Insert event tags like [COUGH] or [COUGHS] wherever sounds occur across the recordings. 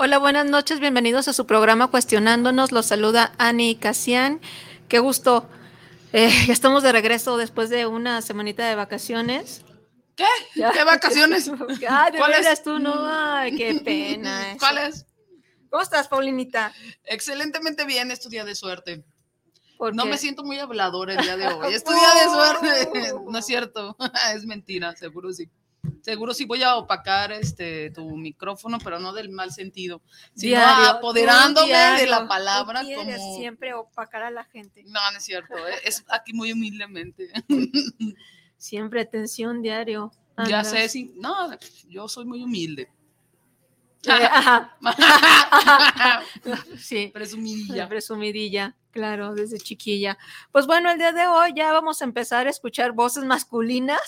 Hola, buenas noches, bienvenidos a su programa Cuestionándonos. Los saluda Ani Casian. Qué gusto. Eh, [LAUGHS] ya estamos de regreso después de una semanita de vacaciones. ¿Qué? ¿Qué vacaciones? [LAUGHS] Ay, de veras tú, no. Ay, qué pena. [LAUGHS] eso. ¿Cuáles? ¿Cómo estás, Paulinita? Excelentemente bien, es tu día de suerte. ¿Por No me siento muy hablador el día de hoy. Es tu día de suerte. No es cierto. Es mentira, seguro sí. Seguro sí voy a opacar este tu micrófono, pero no del mal sentido, sino Diario, apoderándome diario, de la tú palabra quieres como siempre opacar a la gente. No, no es cierto. eh, Es aquí muy humildemente. Siempre atención diario. Ya sé, sí. No, yo soy muy humilde. Eh, ajá. [LAUGHS] sí. Presumidilla. Presumidilla, claro, desde chiquilla. Pues bueno, el día de hoy ya vamos a empezar a escuchar voces masculinas.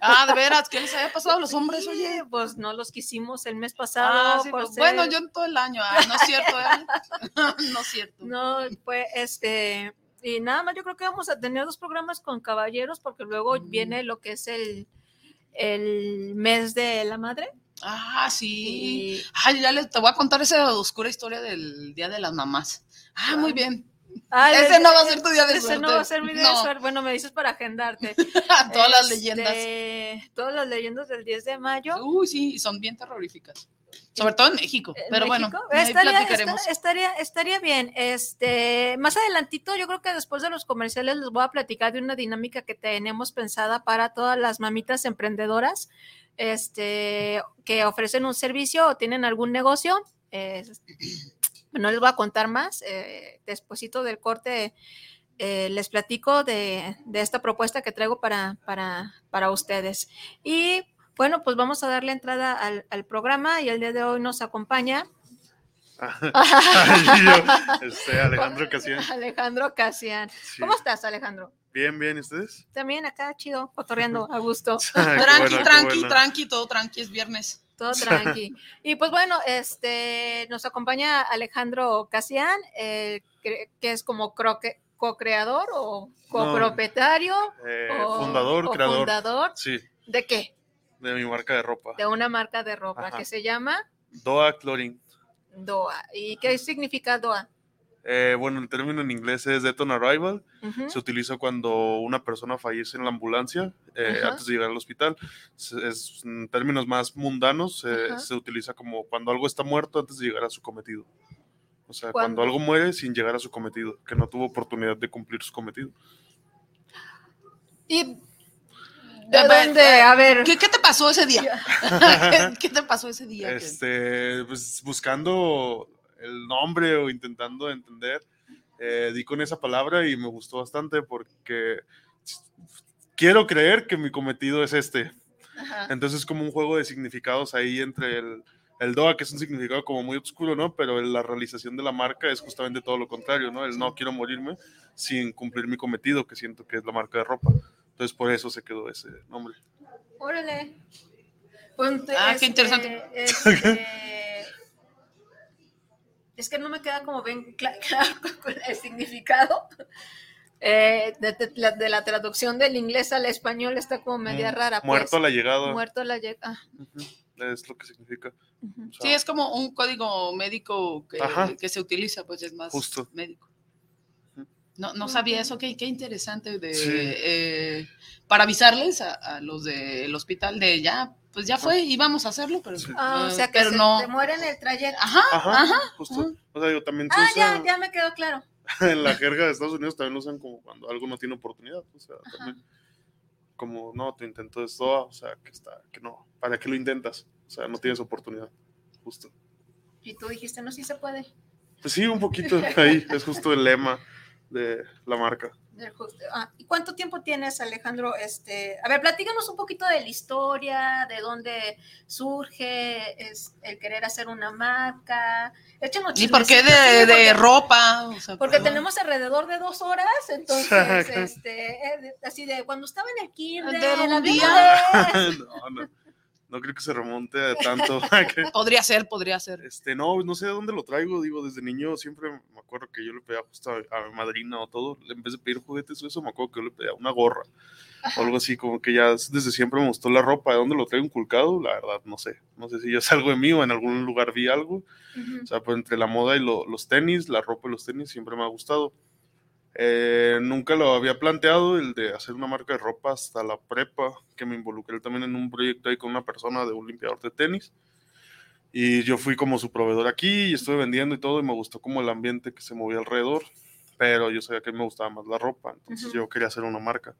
Ah, de veras, ¿qué les había pasado a los hombres, oye? Pues no los quisimos el mes pasado. Ah, sí, por pues, ser- Bueno, yo en todo el año. Ah, no es cierto, ¿eh? [LAUGHS] no es cierto. No, pues este. Y nada más, yo creo que vamos a tener dos programas con caballeros, porque luego Mm. viene lo que es el, el mes de la madre. Ah, sí. Ay, ya les, te voy a contar esa oscura historia del Día de las Mamás. Ah, muy bien. Ay, Ese el- no va a ser tu día de ese suerte. no va a ser mi día de suerte. Bueno, me dices para agendarte. [LAUGHS] Todas las Este, leyendas. Todas las leyendas del 10 de mayo. Uy, sí, y son bien terroríficas. Sobre todo en México. en Pero bueno, México. estaría, estaría, estaría bien. Este, más adelantito, yo creo que después de los comerciales les voy a platicar de una dinámica que tenemos pensada para todas las mamitas emprendedoras, este, que ofrecen un servicio o tienen algún negocio. Es- [CLEARS THROAT] no les voy a contar más. Eh, despuesito del corte eh, les platico de, de esta propuesta que traigo para, para, para ustedes. Y bueno, pues vamos a darle entrada al, al programa y el día de hoy nos acompaña [LAUGHS] Ay, yo, [LAUGHS] este, Alejandro Casian. Alejandro Casian. Sí. ¿Cómo estás, Alejandro? Bien, bien, ¿y ustedes? También acá, chido, cotorreando a gusto, [LAUGHS] qué Tranqui, bueno, tranqui, bueno. tranqui, todo tranqui, es viernes. todo tranqui. Y pues bueno, este nos acompaña Alejandro Casian, eh, que, que es como croque- co-creador o copropietario Eh, o, fundador, o creador. fundador Sí, de qué? De mi marca de ropa. De una marca de ropa Ajá. que se llama Doa Clothing. Doa. ¿Y qué significa Doa? Eh, bueno, el término en inglés es Death on Arrival. Se utiliza cuando una persona fallece en la ambulancia eh, antes de llegar al hospital. Es, en términos más mundanos, eh, se utiliza como cuando algo está muerto antes de llegar a su cometido. O sea, Cuando- cuando algo muere sin llegar a su cometido, que no tuvo oportunidad de cumplir su cometido. ¿Y de A ver, dónde? A ver. ¿Qué, qué te pasó ese día? ¿Qué, [LAUGHS] qué te pasó ese día? Este, pues buscando el nombre o intentando entender, eh, di con esa palabra y me gustó bastante porque quiero creer que mi cometido es este. Ajá. Entonces es como un juego de significados ahí entre el, el DOA, que es un significado como muy oscuro, ¿no? Pero la realización de la marca es justamente todo lo contrario, ¿no? El no quiero morirme sin cumplir mi cometido, que siento que es la marca de ropa. Entonces por eso se quedó ese nombre. Órale. Pues, Ah, qué este, interesante. este, [LAUGHS] es que no me queda como bien cla- [LAUGHS] claro con el significado. Eh, de, de la, de la traducción del inglés al español está como media Mm, rara. pues. Muerto a la llegada. Muerto a la llegada. Ujú, Es lo que significa. O sea, Sí, es como un código médico que, que se utiliza, pues es más Justo. médico. No, no sabía eso, qué, qué interesante de Sí. eh, para avisarles a, a los del hospital de ya, pues ya fue, íbamos a hacerlo, pero, Ah, o sea que pero se no. te muere en el trayecto. Ajá, Ajá, ajá. justo. ajá. O sea, yo también se Ah, usa- ya, ya me quedó claro. [LAUGHS] en la jerga de Estados Unidos también lo usan como cuando algo no tiene oportunidad. O sea, también como, no, tu intento es todo, o sea, que está, que no, ¿para qué lo intentas? O sea, no tienes oportunidad, justo. Y tú dijiste, no, sí se puede. Pues sí, un poquito ahí, es justo el lema de la marca. Ah, ¿Y cuánto tiempo tienes, Alejandro? Este, a ver, platícanos un poquito de la historia, de dónde surge es, el querer hacer una marca. Échanos ¿Y por qué de, sí, de porque- ropa? O sea, Porque ¿por- tenemos alrededor de dos horas, entonces, este, eh, de- así de cuando estaba en el kinder, De un había día. una vez. no, no, no creo que se remonte a tanto. [LAUGHS] [LAUGHS] Podría ser, podría ser. Este, no, no sé de dónde lo traigo, digo, desde niño siempre me acuerdo que yo le pedía justo a, a mi madrina o todo, en vez de pedir juguetes o eso, me acuerdo que yo le pedía una gorra o algo así, como que ya desde siempre me gustó la ropa, de dónde lo traigo inculcado, la verdad, no sé, no sé si ya es algo de mí o en algún lugar vi algo, Ujú. o sea, pues entre la moda y lo- los tenis, la ropa y los tenis siempre me ha gustado. Eh, nunca lo había planteado el de hacer una marca de ropa hasta la prepa, que me involucré también en un proyecto ahí con una persona de un limpiador de tenis. Y yo fui como su proveedor aquí y estuve vendiendo y todo y me gustó como el ambiente que se movía alrededor, pero yo sabía que me gustaba más la ropa, entonces Ujú. yo quería hacer una marca.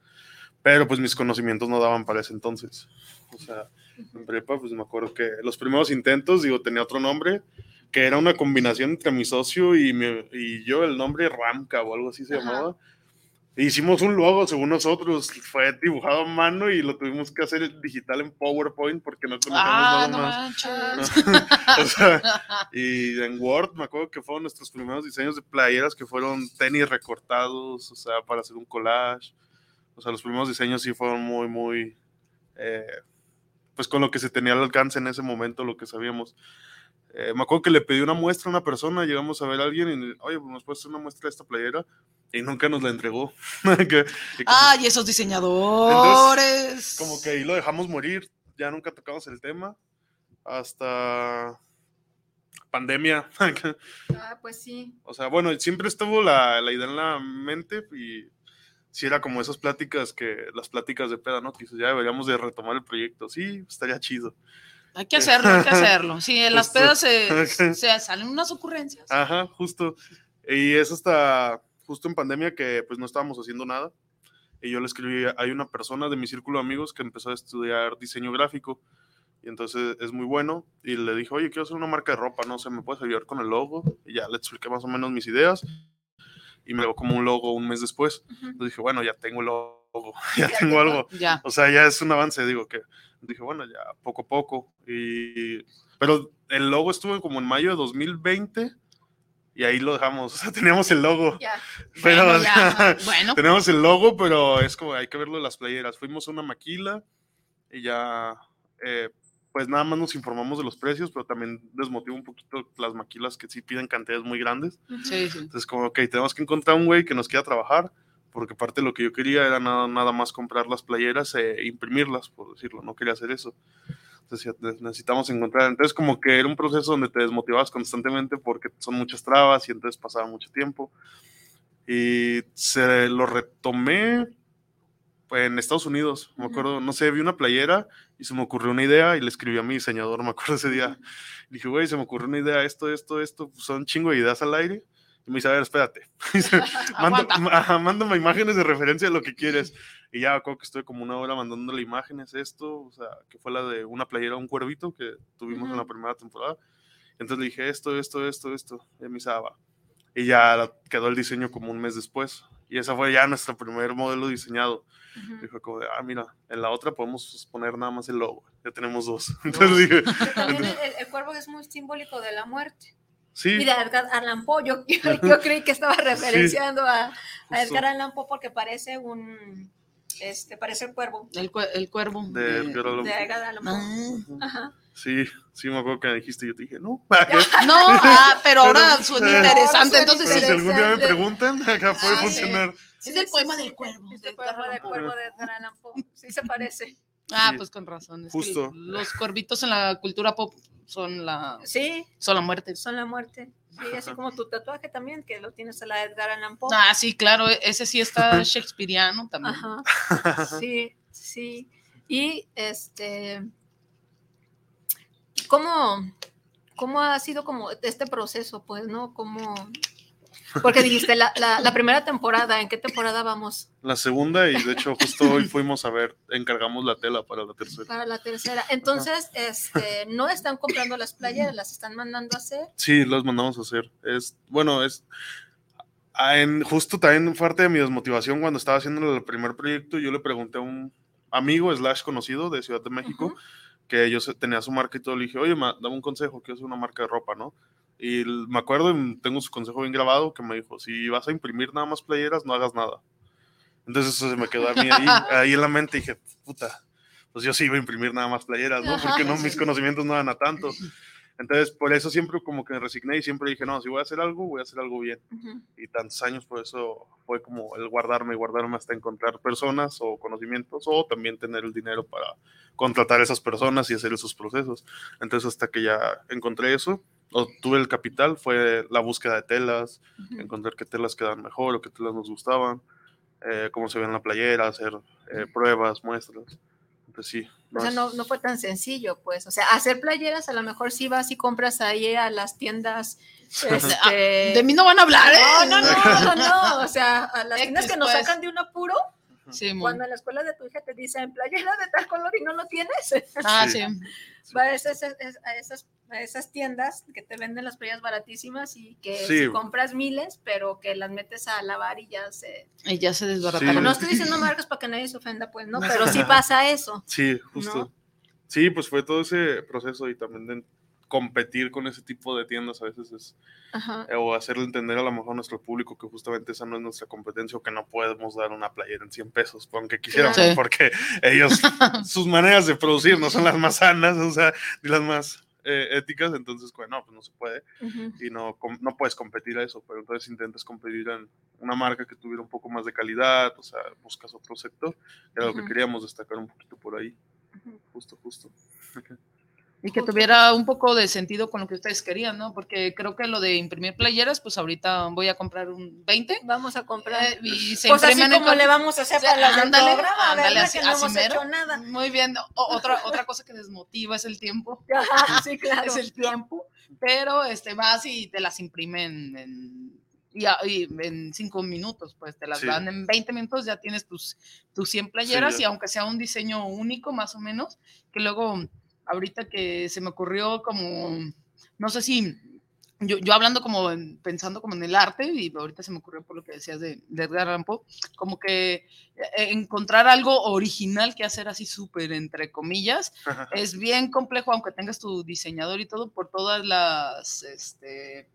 Pero pues mis conocimientos no daban para ese entonces. O sea, en prepa pues me acuerdo que los primeros intentos, digo, tenía otro nombre, que era una combinación entre mi socio y, mi- y yo, el nombre Ramca o algo así se Ajá. llamaba. Hicimos un logo, según nosotros, fue dibujado a mano y lo tuvimos que hacer digital en PowerPoint porque no conocíamos Ah, nada no más. [LAUGHS] O sea, [LAUGHS] y en Word me acuerdo que fueron nuestros primeros diseños de playeras que fueron tenis recortados, o sea, para hacer un collage. O sea, los primeros diseños sí fueron muy, muy, eh, pues con lo que se tenía al alcance en ese momento, lo que sabíamos. Eh, me acuerdo que le pedí una muestra a una persona, llegamos a ver a alguien y, oye, pues nos puedes hacer una muestra de esta playera y nunca nos la entregó. [LAUGHS] Que- y como- Ay, esos diseñadores. como que ahí lo dejamos morir, ya nunca tocamos el tema hasta pandemia. [LAUGHS] Ah, pues sí. o sea, bueno, siempre estuvo la, la idea en la mente y si era como esas pláticas que, las pláticas de peda, ¿no? Que dices, ya deberíamos de retomar el proyecto. Sí, estaría chido. Hay que hacerlo, hay que hacerlo. Sí, en las pedas se, [LAUGHS] se salen unas ocurrencias. Ajá, justo. Y es hasta justo en pandemia que pues no estábamos haciendo nada. Y yo le escribí, hay una persona de mi círculo de amigos que empezó a estudiar diseño gráfico. Y entonces es muy bueno. Y le dije, oye, quiero hacer una marca de ropa, no sé, ¿me puedes ayudar con el logo? Y ya le expliqué más o menos mis ideas. Y me dio como un logo un mes después. Entonces dije, bueno, ya tengo el logo, [LAUGHS] ya tengo algo. Ya. O sea, ya es un avance, digo que dije, bueno, ya poco a poco. Y, pero el logo estuvo como en mayo de 2020 y ahí lo dejamos. [LAUGHS] O sea, teníamos el logo. Ya. Pero, Bueno, ya. Bueno, tenemos el logo, pero es como hay que verlo en las playeras. Fuimos a una maquila y ya, eh, pues nada más nos informamos de los precios, pero también desmotiva un poquito las maquilas que sí piden cantidades muy grandes. sí, sí. Entonces, como, ok, tenemos que encontrar un güey que nos quiera trabajar, porque parte de lo que yo quería era nada, nada más comprar las playeras e imprimirlas, por decirlo, no quería hacer eso. Entonces, necesitamos encontrar. Entonces, como que era un proceso donde te desmotivabas constantemente porque son muchas trabas y entonces pasaba mucho tiempo. Y se lo retomé en Estados Unidos, me acuerdo, no sé, vi una playera y se me ocurrió una idea y le escribí a mi diseñador, me acuerdo ese día. Dije, güey, se me ocurrió una idea, esto, esto, esto, pues, son chingo de ideas al aire. Y me dice, a ver, espérate. [LAUGHS] Dice, [LAUGHS] Manda- Aguanta. ma- [LAUGHS] ajá, mándame imágenes de referencia de lo que quieres. Y ya, creo que estuve como una hora mandándole imágenes, esto, o sea, que fue la de una playera, un cuervito que tuvimos en la primera temporada. Entonces le dije, esto, esto, esto, esto. Y me dice, "Ah, va". Y ya quedó el diseño como un mes después. Y esa fue ya nuestro primer modelo diseñado. Ujú. Dijo como de, ah, mira, en la otra podemos poner nada más el logo. Ya tenemos dos. Entonces dije, También el, el cuervo es muy simbólico de la muerte. Sí, Y de Edgar Allan Poe, yo, [LAUGHS] yo- yo creí que estaba [LAUGHS] referenciando a, a. Edgar Allan Poe porque parece un, este, parece el cuervo El, el cuervo. de de- Edgar Allan de Poe. Edgar Allan Poe. Ah. Ajá. Sí, sí, me acuerdo que me dijiste y yo te dije, no. [LAUGHS] No, ah, pero ahora Pero- suena interesante. Entonces, Pero sí, si algún día me preguntan, acá puede Ah, sí. funcionar. Es del poema del cuervo, Es de el poema del cuervo de Edgar Allan Poe. Sí se parece. Ah, Sí. pues con razón. es que Justo. los cuervitos en la cultura pop son la, Sí, son la muerte. son la muerte. Sí, así como tu tatuaje también, que lo tienes a la Edgar Allan Poe. Ah, sí, claro, e- ese sí está [LAUGHS] shakespeareano también. Ajá. [LAUGHS] Sí, sí. Y este, ¿cómo, cómo ha sido como este proceso, pues, no? ¿Cómo? Porque dijiste la, la, la primera temporada, ¿en qué temporada vamos La segunda, y de hecho, justo hoy [LAUGHS] fuimos a ver, encargamos la tela para la tercera. para la tercera? Entonces, este, no están comprando las playeras, las están mandando a hacer. Sí, los mandamos a hacer. Es, bueno, es. En, justo también parte de mi desmotivación cuando estaba haciendo el primer proyecto, yo le pregunté a un amigo slash conocido de Ciudad de México Ujú. que yo tenía su marca y todo, le dije, oye, ma, dame un consejo, quiero hacer una marca de ropa, ¿no? Y me acuerdo, tengo su consejo bien grabado, que me dijo, si vas a imprimir nada más playeras, no hagas nada. Entonces eso se me quedó a mí ahí, [LAUGHS] ahí en la mente y dije, puta, pues yo sí iba a imprimir nada más playeras, ¿no? Porque no, mis conocimientos no van a tanto. Entonces, por eso siempre como que me resigné y siempre dije, no, si voy a hacer algo, voy a hacer algo bien. Ujú. Y tantos años, por eso fue como el guardarme y guardarme hasta encontrar personas o conocimientos o también tener el dinero para contratar a esas personas y hacer esos procesos. Entonces, hasta que ya encontré eso, o tuve el capital, fue la búsqueda de telas, Ujú. encontrar qué telas quedan mejor o qué telas nos gustaban, eh, cómo se ve en la playera, hacer eh, pruebas, muestras. Entonces, sí. O sea, es- no, no fue tan sencillo, pues. O sea, hacer playeras, a lo mejor sí vas y compras ahí a las tiendas. [LAUGHS] Este... De mí no van a hablar, ¿eh? No, no, no, [LAUGHS] no, no. O sea, a las tiendas que nos pues. sacan de un apuro, Sí, cuando en la escuela de tu hija te dicen playera de tal color y no lo tienes, Ah, Sí. sí. va a esas, es- a esas, a esas tiendas que te venden las playeras baratísimas y que Sí. si compras miles, pero que las metes a lavar y ya se. Y ya se Sí. desbarataron. No estoy diciendo marcas para que nadie se ofenda, pues, ¿no? Pero sí pasa eso. Sí, justo. ¿No? Sí, pues fue todo ese proceso y también de competir con ese tipo de tiendas a veces es, Ajá. o hacerle entender a lo mejor a nuestro público que justamente esa no es nuestra competencia o que no podemos dar una playera en 100 pesos, aunque quisiéramos. Sí. porque ellos, [LAUGHS] sus maneras de producir no son las más sanas, o sea, ni las más eh, éticas, entonces, bueno, pues no se puede y no, com- no puedes competir a eso, pero entonces intentas competir en una marca que tuviera un poco más de calidad, o sea, buscas otro sector, era lo que queríamos destacar un poquito por ahí, justo, justo. [LAUGHS] Y que tuviera un poco de sentido con lo que ustedes querían, ¿no? Porque creo que lo de imprimir playeras, pues ahorita voy a comprar un 20 Vamos a comprar. eh, y se pues así como le vamos a hacer O sea, para del ándale, programa, ándale, así- que no hemos mero. hecho nada. Muy bien. O- otra, otra cosa que desmotiva es el tiempo. [LAUGHS] Sí, [LAUGHS] claro. Es el tiempo. Pero este, vas y te las imprimen en, y, a- y en cinco minutos, pues te las Sí. dan en 20 minutos, ya tienes tus, tus 100 playeras y aunque sea un diseño único más o menos, que luego ahorita que se me ocurrió como, no sé si, yo, yo hablando como en- pensando como en el arte y ahorita se me ocurrió por lo que decías de, de Edgar Poe, como que eh, encontrar algo original que hacer así súper entre comillas es bien complejo, aunque tengas tu diseñador y todo, por todas las, este,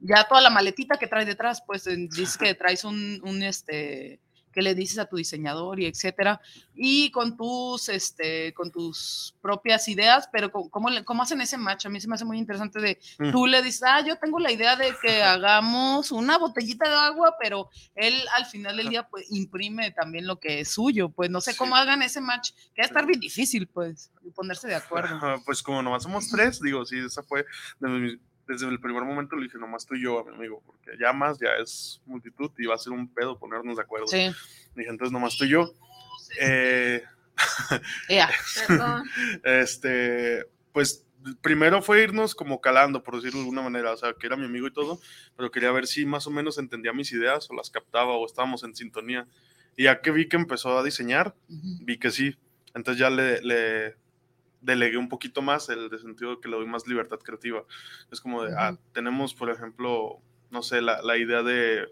ya toda la maletita que traes detrás, pues dices que [LAUGHS] traes un, un, este, que le dices a tu diseñador y etcétera, y con tus, este, con tus propias ideas, pero ¿cómo, le- cómo hacen ese match? A mí se me hace muy interesante de, Mm. tú le dices, ah, yo tengo la idea de que hagamos una botellita de agua, pero él al final del día, pues, imprime también lo que es suyo, pues, no sé Sí. cómo hagan ese match, que va a estar bien difícil, pues, ponerse de acuerdo. Pues como nomás somos tres, digo, sí, esa fue de mis- desde el primer momento le dije, nomás tú y yo a mi amigo, porque ya más ya es multitud y va a ser un pedo ponernos de acuerdo. Sí, Dije, entonces nomás tú y yo. Eh, [LAUGHS] ya. Perdón. [LAUGHS] este, pues primero fue irnos como calando, por decirlo de alguna manera, o sea, que era mi amigo y todo, pero quería ver si más o menos entendía mis ideas o las captaba o estábamos en sintonía. Y ya que vi que empezó a diseñar, vi que sí. Entonces ya le, le delegué un poquito más el de sentido de que le doy más libertad creativa. Es como de, ah, tenemos, por ejemplo, no sé, la, la idea de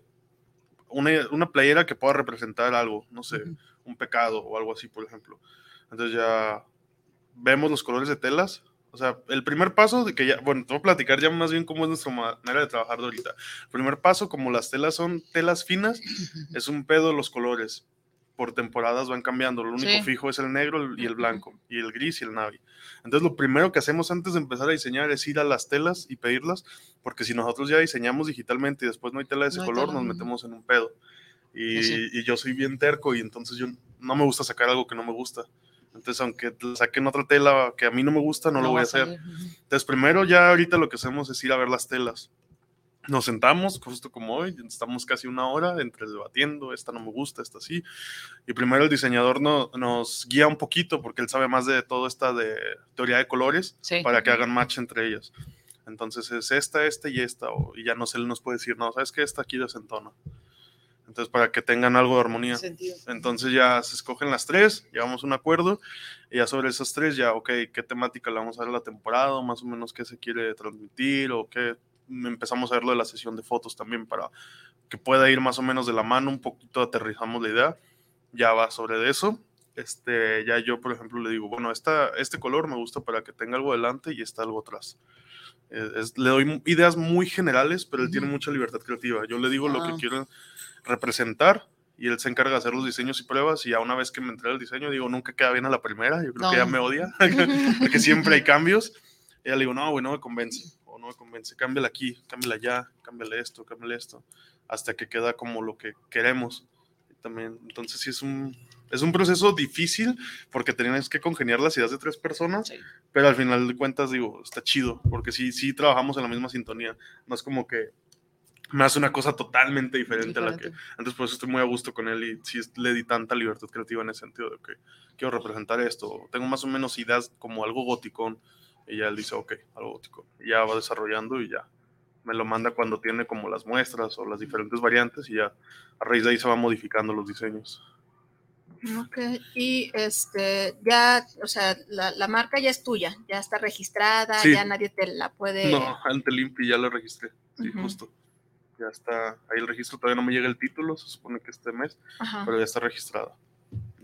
una, una playera que pueda representar algo, no sé, un pecado o algo así, por ejemplo. Entonces ya vemos los colores de telas. O sea, el primer paso de que ya, bueno, te voy a platicar ya más bien cómo es nuestra manera de trabajar de ahorita. El primer paso, como las telas son telas finas, es un pedo los colores. Por temporadas van cambiando. Lo único Sí. fijo es el negro y el blanco, y el gris y el navy. Entonces, lo primero que hacemos antes de empezar a diseñar es ir a las telas y pedirlas, porque si nosotros ya diseñamos digitalmente y después no hay tela de ese No color, nos metemos en un pedo. Y, Sí, sí. y yo soy bien terco y entonces yo no me gusta sacar algo que no me gusta. Entonces, aunque saquen otra tela que a mí no me gusta, no, lo voy a hacer. Entonces, primero ya ahorita lo que hacemos es ir a ver las telas. Nos sentamos, justo como hoy, estamos casi una hora entre debatiendo, esta no me gusta, esta sí. Y primero el diseñador no- nos guía un poquito porque él sabe más de todo esta de teoría de colores Sí. para que hagan match entre ellas. Entonces es esta, esta y esta, y ya no sé, él nos puede decir, no, sabes que esta aquí desentona. Entonces, para que tengan algo de armonía. Sentido. Entonces ya se escogen las tres, llegamos a un acuerdo y ya sobre esas tres ya, ok, qué temática le vamos a dar a la temporada, más o menos qué se quiere transmitir o qué empezamos a ver lo de la sesión de fotos también para que pueda ir más o menos de la mano, un poquito aterrizamos la idea, ya va sobre eso. Este, ya yo, por ejemplo, le digo, bueno, esta, este color me gusta para que tenga algo delante y está algo atrás. Eh, es- le doy ideas muy generales, pero él tiene mucha libertad creativa. Yo le digo lo que Ah. quiero representar y él se encarga de hacer los diseños y pruebas y ya una vez que me entrega el diseño digo nunca queda bien a la primera yo creo No. que ella me odia [LAUGHS] [LAUGHS] porque siempre hay cambios y ya le digo no güey no me convence o no me convence cámbiala aquí cámbiala allá cámbiale esto cámbiale esto hasta que queda como lo que queremos Y también entonces sí es un es un proceso difícil porque tienes que congeniar las ideas de tres personas Sí. pero al final de cuentas digo está chido porque sí sí trabajamos en la misma sintonía no es como que me hace una cosa totalmente diferente, a la que entonces, por eso estoy muy a gusto con él y sí le di tanta libertad creativa en ese sentido de que quiero representar esto. Tengo más o menos ideas como algo goticón. Y ya él dice, ok, algo gótico. Y ya va desarrollando y ya me lo manda cuando tiene como las muestras o las diferentes variantes y ya a raíz de ahí se van modificando los diseños. Ok, y este, ya, o sea, la, la marca ya es tuya, ya está registrada, Sí. ya nadie te la puede. No, ante Limpi ya lo registré. Sí, justo. Ya está ahí el registro. Todavía no me llega el título, se supone que este mes, Ajá. pero ya está registrada.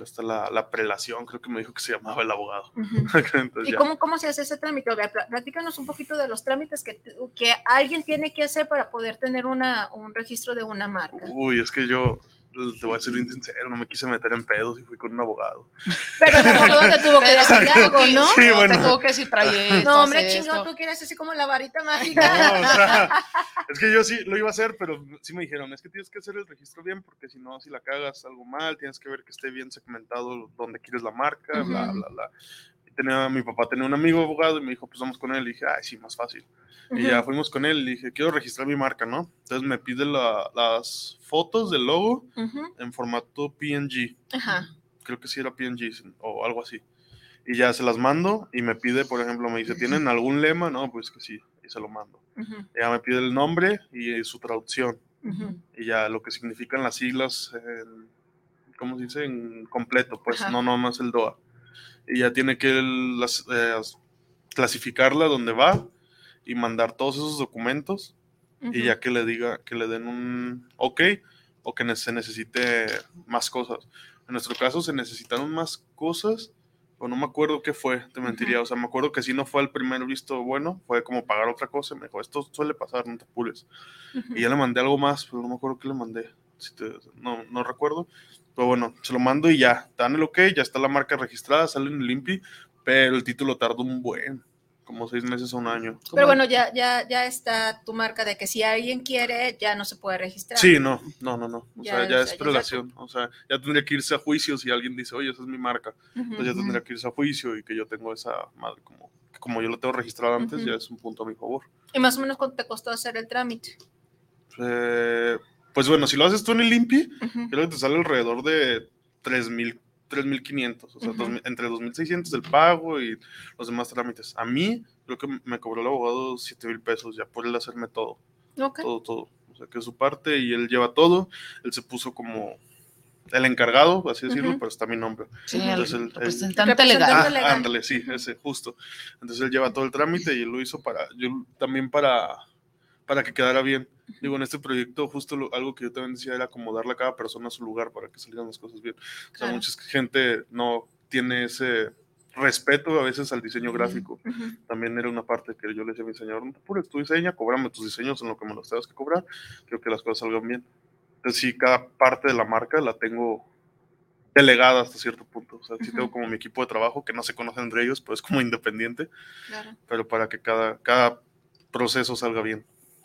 Está la, la prelación, creo que me dijo que se llamaba el abogado. Ujú. [LAUGHS] Entonces ¿Y ya. cómo, cómo se hace ese trámite? A ver, plá- platícanos un poquito de los trámites que, que alguien tiene que hacer para poder tener una, un registro de una marca. Uy, es que yo te voy a ser bien sincero, no me quise meter en pedos y fui con un abogado. Pero el abogado te tuvo que decir algo, ¿no? Sí, no, bueno. Te tuvo que decir, esto, No, hombre, chingón, esto. tú quieres así como la varita No, mágica. o sea, [LAUGHS] es que yo sí lo iba a hacer, pero sí me dijeron, es que tienes que hacer el registro bien, porque si no, si la cagas algo mal, tienes que ver que esté bien segmentado donde quieres la marca, bla, bla, bla. Tenía, mi papá tenía un amigo abogado y me dijo, pues vamos con él. Y dije, ay, sí, más fácil. Y ya fuimos con él y dije, quiero registrar mi marca, ¿no? Entonces me pide la- las fotos del logo ujú, en formato PNG. Ajá. creo que sí era PNG o algo así. Y ya se las mando y me pide, por ejemplo, me dice, ¿tienen algún lema? No, pues que sí, y se lo mando. Ya me pide el nombre y su traducción. Y ya lo que significan las siglas, en- ¿cómo se dice? En completo, pues Ajá. no nomás el DOA. Y ya tiene que las, eh, clasificarla donde va y mandar todos esos documentos y ya que le diga, que le den un ok o que se necesite más cosas. En nuestro caso se necesitaron más cosas, o no me acuerdo qué fue, te mentiría. O sea, me acuerdo que si no fue el primer visto bueno, fue como pagar otra cosa. Me dijo, esto suele pasar, no te apures. Y ya le mandé algo más, pero no me acuerdo qué le mandé. Si te- no, no recuerdo. Pero bueno, se lo mando y ya, dan el ok, ya está la marca registrada, sale en el Limpi, pero el título tarda un buen, como seis meses a un año. Pero bueno, ya, ya, ya está tu marca de que si alguien quiere, ya no se puede registrar. Sí, no, no, no, no. O Ya, sea, ya es prelación. O sea, ya tendría que irse a juicio si alguien dice, oye, esa es mi marca. Ujú. Entonces ya tendría que irse a juicio y que yo tengo esa madre como, como yo lo tengo registrado antes, Ujú. ya es un punto a mi favor. ¿Y más o menos cuánto te costó hacer el trámite? Eh, pues bueno, si lo haces tú en el Ujú. creo que te sale alrededor de 3.000, 3.500, o sea, Ujú. 2000 entre 2.600 el pago y los demás trámites. A mí, creo que me cobró el abogado 7.000 pesos ya por él hacerme todo. Ok. todo, todo. O sea, que es su parte y él lleva todo. Él se puso como el encargado, así decirlo, pero está mi nombre. Sí, Entonces, el el- el- representante Representante legal. Ah, legal. ándale, sí, ese, justo. Entonces él lleva todo el trámite y él lo hizo para, yo también para, para que quedara bien. Digo, en este proyecto, justo lo- algo que yo también decía era como darle a cada persona su lugar para que salgan las cosas bien. O sea, Claro. mucha gente no tiene ese respeto a veces al diseño gráfico Ujú. también era una parte que yo le decía a mi diseñador, no te apures, tú diseña, cobrame tus diseños en lo que me los tengas que cobrar, quiero que las cosas salgan bien. Entonces sí, cada parte de la marca la tengo delegada hasta cierto punto, o sea, sí Ujú. tengo como mi equipo de trabajo que no se conocen entre ellos, pero es como independiente, Claro. pero para que cada, cada proceso salga bien.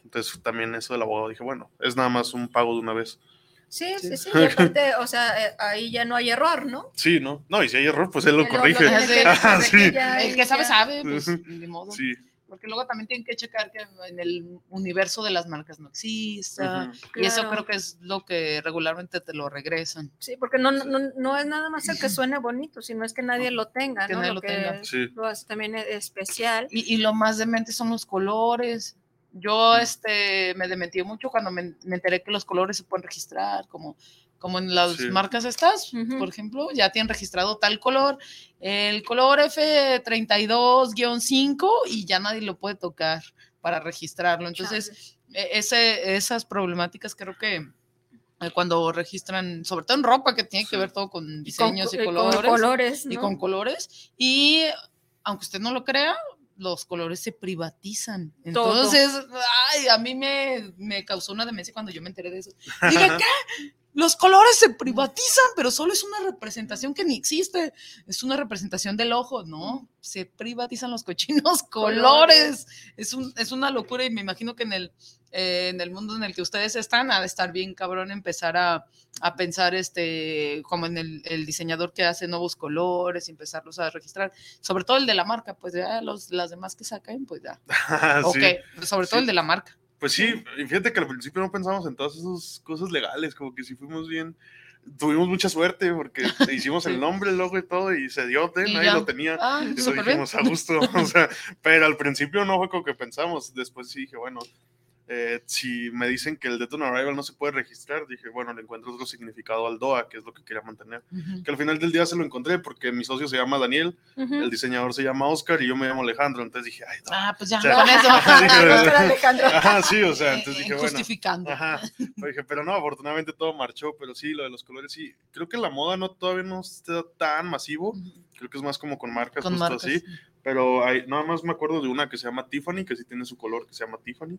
Entonces también eso del abogado dije, bueno, es nada más un pago de una vez, Sí, sí, sí. [LAUGHS] y aparte, o sea, eh, ahí ya no hay error, ¿no? Sí, ¿no? No, y si hay error, pues él lo Lo- corrige. lo que [LAUGHS] Ah, sí. ya El y que sabe, sabe, pues, ni modo. Sí. Porque luego también tienen que checar que en el universo de las marcas no exista. Ujú. Y eso Claro. creo que es lo que regularmente te lo regresan. Sí, porque no, no, no es nada más el que suene bonito, sino es que nadie lo tenga, Que ¿no? nadie Lo lo que tenga. Sí. lo hace también e- especial. Y, y lo más demente son los colores. Yo este, me dementí mucho cuando me, me enteré que los colores se pueden registrar, como, como en las Sí. marcas estas, por ejemplo, ya tienen registrado tal color, el color F32-5 y ya nadie lo puede tocar para registrarlo. Entonces, e- ese, esas problemáticas creo que eh, cuando registran, sobre todo en ropa, que tiene que Sí. ver todo con Con diseños y eh, con colores, y ¿no? con colores, y aunque usted no lo crea, los colores se privatizan. Todo. Entonces, ay, a mí me, me causó una demencia cuando yo me enteré de eso. Dije, [LAUGHS] ¿qué? Los colores se privatizan, pero solo es una representación que ni existe. Es una representación del ojo, ¿no? Se privatizan los cochinos [LAUGHS] colores. Es, un, es una locura y me imagino que en el, eh, en el mundo en el que ustedes están, ha de estar bien cabrón empezar a, a pensar este, como en el, el diseñador que hace nuevos colores y empezarlos a registrar. Sobre todo el de la marca, pues ya los, las demás que sacan, pues ya. [LAUGHS] Ok, Sí. sobre todo Sí. el de la marca. Pues sí, fíjate que al principio no pensamos en todas esas cosas legales, como que sí fuimos bien, tuvimos mucha suerte porque [LAUGHS] hicimos el nombre, el logo y todo, y se dio, de, nadie ya. lo tenía. Ah, bien. dijimos a gusto, [LAUGHS] o sea, pero al principio no fue como que pensamos, después sí dije, bueno, eh, si me dicen que el Death on Arrival no se puede registrar, dije, bueno, le encuentro otro significado al DOA, que es lo que quería mantener. Ujú. Que al final del día se lo encontré porque mi socio se llama Daniel, Ujú. el diseñador se llama Oscar y yo me llamo Alejandro, entonces dije, ay, no. Ah, pues ya, O sea, con eso. [LAUGHS] dije, Alejandro. [LAUGHS] Ajá, sí, o sea, entonces dije, bueno. Justificando. Ajá. Dije, pero no, afortunadamente todo marchó, pero sí, lo de los colores sí. Creo que la moda no todavía no está tan masivo. Creo que es más como con marcas Con justo marcas. así. Pero hay, nada más me acuerdo de una que se llama Tiffany, que sí tiene su color, que se llama Tiffany,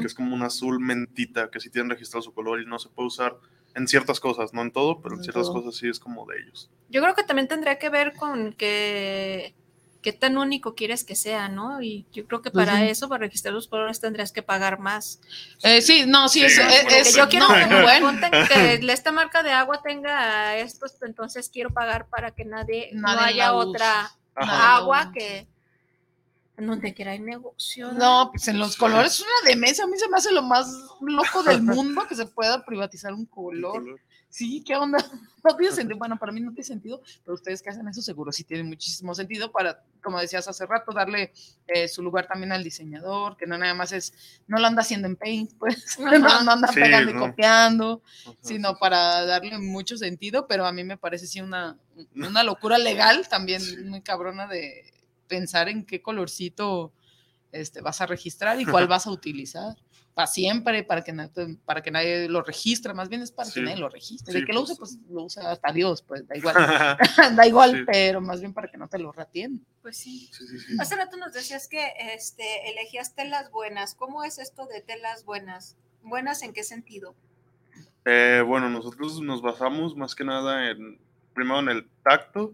que es como un azul mentita, que sí tienen registrado su color y no se puede usar en ciertas cosas, no en todo, pero en En ciertas todo. cosas sí es como de ellos. Yo creo que también tendría que ver con que qué tan único quieres que sea, ¿no? Y yo creo que Pues para eso, para registrar los colores, tendrías que pagar más. Eh, sí, no, sí, Sí, es, bueno, es- es- yo quiero no, que, bueno, que esta marca de agua tenga estos, entonces quiero pagar para que nadie, no Nadie haya la use. otra Ajá. agua que en donde quiera hay negocio. No, pues en los colores es una demencia. A mí se me hace lo más loco del [LAUGHS] mundo que se pueda privatizar un color. Sí, ¿qué onda? [LAUGHS] No tiene sentido. Bueno, para mí no tiene sentido, pero ustedes que hacen eso seguro sí tiene muchísimo sentido para, como decías hace rato, darle eh, su lugar también al diseñador, que no nada más es, no lo anda haciendo en Paint, [LAUGHS] pues, no, anda Sí, pegando y copiando, Ajá, sino para darle mucho sentido, pero a mí me parece sí una, una locura legal también Sí. muy cabrona de pensar en qué colorcito este, vas a registrar y [LAUGHS] cuál vas a utilizar. Para siempre, para que, para que nadie lo registre, más bien es para Sí. que nadie lo registre. Sí, de que lo use, justo. pues lo usa hasta Dios, pues da igual. [LAUGHS] [LAUGHS] da igual, Sí. pero más bien para que no te lo ratien. Pues sí. sí, sí, sí. Hace rato nos decías que este, elegías telas buenas. ¿Cómo es esto de telas buenas? ¿Buenas en qué sentido? Eh, bueno, nosotros nos basamos más que nada en, primero en el tacto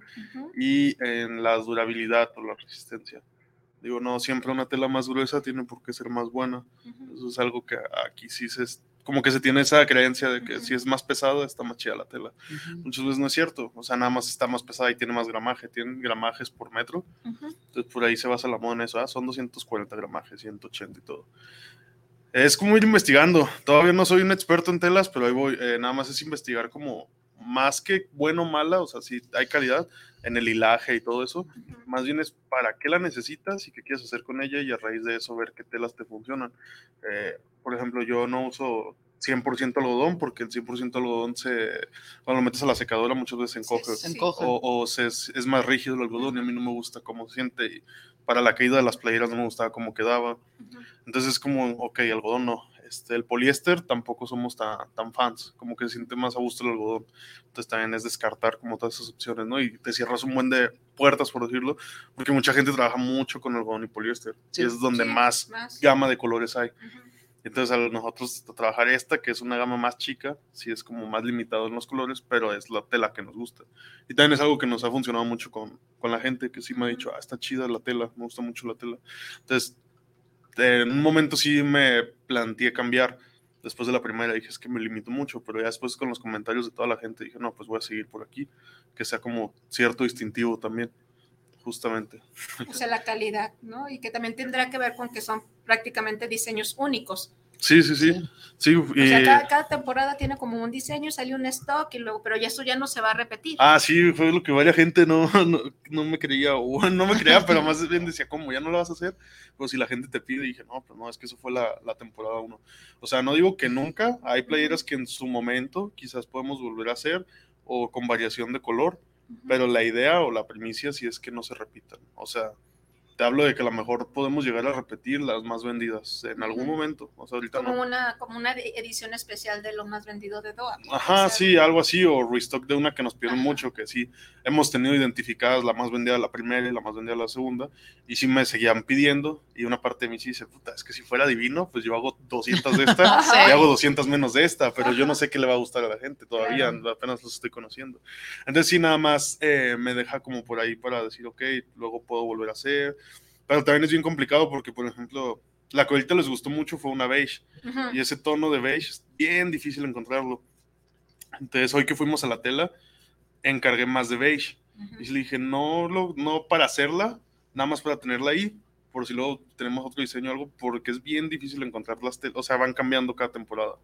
y en la durabilidad o la resistencia. Digo, no siempre una tela más gruesa tiene por qué ser más buena. Eso es algo que aquí sí se, es- como que se tiene esa creencia de que si es más pesada está más chida la tela. Muchas veces no es cierto, o sea, nada más está más pesada y tiene más gramaje, tienen gramajes por metro. Entonces por ahí se basa la moda en eso, ah, son 240 gramajes, 180 y todo. Es como ir investigando, todavía no soy un experto en telas, pero ahí voy, eh, nada más es investigar como más que bueno o mala, o sea, si hay calidad en el hilaje y todo eso, más bien es para qué la necesitas y qué quieres hacer con ella y a raíz de eso ver qué telas te funcionan. Eh, por ejemplo, yo no uso 100% algodón porque el 100% algodón se, cuando lo metes a la secadora muchas veces se encoge. Se encoge. O, o se- es más rígido el algodón y a mí no me gusta cómo se siente. Y para la caída de las playeras no me gustaba cómo quedaba. Entonces es como, ok, algodón no. Este, el poliéster tampoco somos tan, tan fans, como que se siente más a gusto el algodón. Entonces también es descartar como todas esas opciones, ¿no? Y te cierras un buen de puertas, por decirlo, porque mucha gente trabaja mucho con algodón y poliéster. Sí. Y es donde Sí, más más. gama de colores hay. Ujú. Entonces, a nosotros trabajar esta, que es una gama más chica, sí es como más limitado en los colores, pero es la tela que nos gusta. Y también es algo que nos ha funcionado mucho con, con la gente, que sí me ha dicho, ah, está chida la tela, me gusta mucho la tela. Entonces, en un momento sí me planteé cambiar. después de la primera dije, es que me limito mucho, pero ya después con los comentarios de toda la gente dije, no, pues voy a seguir por aquí, que sea como cierto distintivo también, justamente. O sea, la calidad, ¿no? Y que también tendrá que ver con que son prácticamente diseños únicos. Sí, sí, sí. sí. O sea, cada, cada, temporada tiene como un diseño, sale un stock, y luego, pero ya eso ya no se va a repetir. Ah, sí, fue lo que varias gente no, [LAUGHS] no, no me creía, o [LAUGHS] no me creía, pero más bien decía, ¿cómo? ¿Ya no lo vas a hacer? Pues si la gente te pide, dije, no, pues no, es que eso fue la, la temporada 1. O sea, no digo que nunca, hay playeras que en su momento quizás podemos volver a hacer, o con variación de color, uh -huh. pero la idea o la primicia sí es que no se repitan. O sea, te hablo de que a lo mejor podemos llegar a repetir las más vendidas en algún momento. O sea, ahorita como, no. una, como una edición especial de lo más vendido de Doha. Ajá, o sea, sí, algo así, o restock de una que nos pidieron Ajá. mucho, que sí, hemos tenido identificadas la más vendida la primera y la más vendida la segunda, y sí me seguían pidiendo, y una parte de mí sí dice, puta, es que si fuera divino, pues yo hago 200 de esta, [LAUGHS] sí. y hago 200 menos de esta, pero Ajá. yo no sé qué le va a gustar a la gente todavía, claro. apenas los estoy conociendo. Entonces sí, nada más eh, me deja como por ahí para decir, ok, luego puedo volver a hacer pero también es bien complicado porque, por ejemplo, la que ahorita les gustó mucho fue una beige. Uh -huh. Y ese tono de beige es bien difícil encontrarlo. Entonces, hoy que fuimos a la tela, encargué más de beige. Uh -huh. Y le dije, no, lo, no para hacerla, nada más para tenerla ahí, por si luego tenemos otro diseño o algo, porque es bien difícil encontrar las telas. O sea, van cambiando cada temporada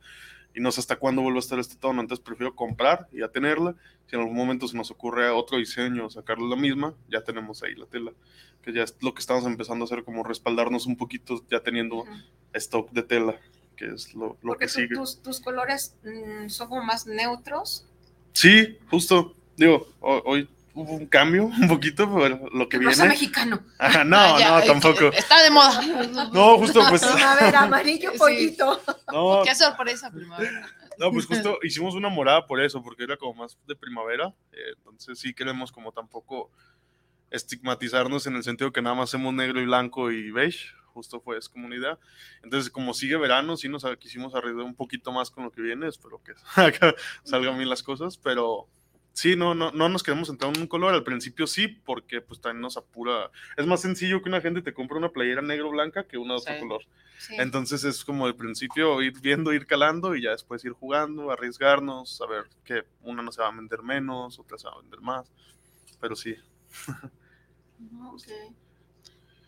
y no sé hasta cuándo vuelve a estar este tono, entonces prefiero comprar y ya tenerla. Si en algún momento se nos ocurre otro diseño, sacarle la misma, ya tenemos ahí la tela, que ya es lo que estamos empezando a hacer, como respaldarnos un poquito ya teniendo uh -huh. stock de tela, que es lo, lo que sigue. Tus, tus colores mmm, son como más neutros. Sí, justo. Digo, hoy hubo un cambio un poquito, pero lo que viene. mexicano. Ajá, no, ah, ya, no, tampoco. Está de moda. No, justo pues. Primavera, amarillo, pollito. Sí. No. Qué sorpresa, primavera. No, pues justo hicimos una morada por eso, porque era como más de primavera. Eh, entonces sí queremos como tampoco estigmatizarnos en el sentido que nada más hacemos negro y blanco y beige. Justo fue es como una idea. Entonces, como sigue verano, sí nos quisimos arriesgar un poquito más con lo que viene. Espero que [LAUGHS] salgan bien las cosas, pero Sí, no, no, no nos queremos entrar en un color. Al principio sí, porque pues también nos apura. Es más sencillo que una gente te compre una playera negro blanca que una de otro sí. color. Sí. Entonces es como al principio ir viendo, ir calando y ya después ir jugando, arriesgarnos, saber que una no se va a vender menos, otra se va a vender más. Pero sí. Okay.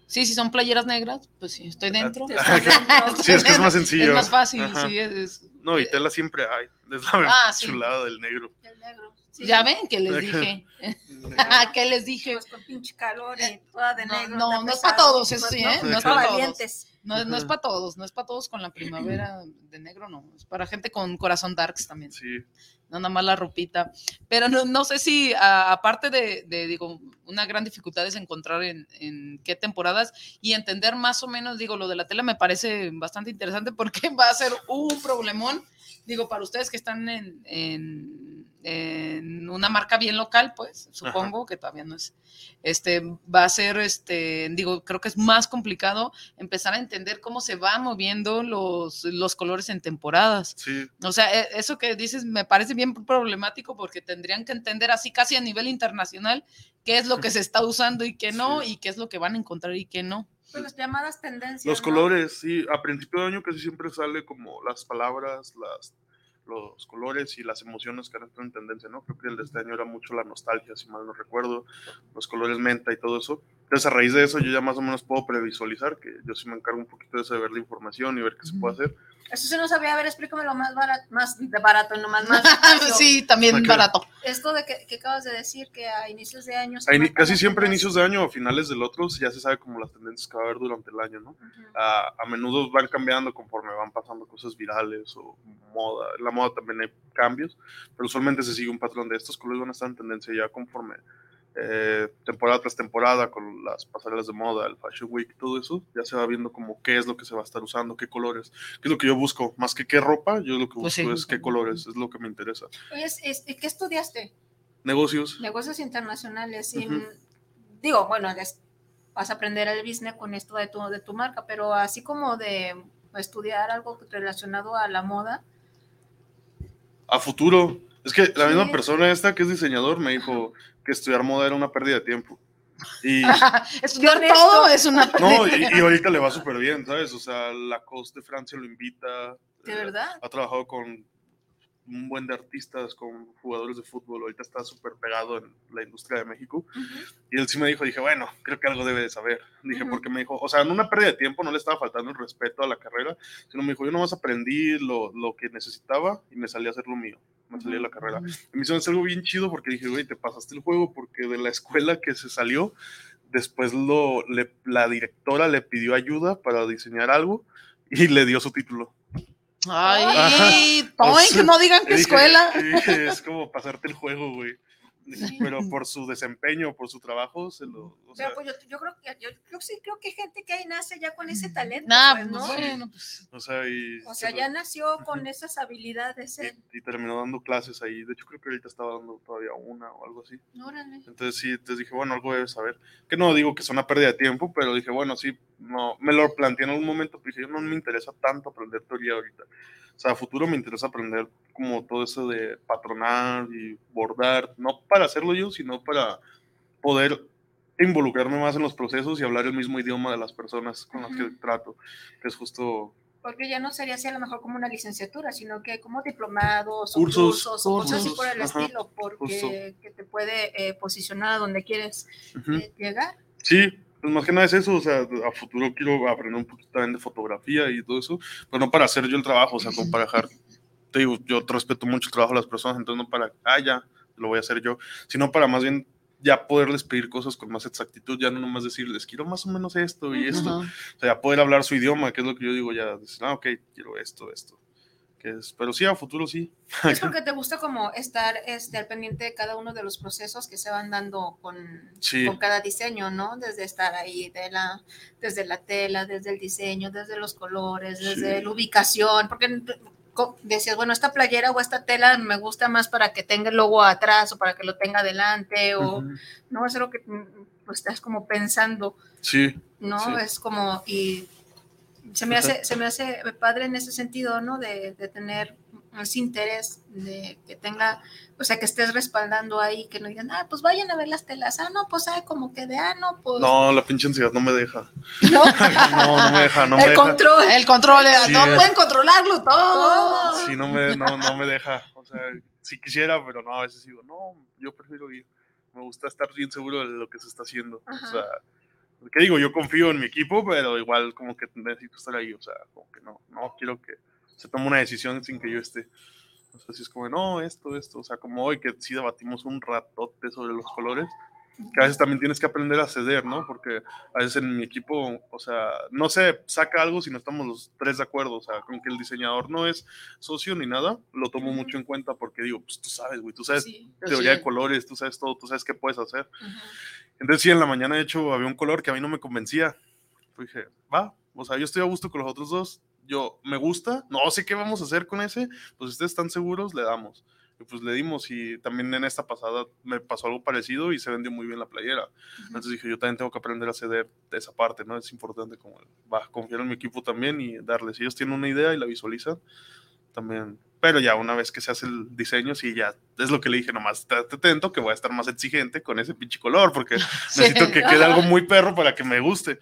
Sí, si son playeras negras, pues sí, estoy dentro. [LAUGHS] sí, es que es más [LAUGHS] sencillo. Es más fácil, Ajá. sí. Es, no, y tela siempre hay. Es la ah, chulada sí. del negro. El negro. Sí. Ya ven que les dije. [LAUGHS] ¿Qué les dije? Pues con pinche calor y toda de negro. No, no, no es para todos eso sí, ¿eh? No, no es para valientes. No, no es para todos, no es para todos con la primavera de negro, no. Es para gente con corazón darks también. Sí. No nada más la ropita. Pero no, no sé si, a, aparte de, de, digo, una gran dificultad es encontrar en, en, qué temporadas y entender más o menos, digo, lo de la tela me parece bastante interesante porque [LAUGHS] va a ser un problemón, digo, para ustedes que están en, en en una marca bien local, pues, supongo Ajá. que todavía no es, este, va a ser, este, digo, creo que es más complicado empezar a entender cómo se van moviendo los, los colores en temporadas. Sí. O sea, e, eso que dices me parece bien problemático porque tendrían que entender así casi a nivel internacional qué es lo que se está usando y qué no, sí. y qué es lo que van a encontrar y qué no. Pues las llamadas tendencias. Los ¿no? colores, sí, a principio de año casi siempre sale como las palabras, las los colores y las emociones que están en tendencia, ¿no? Creo que el de este año era mucho la nostalgia, si mal no recuerdo, los colores menta y todo eso. Entonces, a raíz de eso, yo ya más o menos puedo previsualizar, que yo sí me encargo un poquito de eso, de ver la información y ver qué se puede hacer. Eso sí no sabía, a ver, explícame lo más barato, más de barato, no más, más [LAUGHS] Sí, también okay. barato. Esto de que, que, acabas de decir, que a inicios de año... A in casi siempre a inicios de año o finales del otro ya se sabe como las tendencias que va a haber durante el año, ¿no? Uh -huh. a, a, menudo van cambiando conforme van pasando cosas virales o moda. La moda también hay cambios, pero usualmente se sigue un patrón de estos colores van a estar en tendencia ya conforme eh, temporada tras temporada con las pasarelas de moda, el Fashion Week, todo eso, ya se va viendo como qué es lo que se va a estar usando, qué colores, qué es lo que yo busco, más que qué ropa, yo lo que busco pues sí. es qué colores, es lo que me interesa. Es, es, ¿Qué estudiaste? Negocios. Negocios internacionales. Y, uh -huh. Digo, bueno, vas a aprender el business con esto de tu, de tu marca, pero así como de estudiar algo relacionado a la moda. A futuro. Es que la sí. misma persona esta que es diseñador me dijo, que estudiar moda era una pérdida de tiempo. Y [LAUGHS] estudiar todo es una No, y, y ahorita le va súper bien, ¿sabes? O sea, la COS de Francia lo invita, ¿De Eh, verdad? Ha trabajado con un buen de artistas, con jugadores de fútbol. Ahorita está súper pegado en la industria de México. Y él sí me dijo, dije, bueno, creo que algo debe de saber. Dije, Ujú. porque me dijo, o sea, en una pérdida de tiempo no le estaba faltando el respeto a la carrera, sino me dijo, yo nomás aprendí lo, lo que necesitaba y me salí a hacer lo mío. Me salí de la carrera. Y me hizo algo bien chido porque dije, güey, te pasaste el juego porque de la escuela que se salió, después lo, le- la directora le pidió ayuda para diseñar algo y le dio su título. Ay, Toink, no digan que dije- escuela. dije, es como pasarte el juego, güey. Pero por su desempeño, por su trabajo, se lo... O sea, Pero pues yo, yo creo que yo, yo sí creo que hay gente que ahí nace ya con ese talento, Nah, pues, pues, ¿no? bueno, pues, o sea, y, O sea, se ya lo- nació con esas habilidades. ¿eh? y, y terminó dando clases ahí. De hecho, creo que ahorita estaba dando todavía una o algo así. Órale. Entonces sí, entonces dije, bueno, algo debes saber. Que no digo que es una pérdida de tiempo, pero dije, bueno, sí, no, me lo planteé en algún momento, pero dije, yo no me interesa tanto aprender teoría ahorita. O sea, a futuro me interesa aprender como todo eso de patronar y bordar, no para hacerlo yo, sino para poder involucrarme más en los procesos y hablar el mismo idioma de las personas con las que trato, que es justo Porque ya no sería así a lo mejor como una licenciatura, sino que como diplomados o Cursos, cursos, o cosas así cursos, por el ajá, estilo, porque que te puede eh, posicionar a donde quieres Ujú. eh, llegar. Sí, pues más que nada es eso, o sea, a futuro quiero aprender un poquito también de fotografía y todo eso, pero no para hacer yo el trabajo, o sea, como para dejar, te digo, yo respeto mucho el trabajo de las personas, entonces no para, ah, ya, lo voy a hacer yo, sino para más bien ya poderles pedir cosas con más exactitud, ya no nomás decirles, quiero más o menos esto y esto, o sea, ya poder hablar su idioma, que es lo que yo digo, ya, ah, ok, quiero esto, esto, que es, pero sí, a futuro sí. Es porque te gusta como estar este, al pendiente de cada uno de los procesos que se van dando con, Sí. con cada diseño, ¿no? Desde estar ahí, de la, desde la tela, desde el diseño, desde los colores, desde Sí. la ubicación, porque decías, bueno, esta playera o esta tela me gusta más para que tenga el logo atrás o para que lo tenga adelante, o Ujú. no es algo que mm, pues, estás como pensando, Sí, ¿no? Sí. Es como, y se me, hace, se me hace padre en ese sentido, ¿no? De, de tener ese interés, de que tenga, o sea, que estés respaldando ahí, que no digan, ah, pues vayan a ver las telas, ah, no, pues, ah, como que de, ah, no, pues, no, la pinche ansiedad no me deja, ¿no? [LAUGHS] no, no me deja, no me el deja. control. El control, eh, Sí, no es- pueden controlarlo todo. Sí, no me, no, no me deja. O sea, si quisiera, pero no, a veces digo, no, yo prefiero ir. Me gusta estar bien seguro de lo que se está haciendo. Ajá. O sea, ¿qué digo? Yo confío en mi equipo, pero igual como que necesito estar ahí. O sea, como que no, no quiero que se tome una decisión sin que yo esté. O sea, si es como, no, esto, esto. O sea, como hoy que sí debatimos un ratote sobre los colores, que a veces también tienes que aprender a ceder, ¿no? Porque a veces en mi equipo, o sea, no se saca algo si no estamos los tres de acuerdo. O sea, con que el diseñador no es socio ni nada, lo tomo Ujú. mucho en cuenta porque digo, pues tú sabes, güey, tú sabes Sí. teoría Sí. de colores, tú sabes todo, tú sabes qué puedes hacer. Ujú. Entonces sí, en la mañana de hecho había un color que a mí no me convencía. Pues dije, va, o sea, yo estoy a gusto con los otros dos, yo me gusta, no sé qué vamos a hacer con ese, pues si ustedes están seguros, le damos. Y pues le dimos y también en esta pasada me pasó algo parecido y se vendió muy bien la playera. Entonces dije, yo también tengo que aprender a ceder de esa parte, ¿no? Es importante como, va, confiar en mi equipo también y darles. Si ellos tienen una idea y la visualizan, también. Pero ya una vez que se hace el diseño, sí, ya es lo que le dije, nomás estate atento que voy a estar más exigente con ese pinche color, porque [LAUGHS] necesito que quede algo muy perro para que me guste.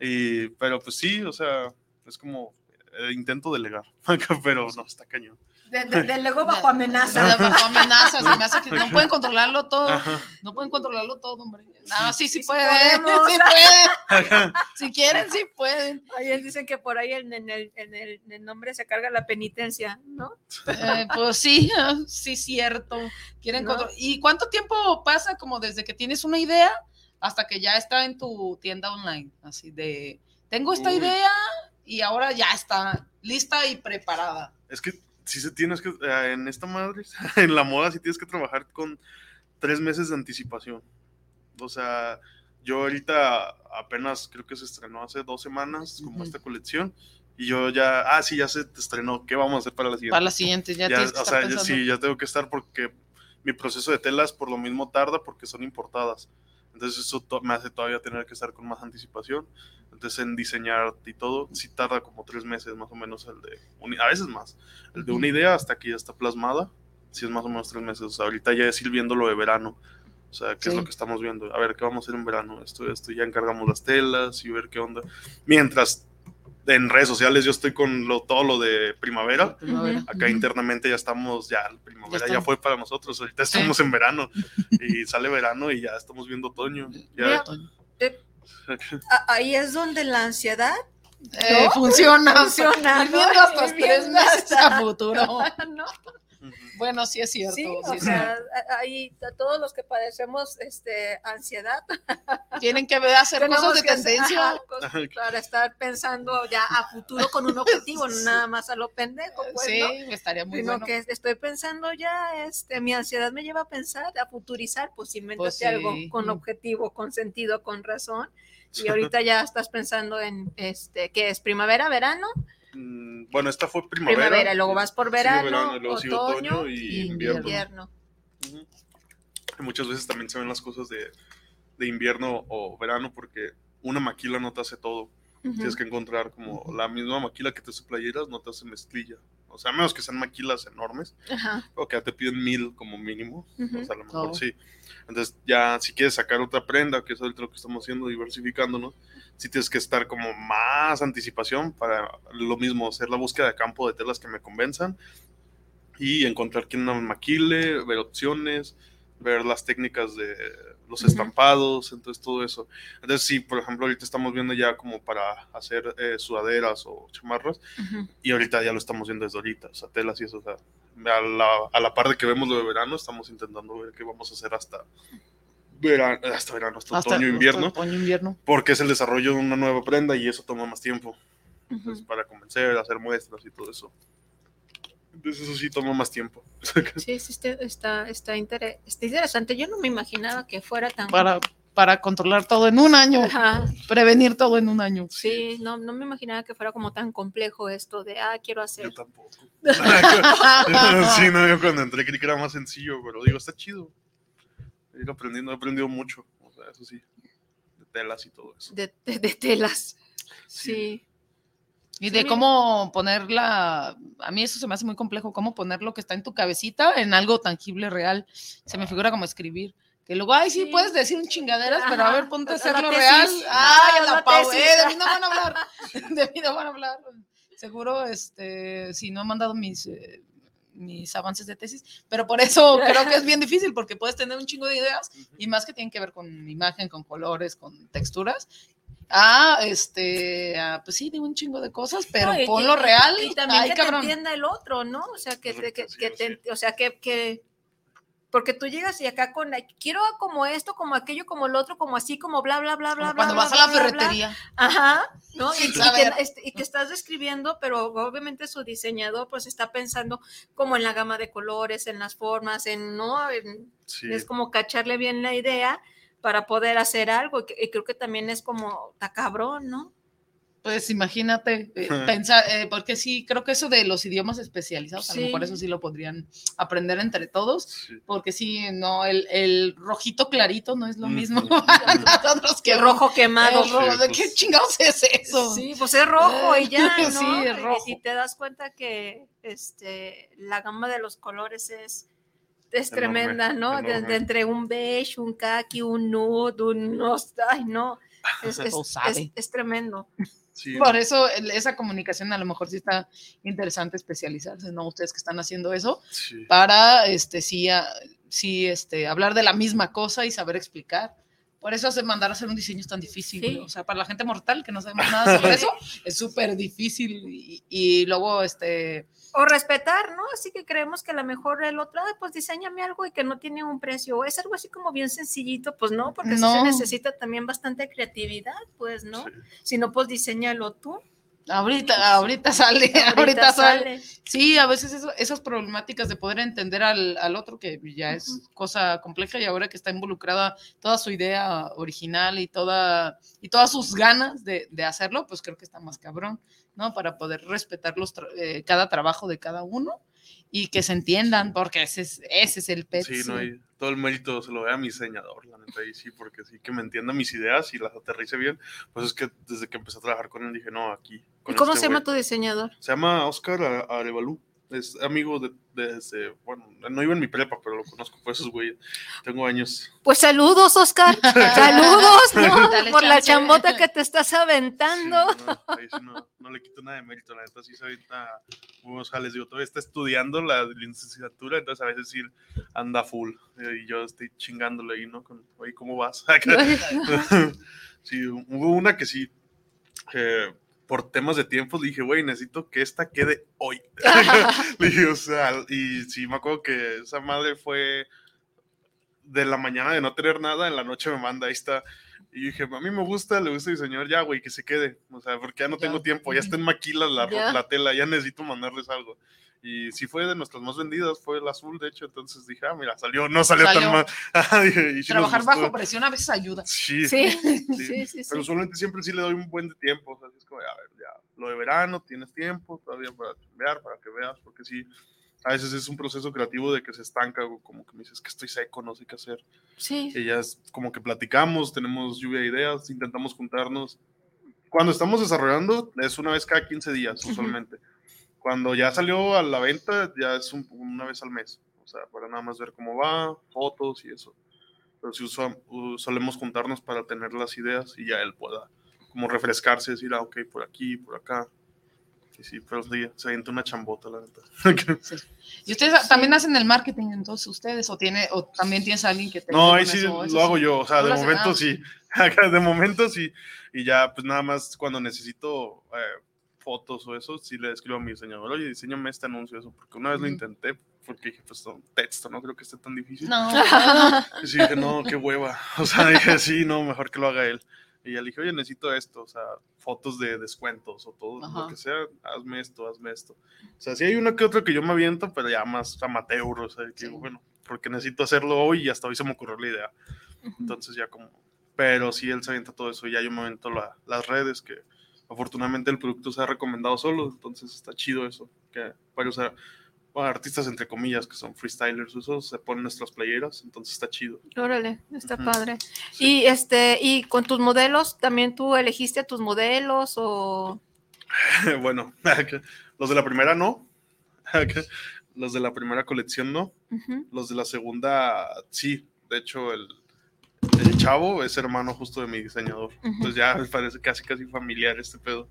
Y, pero pues sí, o sea, es como eh, intento delegar, [LAUGHS] pero no, está cañón. De, de- de luego bajo amenaza. bajo amenazas, se me hace que no pueden controlarlo todo. Ajá. No pueden controlarlo todo, hombre. No, sí, sí, Sí, pueden. [LAUGHS] Sí pueden. Si quieren, sí pueden. Ahí dicen que por ahí en, en el, en, el, en el nombre se carga la penitencia, ¿no? Eh, pues sí, sí, cierto. Quieren No. control- ¿Y cuánto tiempo pasa como desde que tienes una idea hasta que ya está en tu tienda online? Así de, tengo esta Uy. idea y ahora ya está lista y preparada. Es que sí se tienes que, eh, en esta madre, [LAUGHS] en la moda sí tienes que trabajar con tres meses de anticipación. O sea, yo ahorita apenas creo que se estrenó hace dos semanas como esta colección y yo ya, ah, sí, ya se estrenó, ¿qué vamos a hacer para la siguiente? Para la siguiente, ya, Ya, tienes que o sea, pensando. sí, ya tengo que estar porque mi proceso de telas por lo mismo tarda porque son importadas. Entonces eso me hace todavía tener que estar con más anticipación. Entonces en diseñar y todo, sí tarda como tres meses más o menos el de, a veces más, el de una idea hasta que ya está plasmada, sí es más o menos tres meses. O sea, ahorita ya es ir viendo lo de verano. O sea, qué es lo que estamos viendo. A ver, ¿qué vamos a hacer en verano? Esto, esto, ya encargamos las telas y ver qué onda. Mientras en redes sociales yo estoy con lo, todo lo de primavera. Primavera. Acá internamente ya estamos, ya la primavera ya, fue para nosotros. Ahorita estamos en verano y sale verano y ya estamos viendo otoño. Ya, Mira, A- Ahí es donde la ansiedad Eh, funciona. funciona. Ir ¿no? viendo hasta tres meses a futuro. [LAUGHS] ¿no? Bueno, sí es cierto. Sí, sí o sea, ahí todos los que padecemos este, ansiedad. [LAUGHS] Tienen que hacer cosas de que hacer- tendencia. cosas para estar pensando ya a futuro con un objetivo, no nada más a lo pendejo, pues, sí, ¿no? estaría muy Sino bueno. que estoy pensando ya, este, mi ansiedad me lleva a pensar, a futurizar, pues invéntate Pues sí. algo con objetivo, con sentido, con razón. Y [LAUGHS] ahorita ya estás pensando en, este, ¿qué es? ¿Primavera, verano? Mm, Bueno, esta fue primavera. Luego vas por verano, verano, luego otoño, otoño y y invierno. invierno. Ujú. Y Muchas veces también se ven las cosas de, de invierno o verano porque una maquila no te hace todo. Tienes que encontrar como la misma maquila que te hace playeras, no te hace mezclilla. O sea, a menos que sean maquilas enormes, Ajá. o que te piden mil como mínimo. Ujú. O sea, a lo mejor Oh. sí. Entonces, ya si quieres sacar otra prenda, que es lo que estamos haciendo, diversificándonos, sí tienes que estar como más anticipación para lo mismo, hacer la búsqueda de campo de telas que me convenzan y encontrar quién me maquile, ver opciones, ver las técnicas de los estampados, entonces todo eso. Entonces, sí, por ejemplo, ahorita estamos viendo ya como para hacer eh, sudaderas o chamarras, y ahorita ya lo estamos viendo desde ahorita, o sea, telas y eso, o sea, a la, a la par de que vemos lo de verano, estamos intentando ver qué vamos a hacer hasta verano, hasta verano, hasta, Hasta- otoño, invierno, hasta Otoño, invierno. porque es el desarrollo de una nueva prenda y eso toma más tiempo, Ujú. entonces, para convencer, hacer muestras y todo eso. Entonces eso sí toma más tiempo. [LAUGHS] Sí, sí, está, está, está, inter- está interesante. Yo no me imaginaba que fuera tan... Para, para controlar todo en un año. Ajá. Prevenir todo en un año. Sí, no, no me imaginaba que fuera como tan complejo esto de, ah, quiero Yo hacer. tampoco. [LAUGHS] sí, no, yo cuando entré creí que era más sencillo, pero digo, está chido. Ir aprendiendo, he aprendido mucho, o sea, eso sí, de telas y todo eso. De, de- de telas. Sí. Y de cómo ponerla, a mí eso se me hace muy complejo, cómo poner lo que está en tu cabecita en algo tangible, real. Se me figura como escribir. Que luego, ay, sí, Sí. puedes decir un chingaderas, pero a Ajá, ver, ponte a hacerlo real. Ay, La la pau, eh, de mí no van a hablar. [LAUGHS] [LAUGHS] De mí no van a hablar. Seguro, este, si no he mandado mis, eh, mis avances de tesis, pero por eso creo que es bien [LAUGHS] difícil, porque puedes tener un chingo de ideas y más que tienen que ver con imagen, con colores, con texturas. Ah, este, ah, pues sí, digo un chingo de cosas, pero No, y- ponlo y- real. Y también ay, que cabrón. te entienda el otro, ¿no? O sea, que, te- que, te- o sea, que, que, porque tú llegas y acá con, quiero como esto, como aquello, como el otro, como así, como bla, bla, bla, bla. Cuando bla, vas a la bla, ferretería. Ajá, ¿no? Y, y Sin saber. que, este, y que estás describiendo, pero obviamente su diseñador pues está pensando como en la gama de colores, en las formas, en, ¿no? En- Sí. Es como cacharle bien la idea para poder hacer algo. Y, y creo que también es como, está cabrón, ¿no? Pues imagínate, eh, pensar, eh, porque sí, creo que eso de los idiomas especializados, a lo mejor Sí. eso sí lo podrían aprender entre todos, Sí. porque sí, no, el, el rojito clarito no es lo mismo [LAUGHS] [LAUGHS] para nosotros que Que rojo quemado. el rojo, Sí, ¿de pues. ¿Qué chingados es eso? Sí, pues es rojo y ya, [LAUGHS] ¿no? Sí, es Y- rojo. Y, te das cuenta que este, la gama de los colores es, es Enorme, tremenda, ¿no? De, de entre un beige, un khaki, un nude, un... no, Ay, no. [LAUGHS] Es, es- es- es tremendo. Sí. Por eso esa comunicación a lo mejor sí está interesante especializarse, ¿no? Ustedes que están haciendo eso, Sí. para este sí, a- sí este, hablar de la misma cosa y saber explicar. Por eso hace mandar a hacer un diseño es tan difícil. Sí. ¿no? O sea, para la gente mortal que no sabemos nada sobre [LAUGHS] eso, es súper difícil. Y, y luego, este, O respetar, ¿no? Así que creemos que a lo mejor el otro, "Ay, pues diseñame algo y que no tiene un precio. O es algo así como bien sencillito, pues no, porque sí No. se necesita también bastante creatividad, pues, ¿no? Sí. Si no, pues diseñalo tú. ahorita, ahorita sale, [LAUGHS] ahorita, Ahorita sale. Sí, a veces eso- esas problemáticas de poder entender al, al otro, que ya es cosa compleja y ahora que está involucrada toda su idea original y, toda, y todas sus ganas de, de hacerlo, pues creo que está más cabrón, ¿no? Para poder respetar los tra- eh, cada trabajo de cada uno y que se entiendan, porque ese es, ese es el pet. Sí, no, y todo el mérito se lo ve a mi diseñador, la neta, y sí, porque sí que me entienda mis ideas y las aterrice bien. Pues es que desde que empecé a trabajar con él dije, no, aquí. ¿Y cómo este se llama tu diseñador? Se llama Oscar Arevalú. Es amigo de, desde, bueno, no iba en mi prepa, pero lo conozco por esos güeyes. Tengo años. Pues saludos, Oscar. [LAUGHS] saludos, ¿no? Dale Por la chance. chambota que te estás Sí, aventando. no, ahí sí no, no le quito nada de mérito, la neta sí se avienta buenos jales. Digo, todavía está estudiando la licenciatura, entonces a veces sí anda full. eh, Y yo estoy chingándole ahí, ¿no? Con, oye, ¿cómo vas? [LAUGHS] [LAUGHS] sí, hubo una que sí, que por temas de tiempo le dije, güey, necesito que esta quede hoy. [LAUGHS] [LAUGHS] le dije, o sea, y sí me acuerdo que esa madre fue de la mañana de no tener nada, en la noche me manda, ahí está. Y dije, a mí me gusta, le gusta diseñar, ya, güey, que se quede. O sea, porque ya no Ya. tengo tiempo, ya está en maquila la, la tela, ya necesito mandarles algo. Y sí fue de nuestras más vendidas, fue el azul, de hecho, entonces dije, ah, mira, salió, no salió, Salió. tan mal. [LAUGHS] Y sí Trabajar bajo presión a veces ayuda. Sí, Sí, sí. [LAUGHS] sí, sí, Pero sí. usualmente siempre sí le doy un buen de tiempo. O sea, es como, a ver, ya, lo de verano, tienes tiempo todavía para cambiar, para que veas, porque sí, a veces es un proceso creativo de que se estanca, como que me dices que estoy seco, no sé qué hacer. Sí. Y ya es como que platicamos, tenemos lluvia de ideas, intentamos juntarnos. Cuando estamos desarrollando, es una vez cada 15 días, usualmente. Cuando ya salió a la venta, ya es un- una vez al mes. O sea, para nada más ver cómo va, fotos y eso. Pero sí usa- solemos juntarnos para tener las ideas y ya él pueda como refrescarse, decir, ah, ok, por aquí, por acá. Y sí, pero sí, se avienta una chambota, la neta. [LAUGHS] ¿Y ustedes también hacen el marketing entonces ustedes? ¿O, tiene, o también tienes a alguien que te No, ahí sí eso? Eso lo hago yo, o sea, de momento ah. sí, [LAUGHS] de momento sí, y ya pues nada más cuando necesito eh, fotos o eso, sí le escribo a mi diseñador, oye, diseñame este anuncio, eso, porque una vez lo intenté, porque dije, pues no, texto, no creo que esté tan difícil. No. [LAUGHS] Y sí dije, no, qué hueva, [LAUGHS] o sea, dije, sí, no, mejor que lo haga él. Y ya le dije, oye, necesito esto, o sea, fotos de descuentos o todo, lo Ajá. que sea, hazme esto, hazme esto. O sea, sí hay uno que otro que yo me aviento, pero ya más amateur, o sea, que Sí. digo, bueno, porque necesito hacerlo hoy y hasta hoy se me ocurrió la idea. Entonces ya como, pero sí él se avienta todo eso y ya yo me avento la- las redes que afortunadamente el producto se ha recomendado solo, entonces está chido eso, que varios bueno, artistas entre comillas que son freestylers, esos se ponen nuestras playeras, entonces está chido. Órale, está padre. Sí. Y este, y con tus modelos, ¿también tú elegiste a tus modelos o [LAUGHS] bueno, [LAUGHS] los de la primera no, [LAUGHS] los de la primera colección no, los de la segunda sí, de hecho el, el chavo es hermano justo de mi diseñador, Ujú. entonces ya me parece casi casi familiar este pedo.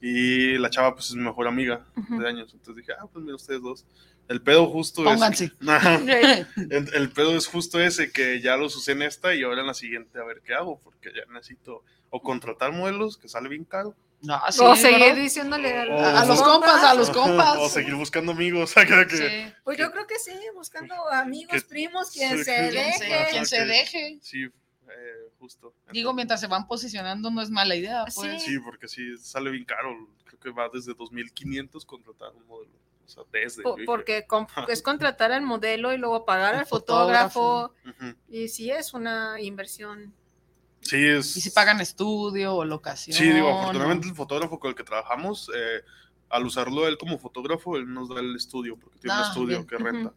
Y la chava pues es mi mejor amiga Ujú. de años, entonces dije, ah, pues mira ustedes dos. El pedo justo Pónganse. [LAUGHS] es... [LAUGHS] El, el pedo es justo ese, que ya los usé en esta y ahora en la siguiente a ver qué hago, porque ya necesito o contratar modelos, que sale bien caro, No, sí, o seguir ¿verdad? diciéndole a, O- a, los compas, a los compas. o seguir buscando amigos, [LAUGHS] que... Sí. Pues yo creo que sí, buscando amigos, Que- primos, quien sí, se que- Quien se, deje. quien se deje. Sí, eh, justo. Digo, mientras se van posicionando, no es mala idea. Sí. Pues. Sí, porque sí, sale bien caro. Creo que va desde 2.500 contratar un modelo. O sea, desde. Po- yo dije, porque com- es contratar al modelo y luego pagar al fotógrafo. ujú. Y sí es una inversión. Sí, es. Y si pagan estudio o locación. Sí, digo, afortunadamente el fotógrafo con el que trabajamos, eh, al usarlo él como fotógrafo, él nos da el estudio, porque tiene un Ah, estudio bien. que renta.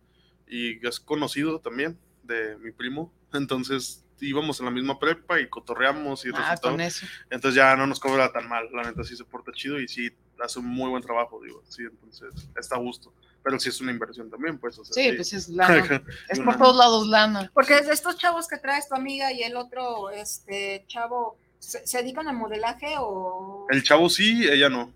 Y es conocido también de mi primo. [LAUGHS] Entonces íbamos en la misma prepa y cotorreamos y Ah, resultado- con eso. Entonces ya no nos cobra tan mal, la neta sí se porta chido y sí hace un muy buen trabajo, digo, sí, entonces está a gusto. Pero sí es una inversión también, pues, o sea, Sí, pues es lana. [LAUGHS] Es por todos lados lana. Porque de estos chavos que traes tu amiga y el otro este chavo, ¿se, se dedican al modelaje o...? El chavo sí, ella no.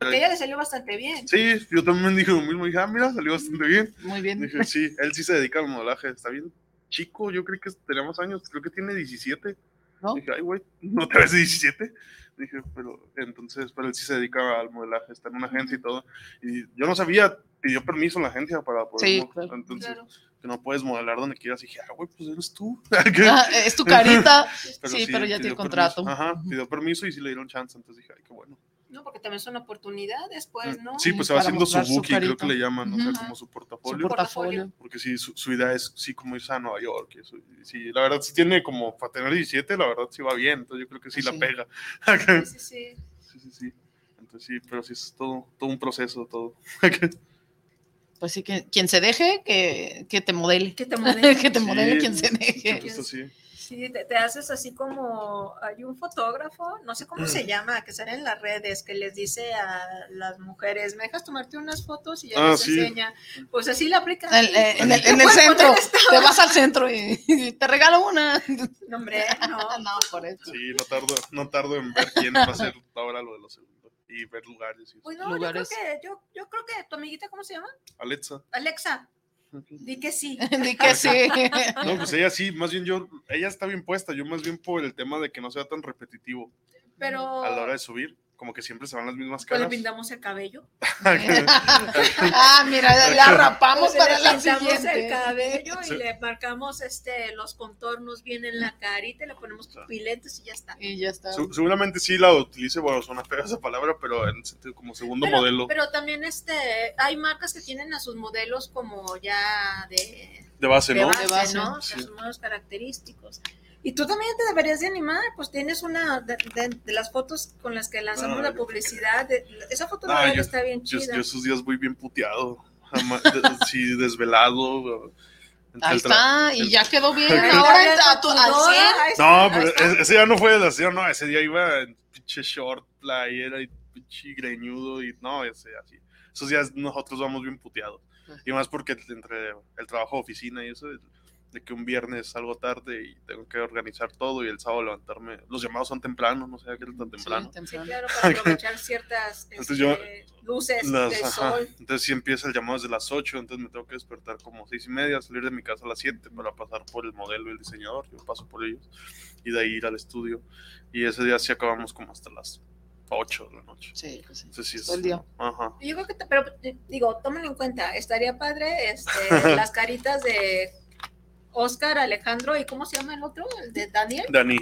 Porque ella le salió bastante bien. Sí, yo también dije lo mismo, dije, ah, mira, salió bastante bien. Muy bien. Dije, sí, él sí se dedica al modelaje, está bien chico, yo creo que tenía más años, creo que tiene 17. ¿No? Dije, ay, güey, ¿no te ves de 17? Dije, pero entonces, pero él sí se dedica al modelaje, está en una agencia y todo. Y yo no sabía, pidió permiso en la agencia para poder. Sí, claro. Entonces, Claro. que no puedes modelar donde quieras. Y dije, ah, güey, pues eres tú. [LAUGHS] Ah, es tu carita. Pero sí, pero ya tiene contrato. permiso. Ajá, pidió permiso y sí le dieron chance. Entonces dije, ay, qué bueno. No, porque también son oportunidades, pues, ¿no? Sí, pues se va haciendo su booking, creo que le llaman, o sea, Ujú. como su Su portafolio. porque sí, su, su idea es sí como irse a Nueva York. eso, sí, la verdad, sí tiene como para tener 17, la verdad sí va bien. Entonces yo creo que sí, Sí. la pega. Sí, sí, sí. [LAUGHS] sí, sí, sí. Entonces sí, pero sí es todo, todo un proceso, todo. [LAUGHS] Pues sí, que quien se deje, que, que te modele. Que te modele. [LAUGHS] que te modele Sí, quien se deje. sí. Sí, te, te haces así como hay un fotógrafo, no sé cómo se llama, que sale en las redes, que les dice a las mujeres, ¿me dejas tomarte unas fotos? Y ya Ah, les sí. enseña. Pues así la aplican. El- eh, [LAUGHS] en el, en centro, te vas al centro y, y te regalo una. No, hombre, no. [LAUGHS] No, por eso. Sí, no tardo, no tardo en ver quién va a hacer ahora lo de los segundos y ver lugares. Y. Pues no, yo creo, Lugares. que, yo, yo creo que tu amiguita, ¿cómo se llama? Alexa. Alexa, di que sí. [LAUGHS] Di que sí. [LAUGHS] No, pues ella sí, más bien yo, ella está bien puesta, yo más bien por el tema de que no sea tan repetitivo Pero a la hora de subir, como que siempre se van las mismas pues le caras. pintamos el cabello. [LAUGHS] ah, mira, la rapamos Pues para le la pintamos el siguiente. cabello y Sí. le marcamos este los contornos bien en la carita, y le ponemos Sí. pupilentes y ya está. Y ya está. Se- seguramente sí la utilice, bueno, suena fea esa palabra, pero en sentido como segundo Pero, modelo pero también este hay marcas que tienen a sus modelos como ya de, de base, de ¿no? base, De base, ¿no? O sea, sí. sus modelos característicos. Y tú también te deberías de animar, pues tienes una de, de- de las fotos con las que lanzamos No, la yo- publicidad. de- esa foto No, verdad yo- está bien Yo, chida. yo esos días voy bien puteado, sí, desvelado. Ahí el está, y el- ya quedó bien. [LAUGHS] Ahora está tu- tu al Dora, 100. ahí está, No, pero e- ese día no fue de la ciudad, no, ese día iba en pinche short, playera y pinche greñudo y no, ese así. Esos días nosotros vamos bien puteados. Y más porque entre el trabajo de oficina y eso, de que un viernes salgo tarde y tengo que organizar todo y el sábado levantarme. Los llamados son temprano, no sé a qué tan temprano. Sí, Sí, temprano. claro, para [LAUGHS] aprovechar ciertas Entonces yo- este, luces Las- del ajá. sol. Entonces sí empieza el llamado desde las 8, entonces me tengo que despertar como seis y media, salir de mi casa a las 7 para pasar por el modelo y el diseñador, yo paso por ellos, y de ahí ir al estudio. Y ese día sí acabamos como hasta las 8 de la noche. Sí, pues sí. Entonces sí es... Todo el día. Ajá. Yo creo que, te- pero digo, tómenlo en cuenta, estaría padre este, [LAUGHS] las caritas de Oscar, Alejandro y ¿cómo se llama el otro? El de Daniel. Dani.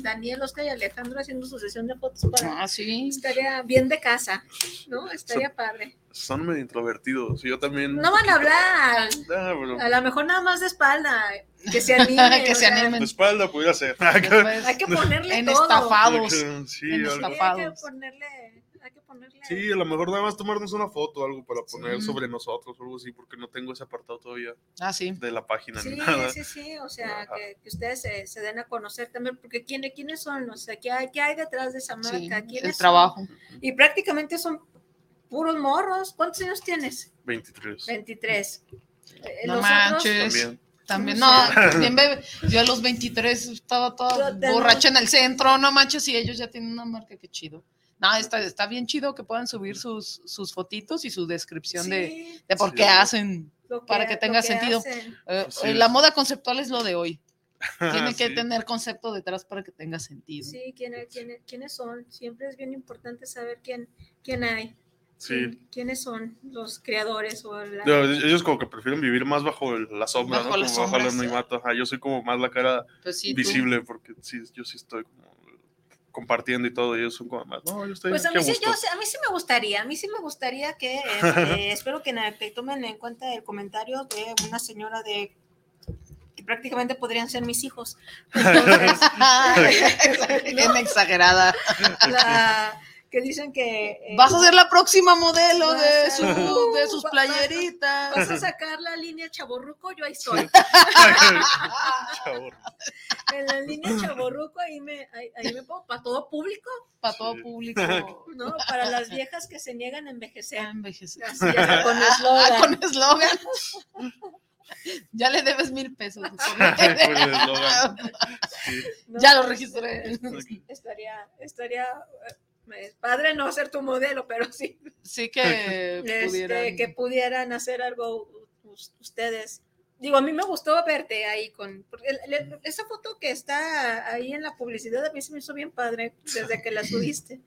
Daniel, Oscar y Alejandro haciendo su sesión de fotos para... Ah, sí. Estaría bien de casa, ¿no? Estaría padre. Son medio introvertidos, y yo también... No van a hablar, Ah, a lo mejor nada más de espalda, que se [LAUGHS] animen. Que se animen. de espalda pudiera ser. Después, Hay que [LAUGHS] ponerle en todo. estafados. Sí, En Sí, hay que estafados. ponerle, ponerle. sí, a lo mejor nada más tomarnos una foto o algo para poner Sí. sobre nosotros o algo así, porque no tengo ese apartado todavía Ah, sí. de la página Sí, ni nada. sí, sí, o sea, que, que ustedes se, se den a conocer también, porque ¿quién, ¿quiénes son? O sea, ¿qué hay, qué hay detrás de esa marca? Sí, ¿Quiénes el son? trabajo. Y prácticamente son puros morros. ¿Cuántos años tienes? 23. 23. Eh, No los manches. También. No, también bebé. Yo a los 23 estaba toda borracha en el centro, no manches, y ellos ya tienen una marca, qué chido. No, está, está bien chido que puedan subir sus, sus fotitos y su descripción de, Sí, de por Sí. qué hacen. para que tenga sentido. Eh, Sí. La moda conceptual es lo de hoy. [LAUGHS] Tiene que Sí. tener concepto detrás para que tenga sentido. Sí, ¿quiénes, quiénes, quiénes son? Siempre es bien importante saber quién, quién hay. Sí. quién- ¿Quiénes son los creadores o la... No, ellos como que prefieren vivir más bajo el- la sombra, Bajo ¿no? Como bajo el anonimato. Ajá, yo soy como más la cara Pues sí, tú- visible porque sí, yo sí estoy como compartiendo y todo, y ellos son como más, no, yo estoy Pues a mí, sí, gusto". yo, sí- a mí sí me gustaría, a mí sí me gustaría que, [LAUGHS] este, espero que, que tomen en cuenta el comentario de una señora de que prácticamente podrían ser mis hijos. [LAUGHS] Entonces, [LAUGHS] Bien exagerada. la- que dicen que... eh, Vas a ser la próxima modelo de, [LAUGHS] a- su- de sus playeritas. Vas a sacar la línea chaborruco, yo ahí estoy. [LAUGHS] [LAUGHS] En la línea chaborruco ahí me, ahí, ahí me pongo para todo público, Para todo Sí. público. ¿no? Para las viejas que se niegan a envejecer. Ah, envejecer. Así, con Ah, eslogan. con eslogan. Ya le debes mil pesos. Sí. ¿no? Ya lo registré. Estaría, estaría eh, padre no ser tu modelo, pero sí Sí que este, pudieran. que pudieran hacer algo ustedes. Digo, a mí me gustó verte ahí con porque el- el- esa foto que está ahí en la publicidad a mí se me hizo bien padre desde que la subiste,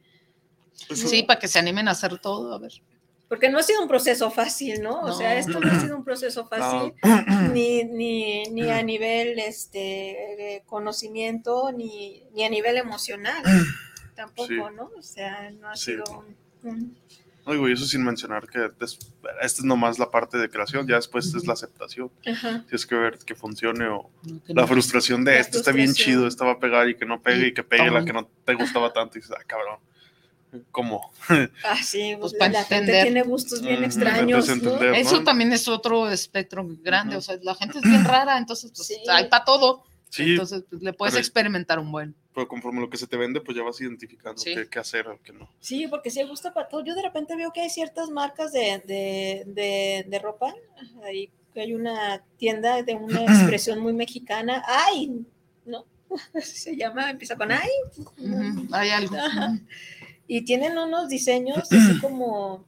Sí, para que se animen a hacer todo, a ver. porque no ha sido un proceso fácil, ¿no? O sea, No. esto no ha sido un proceso fácil [CLEARS THROAT] ni, ni, ni a nivel este eh, conocimiento ni, ni a nivel emocional [CLEARS THROAT] tampoco, Sí. ¿no? O sea, no ha Sí. sido un- un Oigo, y eso sin mencionar que des- esta es nomás la parte de creación, ya después es la aceptación. Ajá. Tienes que ver que funcione o No, que la no. frustración de La esto está bien chido, esta va a pegar y que no pegue Y que pegue la que no te gustaba tanto y dices, ah, cabrón. ¿Cómo? Ah, sí, Pues pues, para la gente entender. tiene gustos bien extraños. ¿no? Eso ¿no? también es otro espectro grande, o sea, la gente es bien rara, entonces pues, Sí. hay para todo. Sí, Entonces pues, le puedes experimentar un buen. Pero conforme lo que se te vende, pues ya vas identificando Sí. qué, qué hacer o qué no. Sí, porque sí gusta para todo. Yo de repente veo que hay ciertas marcas de, de, de, de ropa. Ahí que hay una tienda de una [CLEARS THROAT] expresión muy mexicana. ¡Ay! ¿No? [LAUGHS] Se llama, empieza con ¡ay! Ujú, Hay algo. Ajá. Y tienen unos diseños así como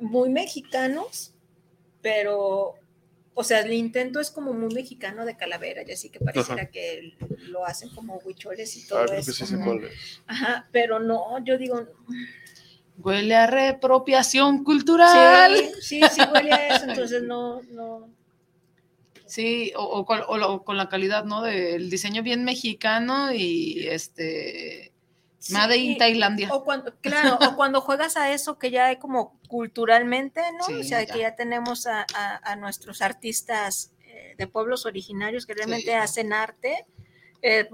muy mexicanos, pero, o sea, el intento es como muy mexicano de calavera, y así que pareciera Ajá. que lo hacen como huicholes y todo Ah, eso. que sí como-. Ajá, pero no, yo digo, Huele a reapropiación cultural. sí, sí, sí huele a eso, entonces no, no. Sí, o, o con la calidad, ¿no? Del diseño bien mexicano y este. Made in Sí, Tailandia. O cuando, [LAUGHS] claro, o cuando juegas a eso que ya hay como culturalmente, ¿no? o sea, ya. que ya tenemos a, a- a nuestros artistas eh, de pueblos originarios que realmente Sí. hacen arte. eh,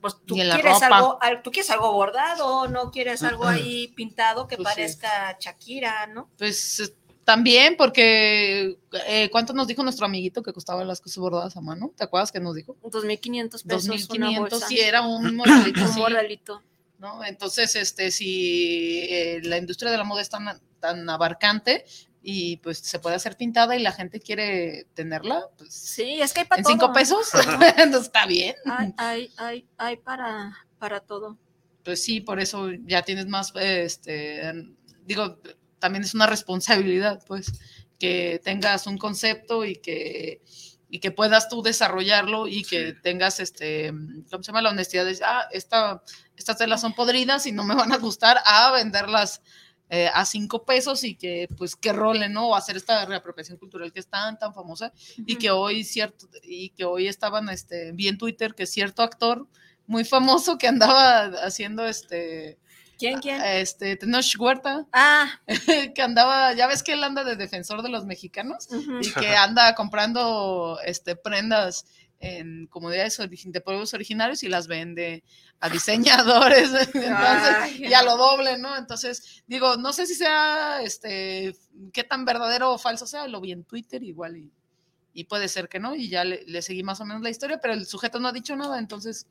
pues tú quieres, algo, al- tú quieres algo bordado, no quieres algo ahí pintado que Pues parezca Shakira, ¿no? Pues eh, también, porque eh, ¿cuánto nos dijo nuestro amiguito que costaban las cosas bordadas a mano? ¿Te acuerdas que nos dijo? 2.500 pesos una 2.500 bolsa. y era un [CLEARS THROAT] morralito un así, morralito. ¿No? Entonces, este, si eh, la industria de la moda es tan, tan abarcante y pues se puede hacer pintada y la gente quiere tenerla, pues Sí, es que hay para en todo. cinco pesos, [LAUGHS] [LAUGHS] entonces está bien. Hay, hay, hay, hay para, para todo. Pues sí, por eso ya tienes más, este, digo, también es una [LAUGHS] responsabilidad, pues, que tengas un concepto y que, y que puedas tú desarrollarlo y que tengas, este, ¿cómo se llama? La honestidad de ah, esta, estas telas son podridas y no me van a gustar, a venderlas eh, a cinco pesos y que, pues, que rolen, ¿no? O hacer esta reapropiación cultural que es tan, tan famosa y que hoy cierto y que hoy estaban este vi en Twitter que cierto actor muy famoso que andaba haciendo este ¿Quién, quién? este Tenoch Huerta. Ah, [LAUGHS] que andaba ya ves que él anda de defensor de los mexicanos y que [LAUGHS] anda comprando este prendas en comunidades de pueblos originarios y las vende a [LAUGHS] diseñadores. Entonces Ay, y a lo doble, ¿no? Entonces, digo, no sé si sea, este, qué tan verdadero o falso sea, lo vi en Twitter igual y, y puede ser que no, y ya le, le seguí más o menos la historia, pero el sujeto no ha dicho nada, entonces,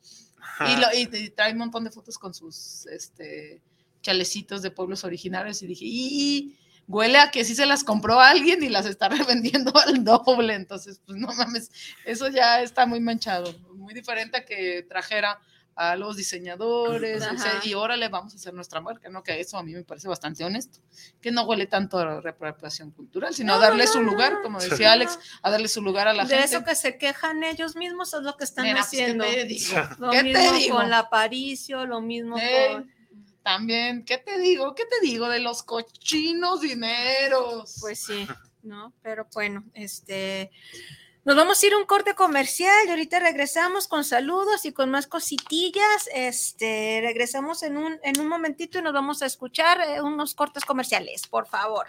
y, lo- y- y trae un montón de fotos con sus, este, chalecitos de pueblos originarios y dije, y huele a que sí se las compró a alguien y las está [LAUGHS] revendiendo al doble, entonces, pues no mames, eso ya está muy manchado, muy diferente a que trajera a los diseñadores, o sea, Ajá. y órale, vamos a hacer nuestra marca, ¿no? Que eso a mí me parece bastante honesto, que no huele tanto a reapropiación cultural, sino a darle no, su no, lugar, como decía Alex, a darle su lugar a la de gente. eso que se quejan ellos mismos es lo que están Nena, pues, ¿qué haciendo. te digo? Lo ¿Qué te mismo digo? con la Aparicio, lo mismo Ey, con. También, ¿qué te digo? ¿Qué te digo de los cochinos dineros? Pues sí, ¿no? Pero bueno, este. Nos vamos a ir a un corte comercial y ahorita regresamos con saludos y con más cositillas. Este, regresamos en un, en un momentito y nos vamos a escuchar eh, unos cortes comerciales, por favor.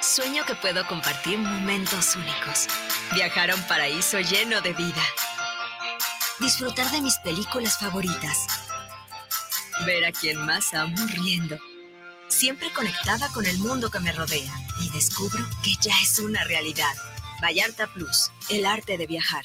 Sueño que puedo compartir momentos únicos. Viajar a un paraíso lleno de vida. Disfrutar de mis películas favoritas. Ver a quien más amo riendo. Siempre conectada con el mundo que me rodea. Y descubro que ya es una realidad. Vallarta Plus, el arte de viajar.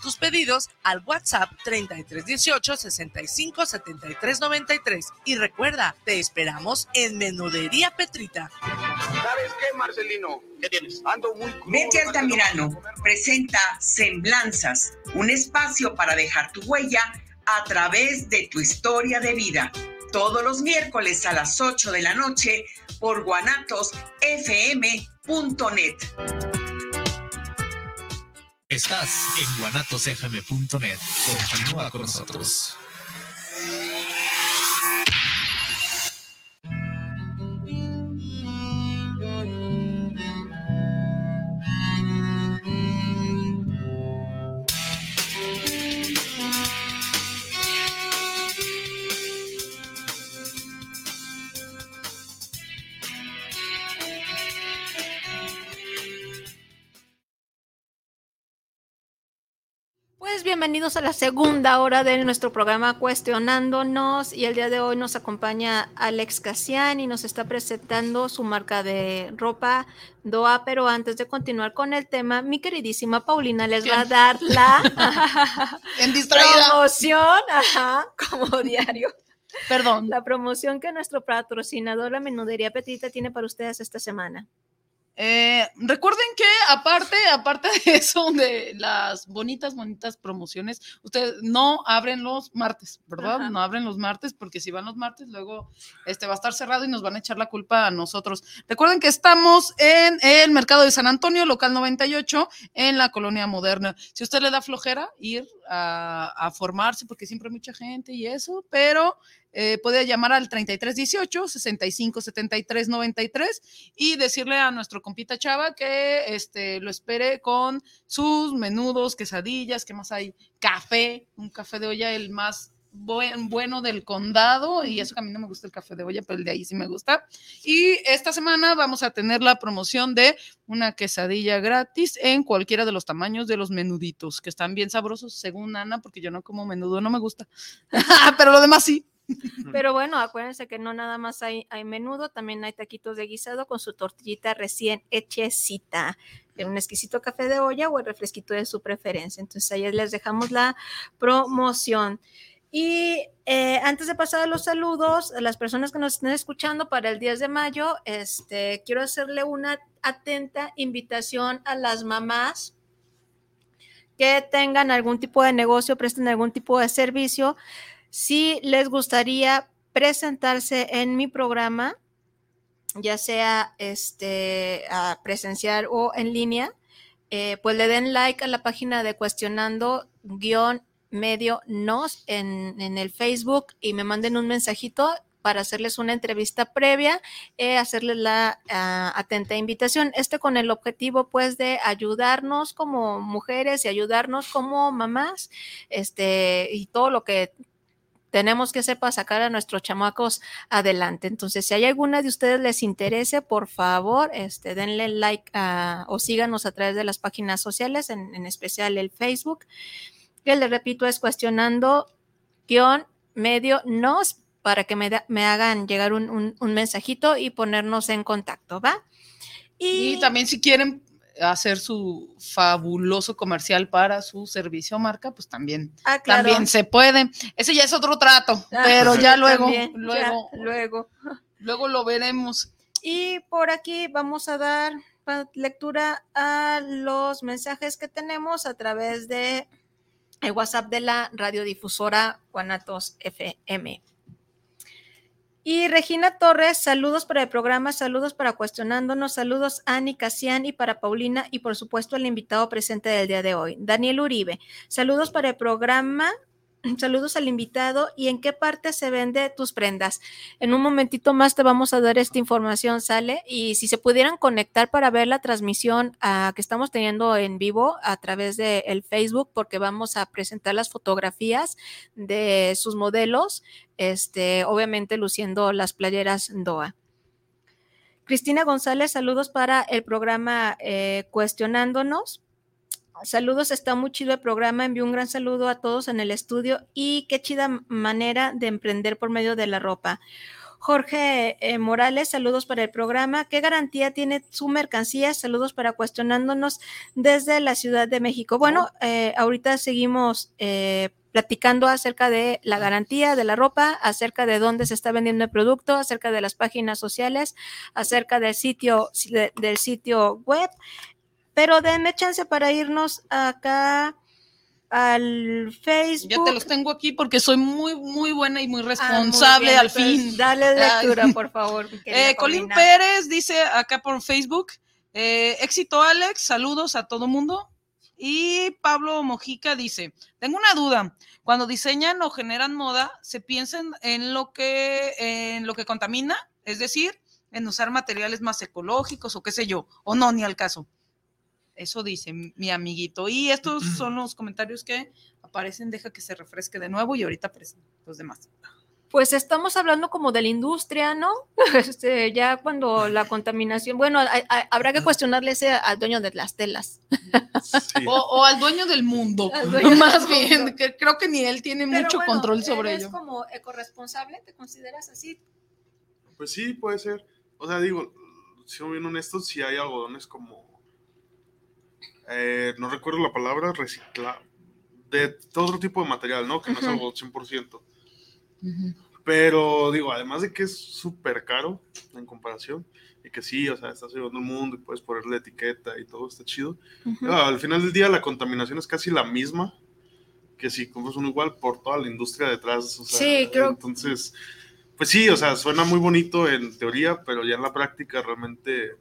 tus pedidos al WhatsApp 3318 65 73 93. Y recuerda, te esperamos en Menudería Petrita. ¿Sabes qué, Marcelino? ¿Qué tienes? Ando muy Vete Altamirano presenta Semblanzas, un espacio para dejar tu huella a través de tu historia de vida. Todos los miércoles a las 8 de la noche por guanatosfm.net. Estás en guanatosfm.net. Continúa con nosotros. Bienvenidos a la segunda hora de nuestro programa Cuestionándonos y el día de hoy nos acompaña Alex Casian y nos está presentando su marca de ropa Doa, pero antes de continuar con el tema, mi queridísima Paulina les va a dar la [LAUGHS] promoción, ajá, como diario. Perdón. La promoción que nuestro patrocinador, la Menudería Petita, tiene para ustedes esta semana. Eh, recuerden que aparte, aparte [LAUGHS] de eso, de las bonitas, bonitas promociones, ustedes no abren los martes, ¿verdad? Ajá. No abren los martes porque si van los martes, luego este va a estar cerrado y nos van a echar la culpa a nosotros. Recuerden que estamos en el mercado de San Antonio, local 98, en la colonia moderna. Si usted le da flojera ir a, a formarse, porque siempre hay mucha gente y eso, pero eh, puede llamar al 3318 65 73 93 y decirle a nuestro compita Chava que este, lo espere con sus menudos, quesadillas, ¿qué más hay? Café, un café de olla, el más buen- bueno del condado, y eso que a mí no me gusta el café de olla, pero el de ahí sí me gusta. Y esta semana vamos a tener la promoción de una quesadilla gratis en cualquiera de los tamaños de los menuditos, que están bien sabrosos, según Ana, porque yo no como menudo, no me gusta. [LAUGHS] pero lo demás sí. [LAUGHS] Pero bueno, acuérdense que no nada más hay, hay menudo, también hay taquitos de guisado con su tortillita recién hechecita, en un exquisito café de olla o el refresquito de su preferencia. Entonces ahí les dejamos la promoción. Y eh, antes de pasar a los saludos, a las personas que nos estén escuchando para el 10 de mayo, este, quiero hacerle una atenta invitación a las mamás que tengan algún tipo de negocio, presten algún tipo de servicio. Si les gustaría presentarse en mi programa, ya sea este, presencial o en línea, eh, pues le den like a la página de cuestionando guion medio nos en, en el Facebook y me manden un mensajito para hacerles una entrevista previa, eh, hacerles la ah, atenta invitación. Este con el objetivo, pues, de ayudarnos como mujeres y ayudarnos como mamás, este, y todo lo que tenemos que para sacar a nuestros chamacos adelante. Entonces, si hay alguna de ustedes les interese, por favor, este, denle like a- o síganos a través de las páginas sociales, en, en especial el Facebook, que les repito es cuestionando guion medio nos para que me, da- me hagan llegar un, un- un mensajito y ponernos en contacto, ¿va? Y también si quieren hacer su fabuloso comercial para su servicio marca, pues también, Ah, claro. también se puede. Ese ya es otro trato, Ah, pero sí, ya [LAUGHS] luego, también, ya, luego, luego. luego lo veremos. Y por aquí vamos a dar lectura a los mensajes que tenemos a través de el WhatsApp de la radiodifusora Guanatos FM. Y Regina Torres, saludos para el programa, saludos para Cuestionándonos, saludos a Ani Casian y para Paulina y por supuesto al invitado presente del día de hoy, Daniel Uribe. Saludos para el programa Saludos al invitado y en qué parte se vende tus prendas. En un momentito más te vamos a dar esta información, sale. Y si se pudieran conectar para ver la transmisión ah, que estamos teniendo en vivo a través del el Facebook, porque vamos a presentar las fotografías de sus modelos, este, obviamente luciendo las playeras DOA. Cristina González, saludos para el programa eh, Cuestionándonos. Saludos, está muy chido el programa. Envío un gran saludo a todos en el estudio y qué chida manera de emprender por medio de la ropa. Jorge eh, Morales, saludos para el programa. ¿Qué garantía tiene su mercancía? Saludos para cuestionándonos desde la Ciudad de México. Bueno, eh, ahorita seguimos eh, platicando acerca de la garantía de la ropa, acerca de dónde se está vendiendo el producto, acerca de las páginas sociales, acerca del sitio, del sitio web pero denme chance para irnos acá al Facebook. Ya te los tengo aquí porque soy muy, muy buena y muy ah, responsable al fin. Dale lectura, por favor. [LAUGHS] Eh, Colín Pérez dice acá por Facebook, eh, éxito Alex, saludos a todo mundo. Y Pablo Mojica dice, tengo una duda, cuando diseñan o generan moda, ¿se piensan en lo que, en lo que contamina? Es decir, en usar materiales más ecológicos o qué sé yo, o no, ni al caso. Eso dice mi amiguito. Y estos son los comentarios que aparecen. Deja que se refresque de nuevo y ahorita los demás. Pues estamos hablando como de la industria, ¿no? [LAUGHS] Este, ya cuando la contaminación, bueno, habrá que cuestionarle ese al dueño de las telas. O, al dueño del mundo, [LAUGHS] más bien, que creo que ni él tiene mucho control sobre ello. ¿Es como ecoresponsable? ¿Te consideras así? Pues sí, puede ser. O sea, digo, siendo bien honestos, si hay algodones como eh, no recuerdo la palabra, reciclar, de todo otro tipo de material, ¿no? Que no es algo 100%. Pero digo, además de que es súper caro en comparación, y que sí, o sea, estás llevando el mundo y puedes poner la etiqueta y todo está chido. al final del día la contaminación es casi la misma que si compras uno igual por toda la industria detrás. O sea, sí, creo. Entonces, pues sí, o sea, suena muy bonito en teoría, pero ya en la práctica realmente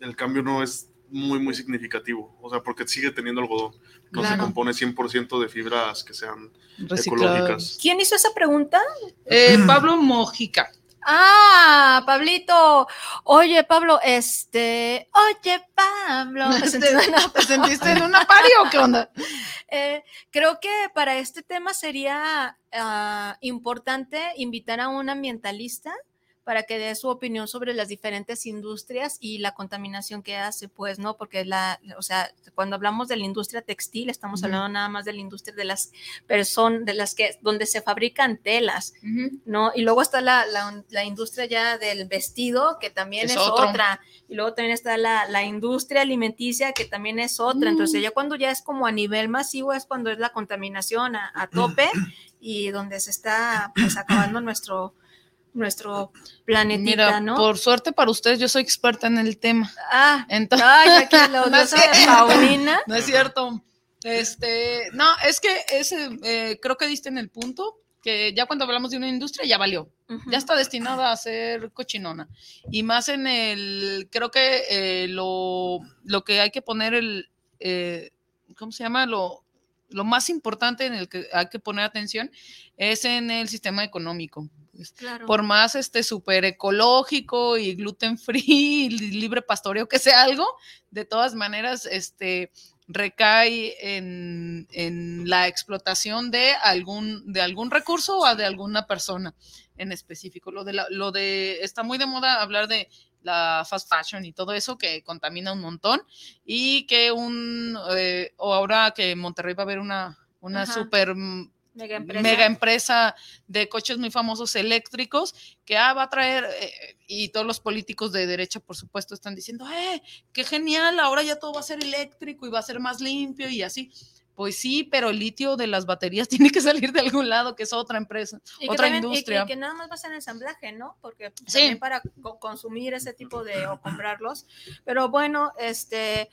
el cambio no es muy, muy significativo. O sea, porque sigue teniendo algodón. No se compone 100% de fibras que sean ecológicas. ¿Quién hizo esa pregunta? Eh, [CLEARS THROAT] Pablo Mojica. Ah, Pablito. Oye, Pablo, este. Oye, Pablo. [LAUGHS] [LAUGHS] ¿Te, sentiste en una pari o qué onda? [LAUGHS] Eh, creo que para este tema sería ah, importante invitar a un ambientalista para que dé su opinión sobre las diferentes industrias y la contaminación que hace, pues, ¿no? Porque la, o sea, cuando hablamos de la industria textil, estamos hablando nada más de la industria de las personas, de las que, donde se fabrican telas, ¿no? Y luego está la, la, industria ya del vestido, que también es, otra, y luego también está la, la industria alimenticia, que también es otra. Entonces, ya cuando ya es como a nivel masivo, es cuando es la contaminación a, a tope y donde se está, pues, acabando nuestro nuestro planetita, ¿no? Por suerte para ustedes, yo soy experta en el tema. Ah, entonces, aquí [LAUGHS] no, es Paulina. No es cierto. Este, no, es que ese, eh, creo que diste en el punto que ya cuando hablamos de una industria ya valió, ya está destinada a ser cochinona. Y más en el, creo que eh, lo, lo, que hay que poner el, eh, ¿cómo se llama? Lo, lo más importante en el que hay que poner atención es en el sistema económico. Pues, por más este súper ecológico y gluten free, libre pastoreo que sea algo, de todas maneras, este recae en, la explotación de algún, de algún recurso o de alguna persona en específico. Lo de, lo de, está muy de moda hablar de la fast fashion y todo eso que contamina un montón y que un, eh, o ahora que Monterrey va a haber una, una super mega empresa. de coches muy famosos eléctricos que ah, va a traer, eh, y todos los políticos de derecha, por supuesto, están diciendo, ¡eh, qué genial! Ahora ya todo va a ser eléctrico y va a ser más limpio y así. Pues sí, pero el litio de las baterías [LAUGHS] tiene que salir de algún lado, que es otra empresa, otra industria. Y que, nada más va a ser ensamblaje, ¿no? Porque también para consumir ese tipo de o comprarlos. Pero bueno, este,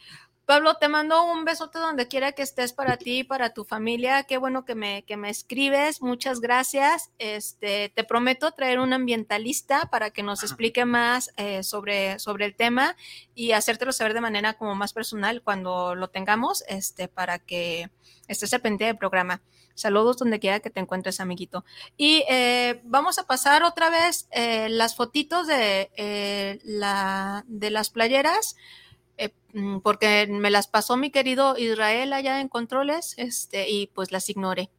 Pablo, te mando un besote donde quiera que estés para ti y para tu familia. Qué bueno que me, que me escribes. Muchas gracias. Este, te prometo traer un ambientalista para que nos explique más eh, sobre, sobre el tema y hacértelo saber de manera como más personal cuando lo tengamos, este, para que estés al pendiente del programa. Saludos donde quiera que te encuentres, amiguito. Y eh, vamos a pasar otra vez eh, las fotitos de, eh, la, de las playeras. Eh, mm, porque me las pasó mi querido Israel allá en controles, este, y pues las ignoré.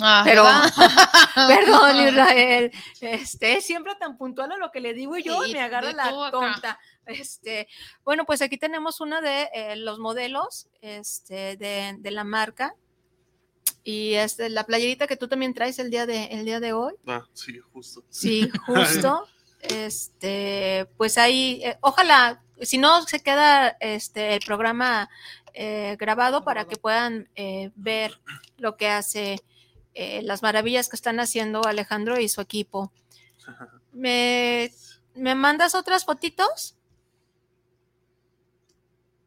Ah, Pero, [LAUGHS] perdón, [LAUGHS] Israel, este, es siempre tan puntual a lo que le digo yo y me agarra la tonta. Este, bueno, pues aquí tenemos una de eh, los modelos este, de, de la marca. Y este, la playerita que tú también traes el día de, el día de hoy. Ah, sí, justo. Sí, [LAUGHS] justo. este, pues ahí, eh, ojalá, si no se queda este el programa eh, grabado para que puedan eh, ver lo que hace, eh, las maravillas que están haciendo Alejandro y su equipo. [LAUGHS] ¿Me, ¿me mandas otras fotitos?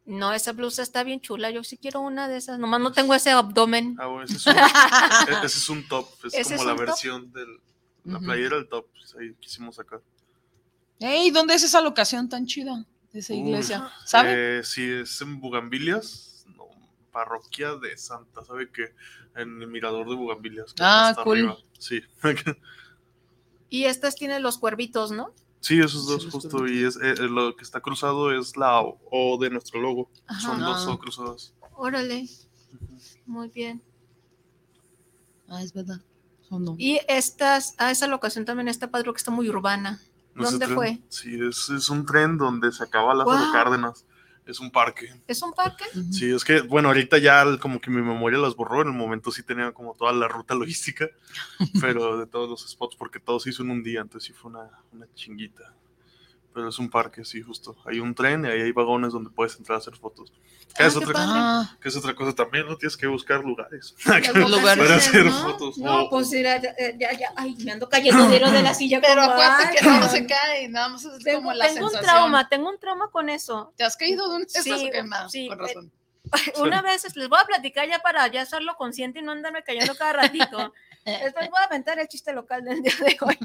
No, esa blusa está bien chula. Yo sí quiero una de esas. Nomás no tengo ese abdomen. Ah, bueno, ese es un, [LAUGHS] e- ese es un top. Es ¿Ese como es la top? versión de la playera del top. pues, ahí quisimos sacar. Ey, ¿dónde es esa locación tan chida de esa Uy, iglesia? ¿Sabe? Eh, sí, es en Bugambilias, no, parroquia de Santa, ¿sabe qué? En el mirador de Bugambilias. que Ah, está cool. arriba. Sí. [LAUGHS] Y estas tienen los cuervitos, ¿no? sí, esos dos Sí, justo. Y es, eh, lo que está cruzado es la O, O de nuestro logo. Ajá. Son dos Ah. O cruzadas. Órale. Muy bien. Ah, es verdad. Y estas, ah, esa locación también está padre, que está muy urbana. ¿Dónde tren- fue? Sí, es, es un tren donde se acaba Lázaro Guau. Cárdenas. Es un parque. ¿Es un parque? Sí, es que, bueno, ahorita ya como que mi memoria las borró, en el momento sí tenía como toda la ruta logística, [LAUGHS] pero de todos los spots, porque todo se hizo en un día, entonces sí fue una, una chinguita. Pero es un parque, sí, justo. Hay un tren y ahí hay vagones donde puedes entrar a hacer fotos. Que, Ah, es, otra. Ah, que es otra cosa también, ¿no? Tienes que buscar lugares. Lugares. [LAUGHS] Para hacer ¿no? fotos. No, O- pues mira, ya, ya, ya, ay, me ando cayendo de la silla. pero acuérdate que no no. se cae, nada más es Tengo, como la tengo un sensación. trauma, tengo un trauma con eso. ¿Te has caído de un Sí, sí, quemado? sí, Con eh, razón. [LAUGHS] Una vez les voy a platicar ya para ya hacerlo consciente y no andarme cayendo cada ratito. [LAUGHS] Les voy a aventar el chiste local del día de hoy.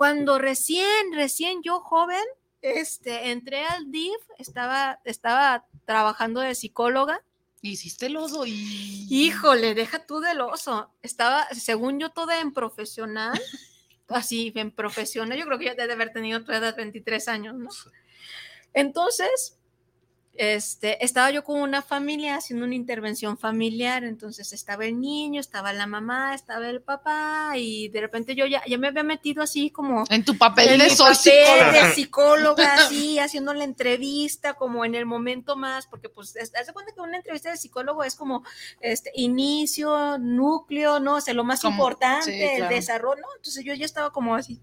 Cuando recién, recién yo joven, este, entré al DIF, estaba, estaba trabajando de psicóloga. Hiciste el oso y. Híjole, deja tú del oso. Estaba, según yo, toda en profesional. [LAUGHS] Así, en profesional. Yo creo que ya debe haber tenido tu edad 23 años, ¿no? Entonces, este, estaba yo con una familia haciendo una intervención familiar, entonces estaba el niño, estaba la mamá, estaba el papá y de repente yo ya, ya me había metido así como En tu papel en de mi soy papel psicóloga. de psicóloga, así, haciendo la entrevista, como en el momento más, porque pues, de cuenta que una entrevista de psicólogo es como este inicio, núcleo, ¿no? O sea, lo más Como- importante, sí, el desarrollo, ¿no? Entonces yo ya estaba como así.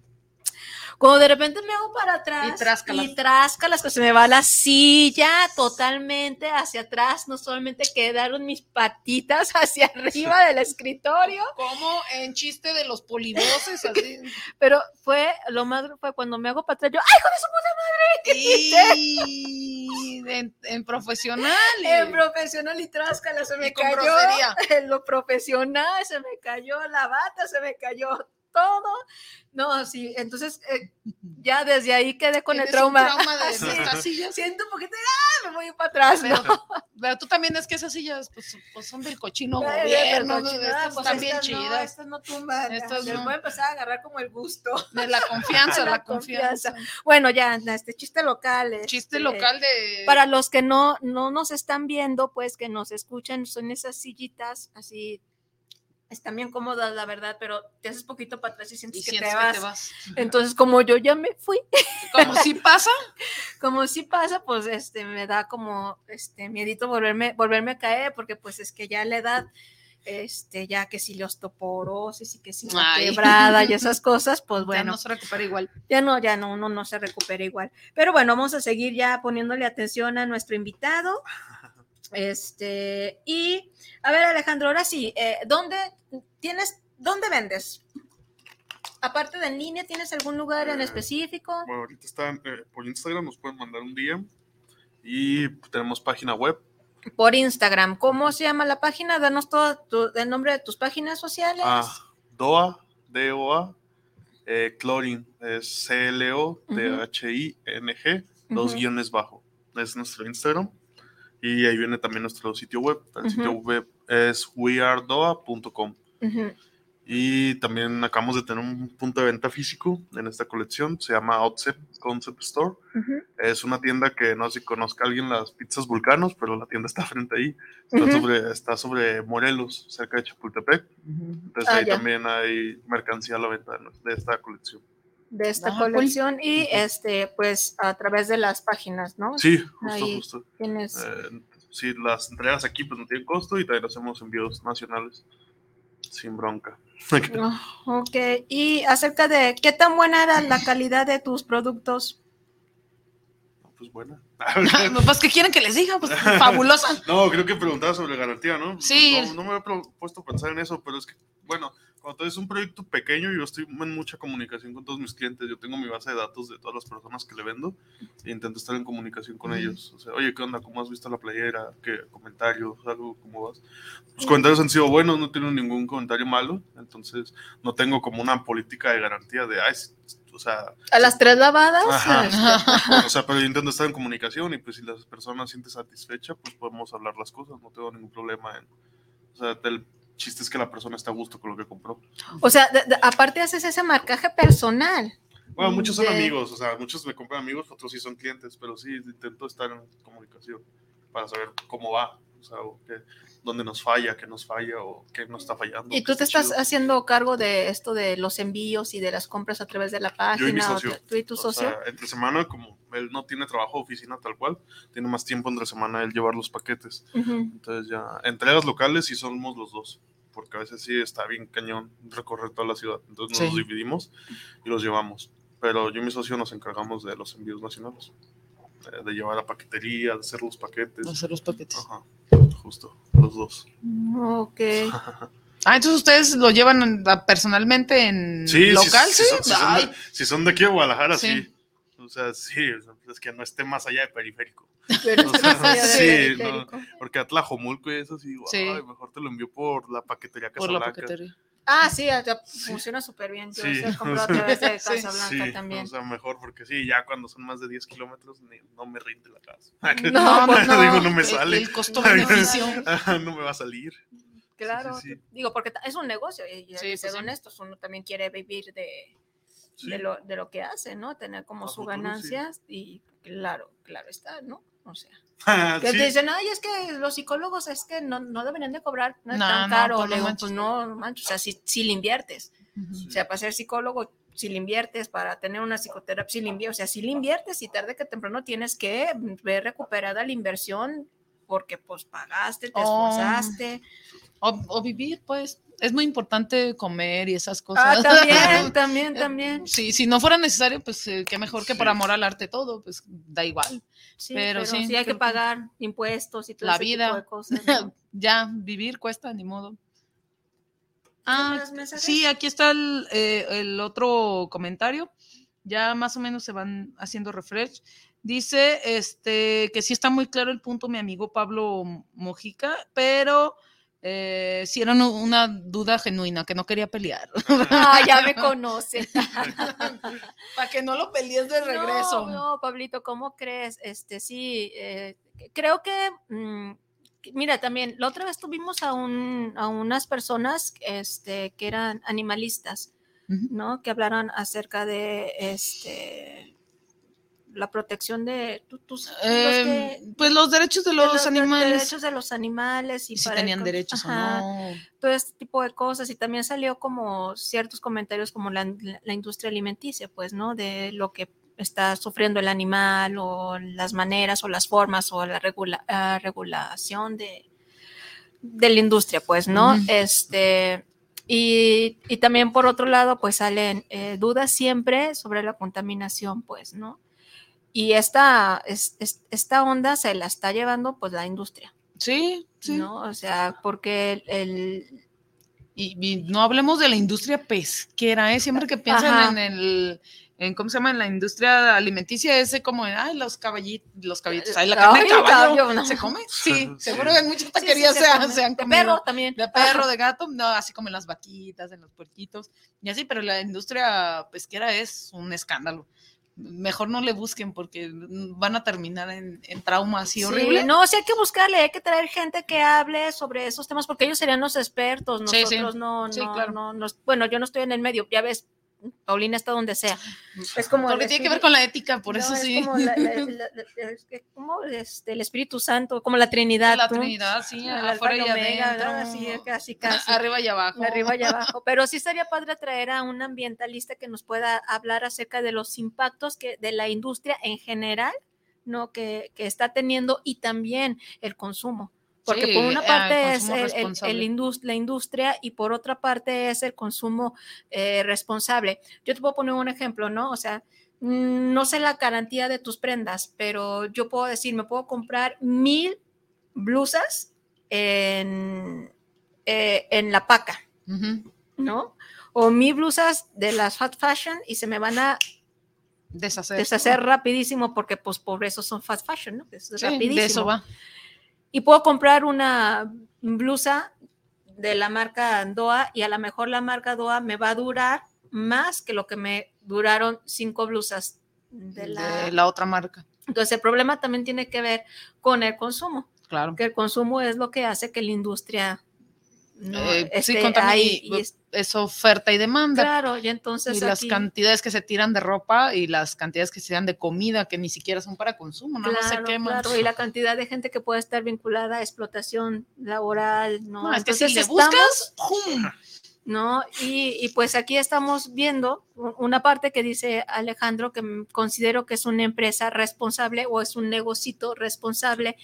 Cuando de repente me hago para atrás Y tráscalas. y tráscalas, que se me va la silla totalmente hacia atrás, no solamente quedaron mis patitas [LAUGHS] hacia arriba [LAUGHS] del escritorio, Como en chiste de los polivoces, así. [LAUGHS] pero fue lo más fue cuando me hago para atrás, yo, ¡ay, de su puta madre! ¿Qué y en, en profesional. En profesional y tráscala se me con cayó. grosería. En lo profesional se me cayó la bata, se me cayó todo. No, sí, entonces eh, ya desde ahí quedé con el Tienes un trauma. trauma de [LAUGHS] Así, estas sillas. Siento un poquito, ¡ah! Me voy para atrás. Pero, ¿no? pero tú también es que esas sillas pues, pues son del cochino Ay, gobierno. ¿no? Estas pues están bien no, chidas. estas no tumban. Estas no. voy a empezar a agarrar como el gusto. De la confianza, [LAUGHS] La la, confianza. Bueno, ya, este chiste local. Chiste este, local de. Para los que no, no nos están viendo, pues que nos escuchan, son esas sillitas así, están bien cómodas, la verdad, pero te haces poquito para atrás y sientes, y que, sientes te que vas. te vas. Entonces, como yo ya me fui, Como si pasa. [LAUGHS] como si pasa, pues este me da como este miedito volverme, volverme a caer, porque pues es que ya la edad, este, ya que si la osteoporosis y que si la Ay. quebrada y esas [LAUGHS] cosas, pues Ya bueno, no se recupera igual. ya no, ya no, uno no se recupera igual. Pero bueno, vamos a seguir ya poniéndole atención a nuestro invitado. [LAUGHS] Este, y a ver, Alejandro, ahora sí, eh, ¿dónde tienes, dónde vendes? Aparte de en línea, ¿tienes algún lugar en Eh, específico? Bueno, ahorita están eh, por Instagram, nos pueden mandar un día. Y tenemos página web, por Instagram. ¿Cómo se llama la página? Danos todo tu- el nombre de tus páginas sociales. Ah, DOA, D-O-A, eh, Clorin, es C-L-O-T-H-I-N-G, dos guiones bajo. Es nuestro Instagram. Y ahí viene también nuestro sitio web. El sitio web es wearedoa.com. Ujú. Y también acabamos de tener un punto de venta físico en esta colección. Se llama Outset Concept Store. Es una tienda que no sé si conozca alguien las pizzas Vulcanos, pero la tienda está frente ahí. Está, sobre, está sobre Morelos, cerca de Chapultepec. Entonces Ah, ahí ya. también hay mercancía a la venta de, esta colección. de esta Ah, cool. colección y este pues a través de las páginas, ¿no? Sí, justo, Ahí justo. tienes Eh, sí, las entregas aquí pues no tienen costo y también hacemos envíos nacionales sin bronca. [LAUGHS] Ok, y acerca de qué tan buena era la calidad de tus productos. pues buena. [LAUGHS] pues que quieren que les diga, pues fabulosa. [LAUGHS] No, creo que preguntaba sobre garantía, ¿no? Sí. No, no me había puesto a pensar en eso, pero es que, bueno, cuando es un proyecto pequeño, yo estoy en mucha comunicación con todos mis clientes. Yo tengo mi base de datos de todas las personas que le vendo e intento estar en comunicación con ellos. O sea, oye, ¿qué onda? ¿Cómo has visto la playera? ¿Qué comentarios? ¿Algo? ¿Cómo vas? Los comentarios han sido buenos, no tengo ningún comentario malo. Entonces, no tengo como una política de garantía de, ay, o sea, A las tres lavadas. Ajá. [LAUGHS] O sea, pero yo intento estar en comunicación y pues si las personas sienten satisfecha, pues podemos hablar las cosas, no tengo ningún problema en... O sea, el chiste es que la persona está a gusto con lo que compró. O sea, de- de- aparte haces ese marcaje personal. Bueno, muchos son De- amigos, o sea, muchos me compran amigos, otros sí son clientes, pero sí intento estar en comunicación para saber cómo va, o sea, o qué- dónde nos falla, qué nos falla o qué no está fallando. Y tú te está estás chido. haciendo cargo de esto de los envíos y de las compras a través de la Yo y mi página. o socio. tú y tu O socio. sea, entre semana, como él no tiene trabajo de oficina tal cual, tiene más tiempo entre semana él llevar los paquetes. Entonces ya, entregas locales sí somos los dos, porque a veces sí está bien cañón recorrer toda la ciudad. Entonces nos Sí. dividimos y los llevamos. Pero yo y mi socio nos encargamos de los envíos nacionales, de llevar a paquetería, de hacer los paquetes. Hacer los paquetes. Ajá, justo, los dos. Ok. Ah, entonces ustedes lo llevan personalmente en Sí, local, sí, sí. son, si son de, si son de aquí a Guadalajara, Sí. sí. O sea, sí, sea, es que no esté más allá de periférico. Pero O sea, sí, no, porque a Tlajomulco y eso sí, Sí. ay, mejor te lo envío por la paquetería por la Casablanca. paquetería. Ah, sí, ya funciona súper bien. Yo Sí. he [LAUGHS] comprado a través de Sí. Casablanca Sí, también. o sea, mejor porque sí, ya cuando son más de 10 kilómetros no me rinde la casa. [LAUGHS] No, pues no. Digo, no me El- sale. El costo-beneficio. No me va a salir. Claro, sí, sí. digo, porque es un negocio y, y hay Sí, que ser pues sí. honestos, uno también quiere vivir de, Sí. de, lo, de lo que hace, ¿no? Tener como A su futuro, sí. ganancias y claro, claro está, ¿no? O sea, Ah, [LAUGHS] que sí. te dicen, ay, es que los psicólogos es que no, no deberían de cobrar no es No, tan caro. pues no Le digo, pues no, manches, o sea, si, si le inviertes, Ujú. o sea, para ser psicólogo, si le inviertes para tener una psicoterapia, si le inviertes, o sea, si le inviertes y tarde que temprano tienes que ver recuperada la inversión porque pues pagaste, te Oh. esforzaste. O, o vivir, pues. Es muy importante comer y esas Ah, cosas. también, también, [LAUGHS] también. Sí, si no fuera necesario, pues eh, qué mejor que por Sí. amor al arte todo, pues da igual. Sí, Pero pero, sí, sí, hay que pagar impuestos y todo La ese tipo vida. de cosas. [LAUGHS] ¿no? ya, vivir cuesta, ni modo. Ah, sí, aquí está el, eh, el otro comentario. Ya más o menos se van haciendo refresh. Dice este, que sí está muy claro el punto, mi amigo Pablo Mojica, pero eh, sí era una- duda genuina, que no quería pelear. Ah, ya me [LAUGHS] conoce. [LAUGHS] Para que no lo pelees de regreso. No, no, Pablito, ¿cómo crees? Este, sí, eh, creo que, mm, que- mira, también, la otra vez tuvimos a, un, a unas personas este, que eran animalistas. ¿no? Que hablaron acerca de este, la protección de tú- tus, los que- pues los derechos de de los, animales. derechos de los animales y, si para tenían derechos ajá, o no. todo este tipo de cosas y también salió como ciertos comentarios como la, la- industria alimenticia, pues, ¿no? De lo que está sufriendo el animal o las maneras o las formas o la regula- ah, regulación de, de la industria, pues, ¿no? Este, y, y también por otro lado, pues salen eh, dudas siempre sobre la contaminación, pues, ¿no? Y esta, es- es- esta onda se la está llevando pues la industria, Sí, sí. ¿no? O sea, porque el, el- Y, y no hablemos de la industria pesquera, ¿eh? Siempre que piensan Ajá. en el, en, ¿cómo se llama? En la industria alimenticia, ese como, ay, los caballitos, los caballitos, ay, la carne de caballo, ¿se come? Sí, seguro que en muchas taquerías sí, se sean, come. sean De comido. perro también. De perro, de gato, no, así como en las vaquitas, en los puerquitos, y así, pero la industria pesquera es un escándalo. Mejor no le busquen porque van a terminar en, en trauma así Sí, horrible. no, sí hay que buscarle, hay que traer gente que hable sobre esos temas porque ellos serían los expertos, Sí, sí. nosotros no, Sí, no, claro. no, no- bueno, yo no estoy en el medio, ya ves, Paulina está donde sea. Es como Porque tiene que ver con la ética, por no, eso es sí. como, la- la- [LAUGHS] como, este, el Espíritu Santo, como la Trinidad. La. Trinidad, sí, afuera y omega, adentro. Así, casi, casi. Arriba y abajo. Arriba y [LAUGHS] abajo. Pero sí estaría padre traer a un ambientalista que nos pueda hablar acerca de los impactos que de la industria en general, ¿no? Que, que está teniendo y también el consumo. Porque Sí, por una eh, parte es el- el- el responsable. indus- la industria y por otra parte es el consumo eh, responsable. Yo te puedo poner un ejemplo, ¿no? O sea, mm, no sé la garantía de tus prendas, pero yo puedo decir, me puedo comprar mil blusas en, eh, en la paca. ¿no? O mil blusas de las fast fashion y se me van a Deshacer. deshacer rapidísimo porque pues por eso son fast fashion, ¿no? Es Sí, rapidísimo. de eso va. Y puedo comprar una blusa de la marca Doa y a lo mejor la marca Doa me va a durar más que lo que me duraron cinco blusas de la... de la otra marca. Entonces el problema también tiene que ver con el consumo, Claro. que el consumo es lo que hace que la industria no Eh, sí, esté contamina ahí y- y es- es oferta y demanda. claro, y entonces y las cantidades que se tiran de ropa y las cantidades que se dan de comida que ni siquiera son para consumo, no, no se Claro, queman. claro, y la cantidad de gente que puede estar vinculada a explotación laboral, ¿no? No, es que si Entonces le estamos- buscas, ¡pum! ¿no? Y, y pues aquí estamos viendo una parte que dice Alejandro que considero que es una empresa responsable o es un negocito responsable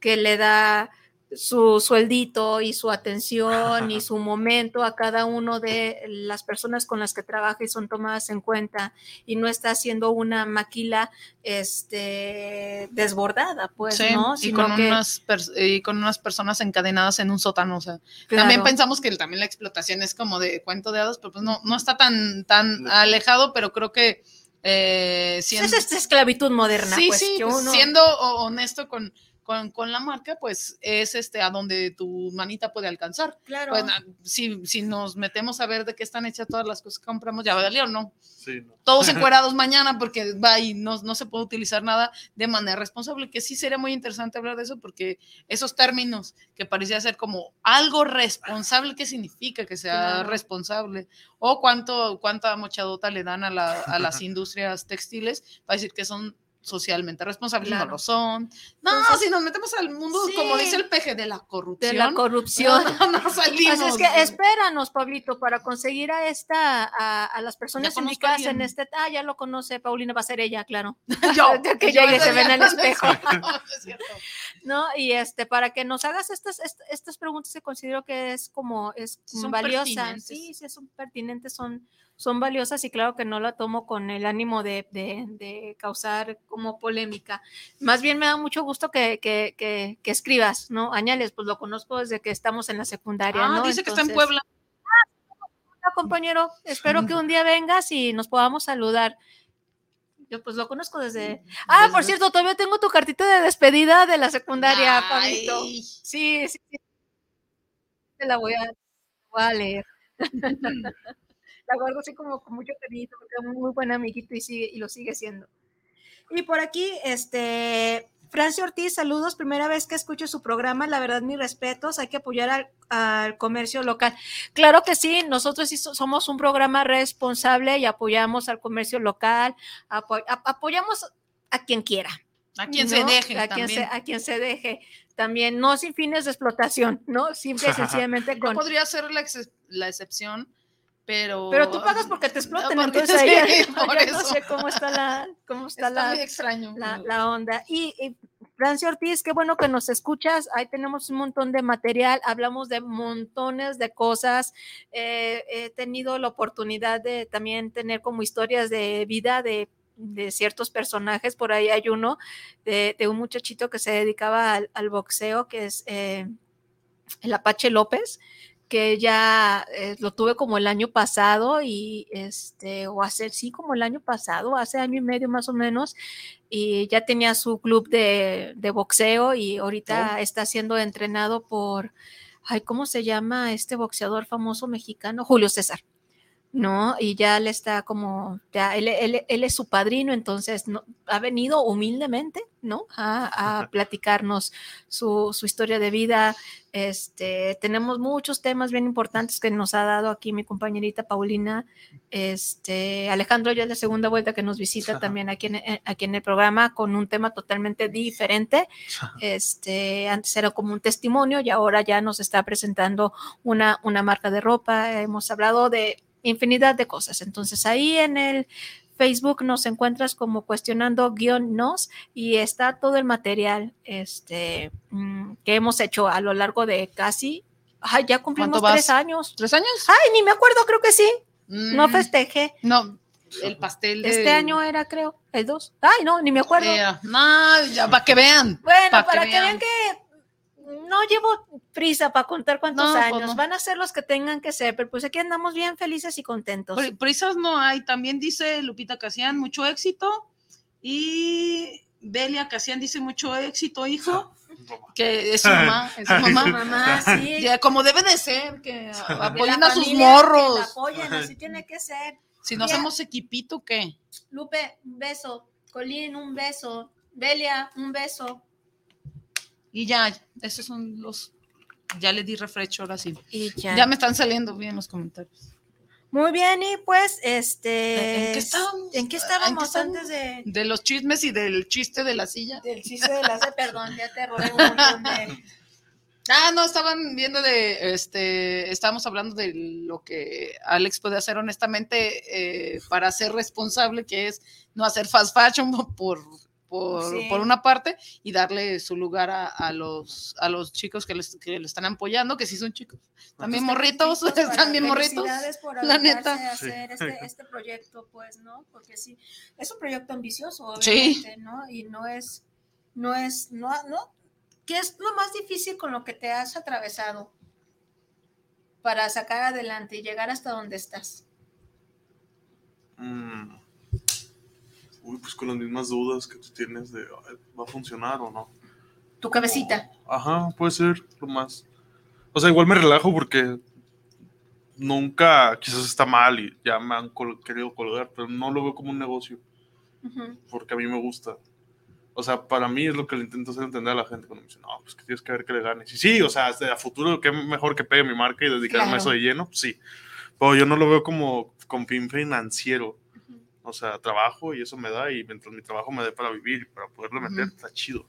que le da su sueldito y su atención y su momento a cada uno de las personas con las que trabaja y son tomadas en cuenta y no está haciendo una maquila este desbordada pues Sí, no y, Sino con que- unas y con unas personas encadenadas en un sótano. O sea, Claro. también pensamos que el- también la explotación es como de cuento de hadas, pero pues no, no está tan, tan alejado, pero creo que eh, siendo, es esta esclavitud moderna sí, pues, sí, que pues, uno- siendo ho- honesto con, con, con la marca, pues es este a donde tu manita puede alcanzar. Claro. Pues, si, si nos metemos a ver de qué están hechas todas las cosas que compramos, ya valió, ¿no? Sí, no. Todos [LAUGHS] encuerados mañana porque va y no, no se puede utilizar nada de manera responsable, que sí sería muy interesante hablar de eso porque esos términos que parecía ser como algo responsable, ¿qué significa que sea Claro. responsable? O cuánto, cuánta mochadota le dan a, la- a las [LAUGHS] industrias textiles para decir que son socialmente responsables, Claro. no lo son. No, Entonces, si nos metemos al mundo, sí. como dice el peje, de la corrupción. de la corrupción. [LAUGHS] No, salimos. Así es que espéranos, Pablito, para conseguir a esta, a, a las personas indicadas en este. Ah, ya lo conoce, Paulina, va a ser ella, claro. [LAUGHS] Yo, [LAUGHS] que yo llegue, se ven al espejo. No, no es cierto. ¿No? Y este, para que nos hagas estas, est- estas preguntas que considero que es como, es valiosa. Sí, sí, son pertinentes, son, son valiosas y claro que no la tomo con el ánimo de, de- de causar como polémica. Más bien me da mucho gusto que, que, que, que escribas, ¿no? Añales, pues lo conozco desde que estamos en la secundaria, Ah, ¿no? dice que está en Puebla. Hola, compañero. Espero que un día vengas y nos podamos saludar. Yo pues lo conozco desde... Ah, por cierto, todavía tengo tu cartita de despedida de la secundaria, Pablito. Sí, sí, sí. Te la voy a, voy a leer. [LAUGHS] la guardo así como con mucho cariño porque es un muy buen amiguito y, sigue, y lo sigue siendo. Y por aquí, este, Francia Ortiz, saludos, primera vez que escucho su programa, la verdad, mis respetos, hay que apoyar al, al comercio local. Claro que sí, nosotros somos un programa responsable y apoyamos al comercio local, a- apoyamos a quien quiera. A quien se deje a quien se, a quien se deje. También, no sin fines de explotación, ¿no? Simple y [LAUGHS] sencillamente Yo con... podría ser la, ex- la excepción, pero... Pero tú pagas porque te exploten, No, [LAUGHS] porque entonces sí, ahí [LAUGHS] [LAUGHS] por no sé cómo está la, cómo está, Está la, muy extraño. la, la onda. Y, y Francia Ortiz, qué bueno que nos escuchas. Ahí tenemos un montón de material, hablamos de montones de cosas. Eh, he tenido la oportunidad de también tener como historias de vida de, de ciertos personajes. Por ahí hay uno de, de un muchachito que se dedicaba al, al boxeo, que es eh, el Apache López que ya eh, lo tuve como el año pasado y este, o hace, sí, como el año pasado, hace año y medio más o menos, y ya tenía su club de, de boxeo y ahorita Oh. está siendo entrenado por, ay, ¿cómo se llama este boxeador famoso mexicano? Julio César. ¿No? Y ya le está como, ya él, él- él es su padrino, entonces no, ha venido humildemente, ¿no? A, a platicarnos su, su historia de vida. Este, tenemos muchos temas bien importantes que nos ha dado aquí mi compañerita Paulina. Este, Alejandro ya es la segunda vuelta que nos visita también aquí en, en- aquí en el programa con un tema totalmente diferente. Este, antes era como un testimonio y ahora ya nos está presentando una, una marca de ropa. Hemos hablado de infinidad de cosas. Entonces ahí en el Facebook nos encuentras como cuestionando guion nos y está todo el material este, mm, que hemos hecho a lo largo de casi, ay, ya cumplimos ¿Cuánto tres vas? años. ¿Tres años? Ay, ni me acuerdo, creo que sí. No Mm, festeje. No, el pastel de... Este año era, creo, el 2. Ay, no, ni me acuerdo. Era- No, ya, para que vean. Bueno, pa' para que vean que no llevo prisa para contar cuántos No, pues años. no. Van a ser los que tengan que ser, pero pues aquí andamos bien felices y contentos. Pri- Prisas no hay. También dice Lupita Casian, mucho éxito. Y Belia Casian dice mucho éxito, hijo. Que es su mamá, es su [LAUGHS] mamá. Mamá, sí. Ya, como debe de ser, que apoyen a sus familia, que la morros. apoyen, así tiene que ser. Si no Ya. hacemos equipito, ¿qué? Lupe, un beso. Colín, un beso. Belia, un beso. Y ya, esos son los. Ya le di refresh ahora sí. Y Ya, ya. me están saliendo bien los comentarios. Muy bien, y pues, este. ¿En qué estábamos? ¿En qué ¿En qué estábamos estábamos? antes de, De los chismes y del chiste de la silla. del chiste de la perdón, ya te robé un [LAUGHS] montón de. Ah, no, estaban viendo de, este, estábamos hablando de lo que Alex puede hacer honestamente eh, para ser responsable, que es no hacer fast fashion [LAUGHS] por, por, Sí. por una parte y darle su lugar a, a los, a los chicos que, les, que le están apoyando, que sí son chicos. También morritos, están [LAUGHS] bien morritos. por la neta. a hacer este, este proyecto, pues, ¿no? Porque sí, es un proyecto ambicioso, Sí. obviamente, ¿no? Y no es, no es, no, no, ¿qué es lo más difícil con lo que te has atravesado para sacar adelante y llegar hasta donde estás? Mm. Uy, pues con las mismas dudas que tú tienes de "Ay, ¿va a funcionar o no? Tu cabecita. Ajá, puede ser lo más. O sea, igual me relajo porque nunca, quizás está mal y ya me han col- querido colgar, pero no lo veo como un negocio porque a mí me gusta. O sea, para mí es lo que le intento hacer entender a la gente cuando me dicen, no, pues que tienes que ver que le ganes. Y sí, o sea, a futuro, que mejor que pegue mi marca y dedicarme a Claro. eso de lleno, pues sí. Pero yo no lo veo como con fin financiero. O sea, trabajo y eso me da, y mientras mi trabajo me dé para vivir y para poderle meter, Ujú. está chido.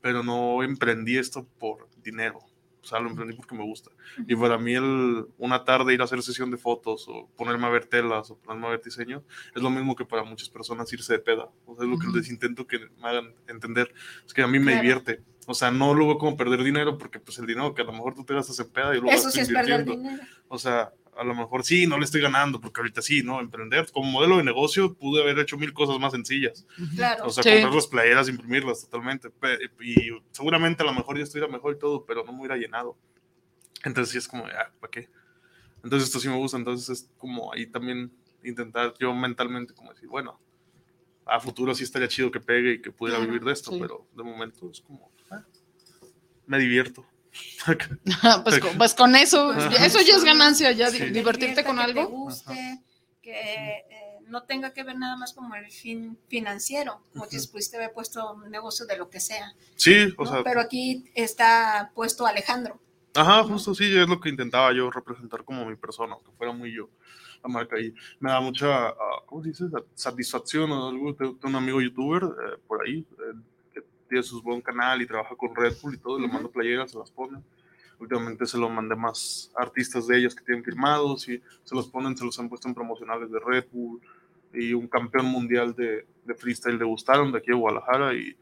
Pero no emprendí esto por dinero. O sea, lo emprendí porque me gusta. Y para mí, el, una tarde ir a hacer sesión de fotos o ponerme a ver telas o ponerme a ver diseño es lo mismo que para muchas personas irse de peda. O sea, es lo que les intento que me hagan entender. Es que a mí me Claro. divierte. O sea, no lo veo como perder dinero porque pues el dinero que a lo mejor tú te gastas en peda y luego Eso sí es perder dinero. O sea, a lo mejor sí, no le estoy ganando, porque ahorita sí, ¿no? Emprender como modelo de negocio pude haber hecho mil cosas más sencillas. Claro. O sea, Sí. comprar las playeras, imprimirlas totalmente. Y seguramente a lo mejor ya estuviera mejor y todo, pero no me hubiera llenado. Entonces sí es como, ah, ¿para qué? Entonces esto sí me gusta, entonces es como ahí también intentar yo mentalmente como decir, bueno, a futuro sí estaría chido que pegue y que pudiera Claro, vivir de esto, sí. pero de momento es como, ah, me divierto. [LAUGHS] pues, con, pues con eso, eso ya es ganancia, ya Sí. divertirte con que te algo. guste, que eh, no tenga que ver nada más como el fin financiero, como si Ujú. pudiste haber puesto un negocio de lo que sea. Sí, o ¿no? sea, Pero aquí está puesto Alejandro. Ajá, justo sí, es lo que intentaba yo representar como mi persona, que fuera muy yo la marca y me da mucha, ah, ¿cómo se dice? Satisfacción o algo. Tengo un amigo youtuber eh, por ahí eh, tiene su buen canal y trabaja con Red Bull y todo, y le Ujú. mando playeras, se las pone. Últimamente se lo mandé más artistas de ellos que tienen firmados y se los ponen, se los han puesto en promocionales de Red Bull y un campeón mundial de, de freestyle le gustaron de aquí de Guadalajara y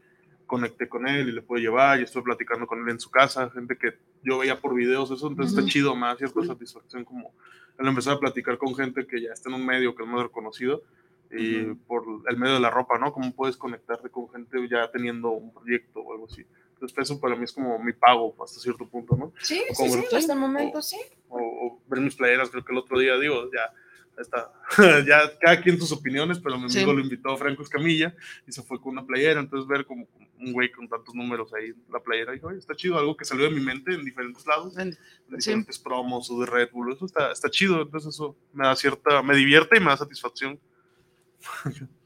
conecté con él y le pude llevar y estuve platicando con él en su casa, gente que yo veía por videos, eso entonces Ujú. está chido, da cierta satisfacción como el empezar a platicar con gente que ya está en un medio que es más reconocido y Ujú. por el medio de la ropa, ¿no? Cómo puedes conectarte con gente ya teniendo un proyecto o algo así. Entonces eso para mí es como mi pago hasta cierto punto, ¿no? Sí, Como sí, sí, hasta el momento sí. O, ver mis playeras, creo que el otro día, digo, ya está, [LAUGHS] ya cada quien sus opiniones, pero mi Sí. amigo lo invitó a Franco Escamilla y se fue con una playera, entonces ver como un güey con tantos números ahí en la playera, y oye, está chido, algo que salió de mi mente en diferentes lados, en diferentes promos o de Red Bull, eso está, está chido, entonces eso me da cierta, me divierte y me da satisfacción.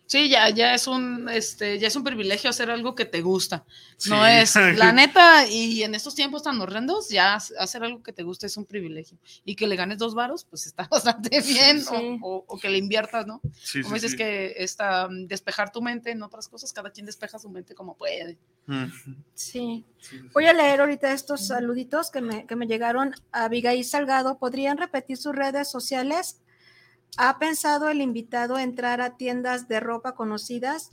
Sí, ya, ya es un, este, ya es un privilegio hacer algo que te gusta. No es, [LAUGHS] la neta, y en estos tiempos tan horrendos, ya hacer algo que te gusta es un privilegio. Y que le ganes dos varos, pues está [LAUGHS] bastante bien, o- Sí. o, o que le inviertas, ¿no? Sí, como sí, dices sí. que esta, mm, despejar tu mente en otras cosas, cada quien despeja su mente como puede. Mm. Sí. Voy a leer ahorita estos saluditos que me, que me llegaron. Abigail Salgado, ¿podrían repetir sus redes sociales? ¿Ha pensado el invitado entrar a tiendas de ropa conocidas?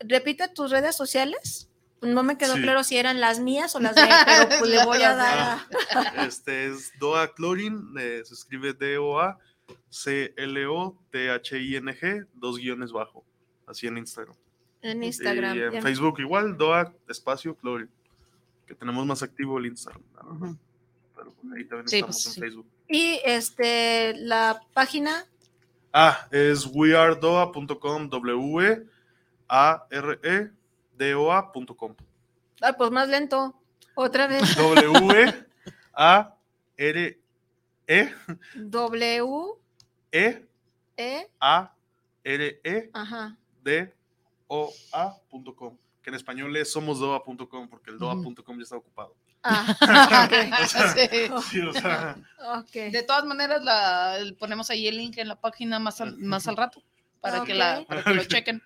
Repite tus redes sociales. No me quedó Sí. claro si eran las mías o las de él, [LAUGHS] pero pues le voy a dar Este es Doa Clorin, eh, se escribe D-O-A C-L-O-T-H-I-N-G, dos guiones bajo, así en Instagram. en Instagram. Y en. Facebook igual, Doa espacio Clorin, que tenemos más activo el Instagram. ¿no? Pero ahí también Sí, estamos pues, en sí. Facebook. Y este, la página, Ah, es wearedoa.com, W-A-R-E-D-O-A.com. ah, pues más lento, otra vez. [LAUGHS] W-A-R-E-E-A W, E, R-E ajá. D-O-A.com, que en español es somosdoa.com, porque el doa.com ya está ocupado. Ah, [LAUGHS] [LAUGHS] O sea, Sí. sí, o sea, ok. De todas maneras, la, ponemos ahí el link en la página más al, más al rato para, que la, Ok. para que lo [LAUGHS] chequen.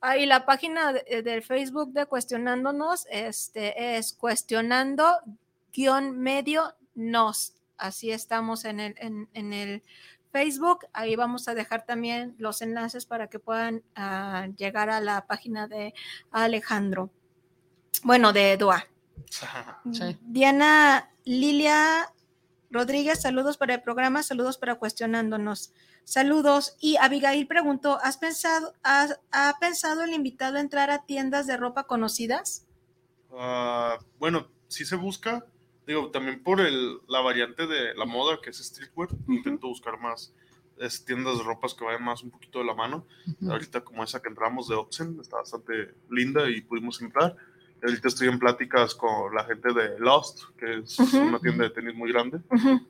Ah, y la página de- del Facebook de Cuestionándonos este, es cuestionando guion medio nos. Así estamos en el, en, en el Facebook. Ahí vamos a dejar también los enlaces para que puedan ah, llegar a la página de Alejandro. Bueno, de Dua. Sí. Diana Lilia Rodríguez, saludos para el programa, saludos para Cuestionándonos. Saludos. Y Abigail preguntó, ¿has pensado, has- ha pensado el invitado entrar a tiendas de ropa conocidas? ah, bueno, sí se busca, digo, también por el, la variante de la moda, que es streetwear, intento buscar más es, tiendas de ropas que vayan más un poquito de la mano. Ujú. Ahorita como esa que entramos de Oxen, está bastante linda y pudimos entrar. Ahorita estoy en pláticas con la gente de Lost, que es Ujú. una tienda de tenis muy grande.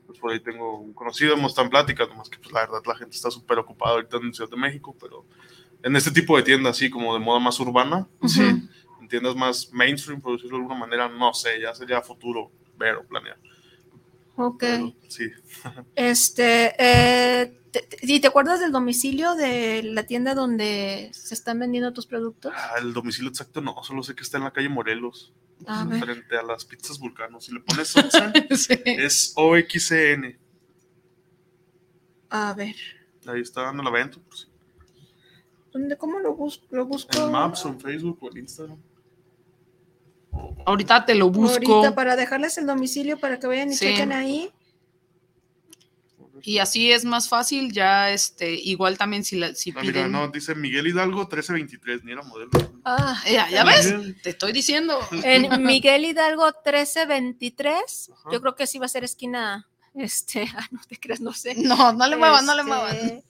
Pues por ahí tengo un conocido, hemos estado en pláticas, nomás que pues la verdad la gente está súper ocupada ahorita en Ciudad de México, pero en este tipo de tiendas así como de moda más urbana, sí, en tiendas más mainstream, por decirlo de alguna manera, no sé, ya sería futuro ver o planear. Ok. Pero sí. [LAUGHS] Este, eh, te- te- ¿y te acuerdas del domicilio de la tienda donde se están vendiendo tus productos? Ah, el domicilio exacto no, solo sé que está en la calle Morelos, A frente a las pizzas Vulcano. Si le [LAUGHS] pones Oxen, es OXCN. A ver. Ahí está dando la venta. Pues, ¿Dónde, ¿Cómo lo busco? Lo busco. en Maps en Facebook o en Instagram. Ahorita te lo busco. Ahorita para dejarles el domicilio para que vayan y Sí. chequen ahí. Y así es más fácil, ya este, igual también si, la, si Ah, mira, piden. no, dice Miguel Hidalgo 1323, ni era modelo. Ah, Ya, ya ves, Miguel. te estoy diciendo. [LAUGHS] En Miguel Hidalgo 1323, yo creo que sí va a ser esquina, este, [LAUGHS] ah, no te creas, no sé. No, no le muevan, no le Este, muevan.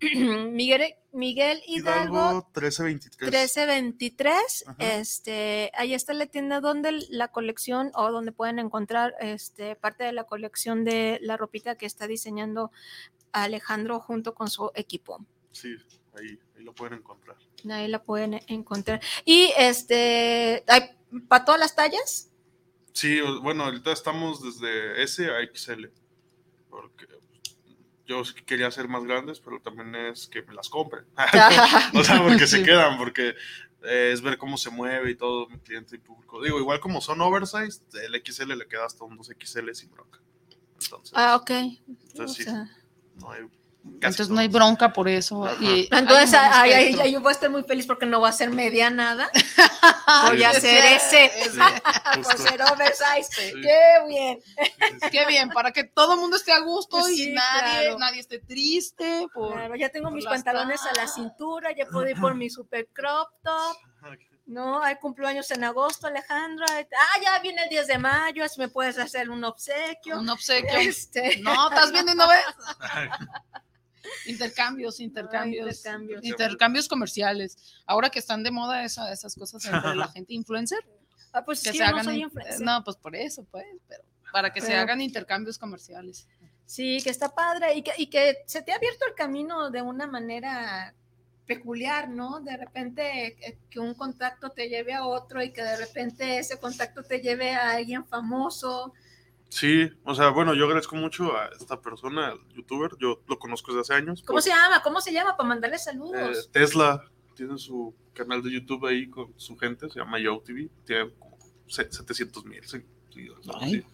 [CLEARS THROAT] Miguel, Miguel Hidalgo Hidalgo 1323. 1323, Ajá. este, ahí está la tienda donde la colección o donde pueden encontrar este, parte de la colección de la ropita que está diseñando Alejandro junto con su equipo. Sí, ahí, ahí lo pueden encontrar. Ahí la pueden encontrar. Y este, ¿hay para todas las tallas? Sí, bueno, ahorita estamos desde S a XL. Porque yo quería hacer más grandes, pero también es que me las compren. [LAUGHS] [LAUGHS] o sea, porque se quedan, porque eh, es ver cómo se mueve y todo mi cliente y público. Digo, igual como son oversized, el XL le queda hasta un 2XL sin bronca. Entonces, Ah, ok. entonces O sí, no hay, casi Entonces no hay bronca por eso. Y Entonces, hay ahí, yo voy a estar muy feliz porque no voy a hacer media nada. Voy a hacer ese. [LAUGHS] Por justo. ser oversize. Sí. ¡Qué bien! Qué bien, para que todo el mundo esté a gusto y nadie, claro. nadie esté triste. Por... Claro, ya tengo por mis pantalones a la tallas. cintura, ya puedo ir por mi super crop top. No, hay cumpleaños en agosto, Alejandra. Ah, ya viene el 10 de mayo, si me puedes hacer un obsequio. Un obsequio. [LAUGHS] Este... No, estás viendo y no ves. [LAUGHS] Intercambios, intercambios, Ay, intercambios. intercambios comerciales. Ahora que están de moda esa- esas cosas entre la [LAUGHS] gente influencer, Ah, pues que sí, se yo no hagan, soy in- influencer. no, pues por eso, pues, pero para que se hagan intercambios comerciales. Sí, que está padre y que, y que se te ha abierto el camino de una manera peculiar, ¿no? De repente eh, que un contacto te lleve a otro y que de repente ese contacto te lleve a alguien famoso. Sí, o sea, bueno, yo agradezco mucho a esta persona, el youtuber, yo lo conozco desde hace años. ¿Cómo por- se llama? ¿Cómo se llama? Para mandarle eh, saludos. Tesla tiene su canal de YouTube ahí con su gente, se llama Yo TV, tiene como se- 700 mil seguidores.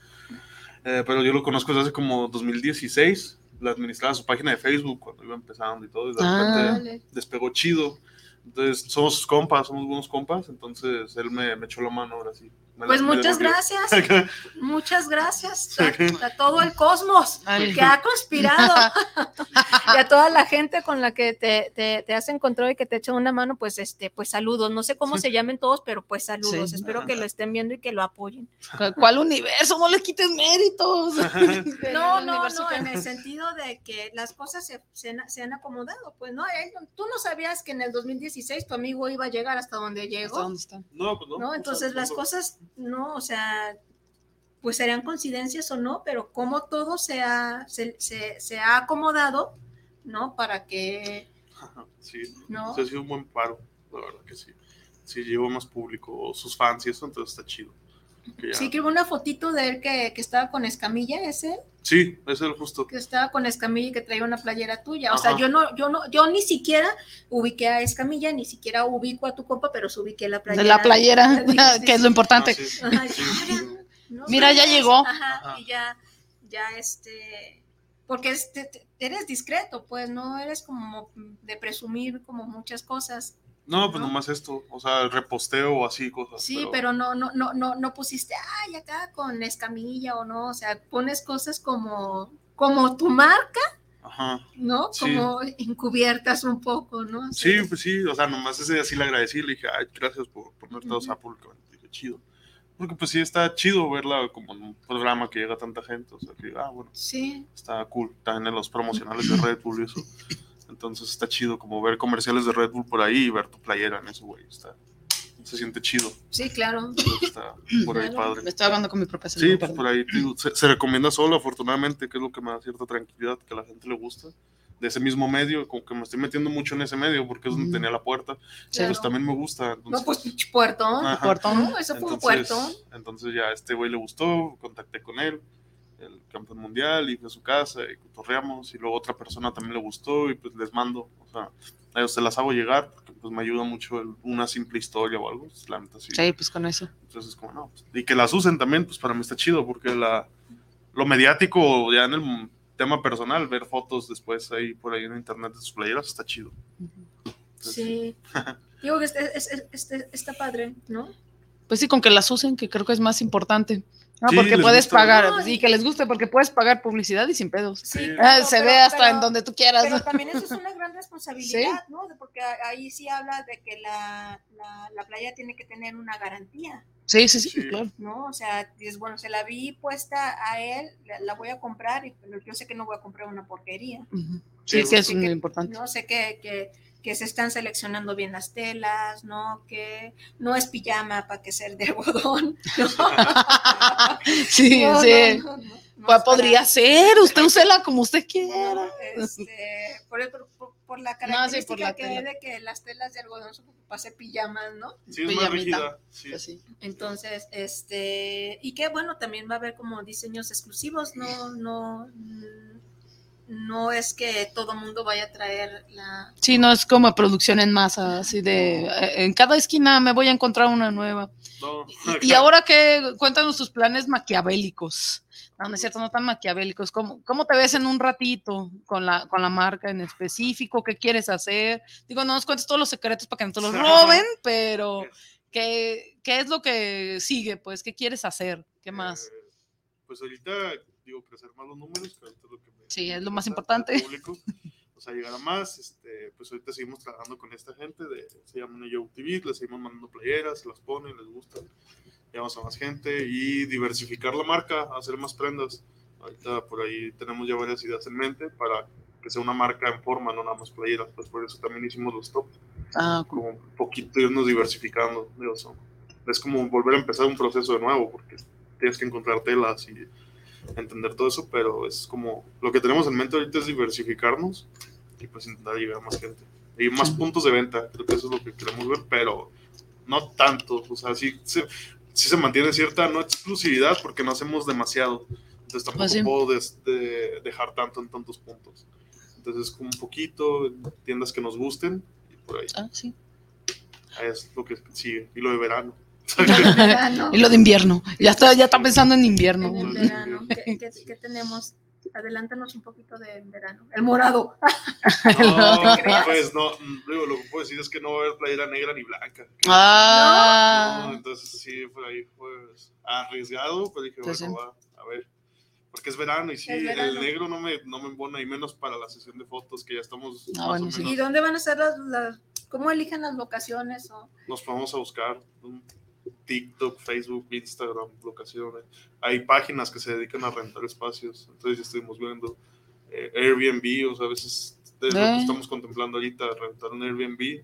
Eh, pero yo lo conozco desde hace como 2016, la administraba su página de Facebook cuando iba empezando y todo, y de Ah. repente Dale. despegó chido. Entonces, somos sus compas, somos buenos compas, entonces él me, me echó la mano ahora sí. Pues muchas gracias, [LAUGHS] muchas gracias a, a todo el cosmos que ha conspirado [LAUGHS] y a toda la gente con la que te, te, te has encontrado y que te echa una mano, pues este, pues saludos. No sé cómo se llamen todos, pero pues saludos. Sí. Espero que lo estén viendo y que lo apoyen. ¿Cu- ¿Cuál universo? No le quites méritos. [LAUGHS] No, no, no, en el sentido de que las cosas se, se han, se han acomodado, pues no, Él no- tú no sabías que en el 2016 tu amigo iba a llegar hasta donde ¿Hasta llegó, dónde están? No, pues no. ¿no? o sea, Entonces las cosas, no, o sea, pues serían coincidencias o no, pero como todo se ha, se, se- se ha acomodado, ¿no? Para que, Sí, ¿no? ha sido un buen paro, la verdad que sí. Sí, llevo más público, o sus fans y eso, entonces está chido. Que ya- Sí, que hubo una fotito de él que, que estaba con Escamilla, ese, Sí, es el justo. que estaba con Escamilla y que traía una playera tuya. O sea, Ajá. yo no, yo no, yo ni siquiera ubiqué a Escamilla, ni siquiera ubico a tu compa, pero sí ubiqué la playera. De la playera, [LAUGHS] [LAUGHS] que es lo importante. Ah, sí, Ajá. Mira, ya llegó. Ajá, Ajá. y ya, ya este, porque este, te- eres discreto, pues no eres como de presumir como muchas cosas. No, pues ¿no? nomás esto, o sea, reposteo o así cosas. Sí, pero no, no, no, no, no pusiste, ay, acá con escamilla o no, o sea, pones cosas como, como tu marca, Ajá. ¿no? Sí. Como encubiertas un poco, ¿no? Sí, pues sí, o sea, nomás ese así le agradecí, le dije, ay, gracias por poner todo Ujú. eso públicamente. Dije, chido. Porque pues sí, está chido verla como en un programa que llega a tanta gente, o sea, que, ah, bueno, Sí, está cool, también en los [LAUGHS] promocionales de Red Bull y eso. Entonces está chido como ver comerciales de Red Bull por ahí y ver tu playera en eso, güey. Está, se siente chido. sí, claro. Está por ahí Claro. padre. Me estoy hablando con mi propia Sí, pues por ahí digo, se, se recomienda solo, afortunadamente, que es lo que me da cierta tranquilidad, que a la gente le gusta. De ese mismo medio, como que me estoy metiendo mucho en ese medio porque es donde Ujú. tenía la puerta. Claro. Pues también me gusta. Entonces, No, pues. Ajá. Puertón. No, eso fue un entonces, puertón. entonces ya a este güey le gustó, contacté con él, el campeón mundial, y fue a su casa y cotorreamos. Y luego otra persona también le gustó y pues les mando. O sea, a ellos se las hago llegar porque pues me ayuda mucho el- una simple historia o algo. pues, La neta, sí. Sí, pues con eso. Entonces, como no. pues, y que las usen también, pues para mí está chido, porque la, lo mediático, ya en el tema personal, ver fotos después ahí por ahí en internet de sus playeras está chido. Entonces, Sí. [LAUGHS] Digo que este, es- es- este- está padre, ¿no? Pues sí, con que las usen, que creo que es más importante. Ah, Sí, porque puedes gusta. pagar, No, y que les guste, porque puedes pagar publicidad y sin pedos. Sí, Sí. Ah, claro, se pero- ve hasta pero- en donde tú quieras. Pero también eso es [LAUGHS] una gran responsabilidad, ¿no? De- Porque ahí sí habla de que la, la, la playa tiene que tener una garantía, Sí, sí, sí, Sí. claro. ¿no? O sea, dices, bueno, se la vi puesta a él, la, la voy a comprar, y pero yo sé que no voy a comprar una porquería. Sí, Sí, que es sí muy que- importante. No sé que, que, que se están seleccionando bien las telas, ¿no? Que no es pijama para que sea de algodón. ¿no? [LAUGHS] Sí, No, sí. no, no, no, no Pues es podría para- ser, usted úsela como usted quiera. [LAUGHS] Este, por, el- por- la No, sí, característica por la que tela. de que las telas de algodón son para hacer pijamas, ¿no? Sí, es más rígida. Sí. Pues sí. Entonces, este, y que bueno, también va a haber como diseños exclusivos, no, no, no es que todo mundo vaya a traer la, Sí, no es como producción en masa, así de eh, en cada esquina me voy a encontrar una nueva. No. Y, y ahora que cuéntanos tus planes maquiavélicos. No, no es cierto, no tan maquiavélicos. ¿Cómo, cómo te ves en un ratito con la, con la marca en específico? ¿Qué quieres hacer? Digo, no nos cuentes todos los secretos para que no te los roben, pero ¿qué, qué es lo que sigue? Pues, ¿qué quieres hacer? ¿Qué más? Eh, Pues ahorita, digo, crecer más los números, que ahorita es lo que me Sí, es lo más importante. [LAUGHS] público. O sea, llegar a más, este, pues ahorita seguimos trabajando con esta gente, de, se llaman Yo TV, les seguimos mandando playeras, se las ponen, les gustan, llevamos a más gente y diversificar la marca, hacer más prendas. Ahorita por ahí tenemos ya varias ideas en mente para que sea una marca en forma, no nada más playeras, pues por eso también hicimos los top. Ah, como un poquito irnos diversificando, digo, son- es como volver a empezar un proceso de nuevo, porque tienes que encontrar telas y entender todo eso, pero es como lo que tenemos en mente ahorita es diversificarnos y pues intentar llegar a más gente. Y más puntos de venta, creo que eso es lo que queremos ver, pero no tanto, o sea, sí se, sí se mantiene cierta no exclusividad porque no hacemos demasiado, entonces tampoco Pues sí. puedo des- de- dejar tanto en tantos puntos. Entonces, como un poquito, tiendas que nos gusten y por ahí. Ah, sí. Es lo que sigue. Y lo de verano. [LAUGHS] Y lo de invierno. Ya está, ya está pensando en invierno. En el verano. ¿Qué, qué- qué [LAUGHS] tenemos? Adelántanos un poquito de verano. El morado. [LAUGHS] No, pues no, digo, lo que puedo decir es que no va a haber playera negra ni blanca. Ah. No, entonces sí, por ahí pues arriesgado, pero dije, Pues bueno, va, a ver. Porque es verano y sí, verano. el negro no me, no me embona y menos para la sesión de fotos que ya estamos Ah, más bueno, o sí. menos. ¿Y dónde van a ser las, las- cómo eligen las locaciones? O, nos vamos a buscar TikTok, Facebook, Instagram, locaciones. Hay páginas que se dedican a rentar espacios. Entonces ya estuvimos viendo eh, Airbnb, o sea, a veces es lo que estamos contemplando ahorita, rentar un Airbnb.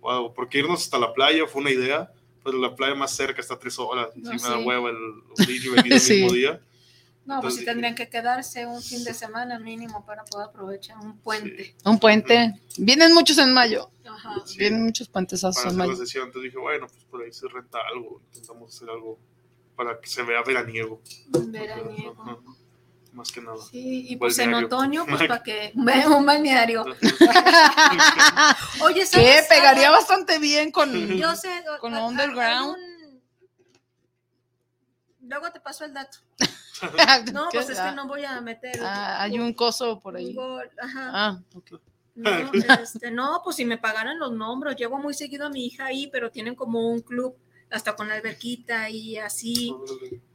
Wow, porque irnos hasta la playa fue una idea, pero la playa más cerca está a tres horas y No, sí me da hueva el ir y venir [LAUGHS] el Sí. mismo día. No, pues sí tendrían que quedarse un fin de semana mínimo para poder aprovechar un puente. Un puente. Vienen muchos en mayo. Ajá. Sí. Vienen muchos puentes para en mayo. sesión. Entonces dije, bueno, pues por ahí se renta algo, intentamos hacer algo para que se vea veraniego. Veraniego. Ajá. Más que nada. Sí, y pues en otoño, pues para que un balneario. Oye, [LAUGHS] Que ¿sabes pegaría algo? bastante bien con. Yo sé. Con a- a- underground. un- Luego te paso el dato. [LAUGHS] [LAUGHS] No, pues es que no voy a meter. Ah, hay un coso por ahí. un gol, Ajá. Ah, ok. No, este, no, pues si me pagaran los nombres, llevo muy seguido a mi hija ahí, pero tienen como un club hasta con alberquita y así,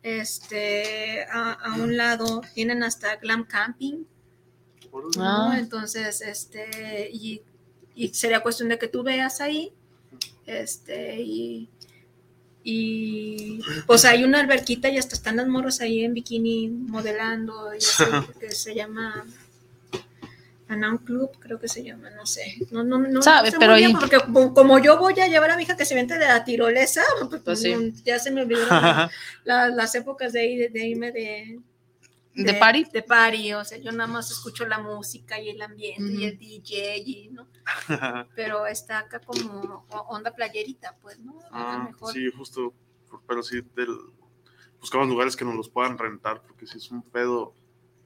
este, a, a un lado tienen hasta glam camping, ¿no? Ah. Entonces, este, y, y sería cuestión de que tú veas ahí, este, y, y pues hay una alberquita y hasta están las morras ahí en bikini modelando, y así, que se llama Anam Club, creo que se llama, no sé. No, no, no, Sabe, no sé pero muy bien, ahí- porque como, yo voy a llevar a mi hija que se vente de la tirolesa, pues, Pues sí. no, ya se me olvidaron la- la- las épocas de, ir- de irme de, ¿De party? De party, o sea, yo nada más escucho la música y el ambiente y el DJ, y, ¿no? [LAUGHS] Pero está acá como onda playerita, pues, ¿no? Ah, mejor. sí, justo. Pero sí, del, buscamos lugares que nos los puedan rentar, porque si es un pedo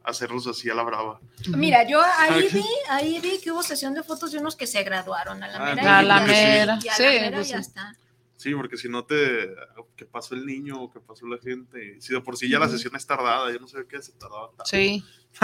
hacerlos así a la brava. Mira, yo ahí vi, ahí vi que hubo sesión de fotos de unos que se graduaron a la Ah, mera. A y la ya- mera, y a sí, la mera pues ya sí. está. Sí, porque si no te. que pasó el niño o que pasó la gente. Si de por sí ya la sesión es tardada, yo no sé qué se tardaba tanto. Sí. [LAUGHS]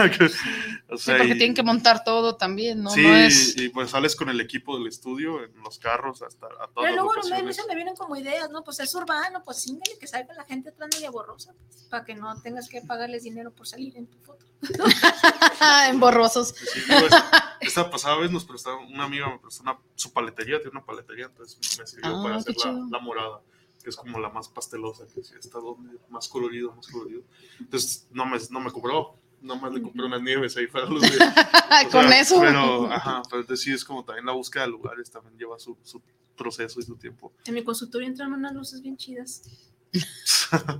o Sí, sea, porque y- tienen que montar todo también, ¿no? sí, No es. y pues sales con el equipo del estudio en los carros hasta a todas Pero luego me, locaciones. se me vienen como ideas, ¿no? Pues es urbano, pues síngale que salga la gente atrás media borrosa, pues, para que no tengas que pagarles dinero por salir en tu foto. [LAUGHS] en borrosos. Sí, digo, esta, esta pasada vez nos prestaron, una amiga me prestó una, su paletería, tiene una paletería, entonces me sirvió Ah, para hacer la, morada, que es como la más pastelosa, que sí, está donde, más colorido, más colorido. Entonces no me, no me cobró, nomás le compré unas nieves ahí para los de- [LAUGHS] Con sea, eso. Pero, ajá, pero entonces sí es como también la búsqueda de lugares, también lleva su, su proceso y su tiempo. En mi consultorio entran unas luces bien chidas. [LAUGHS]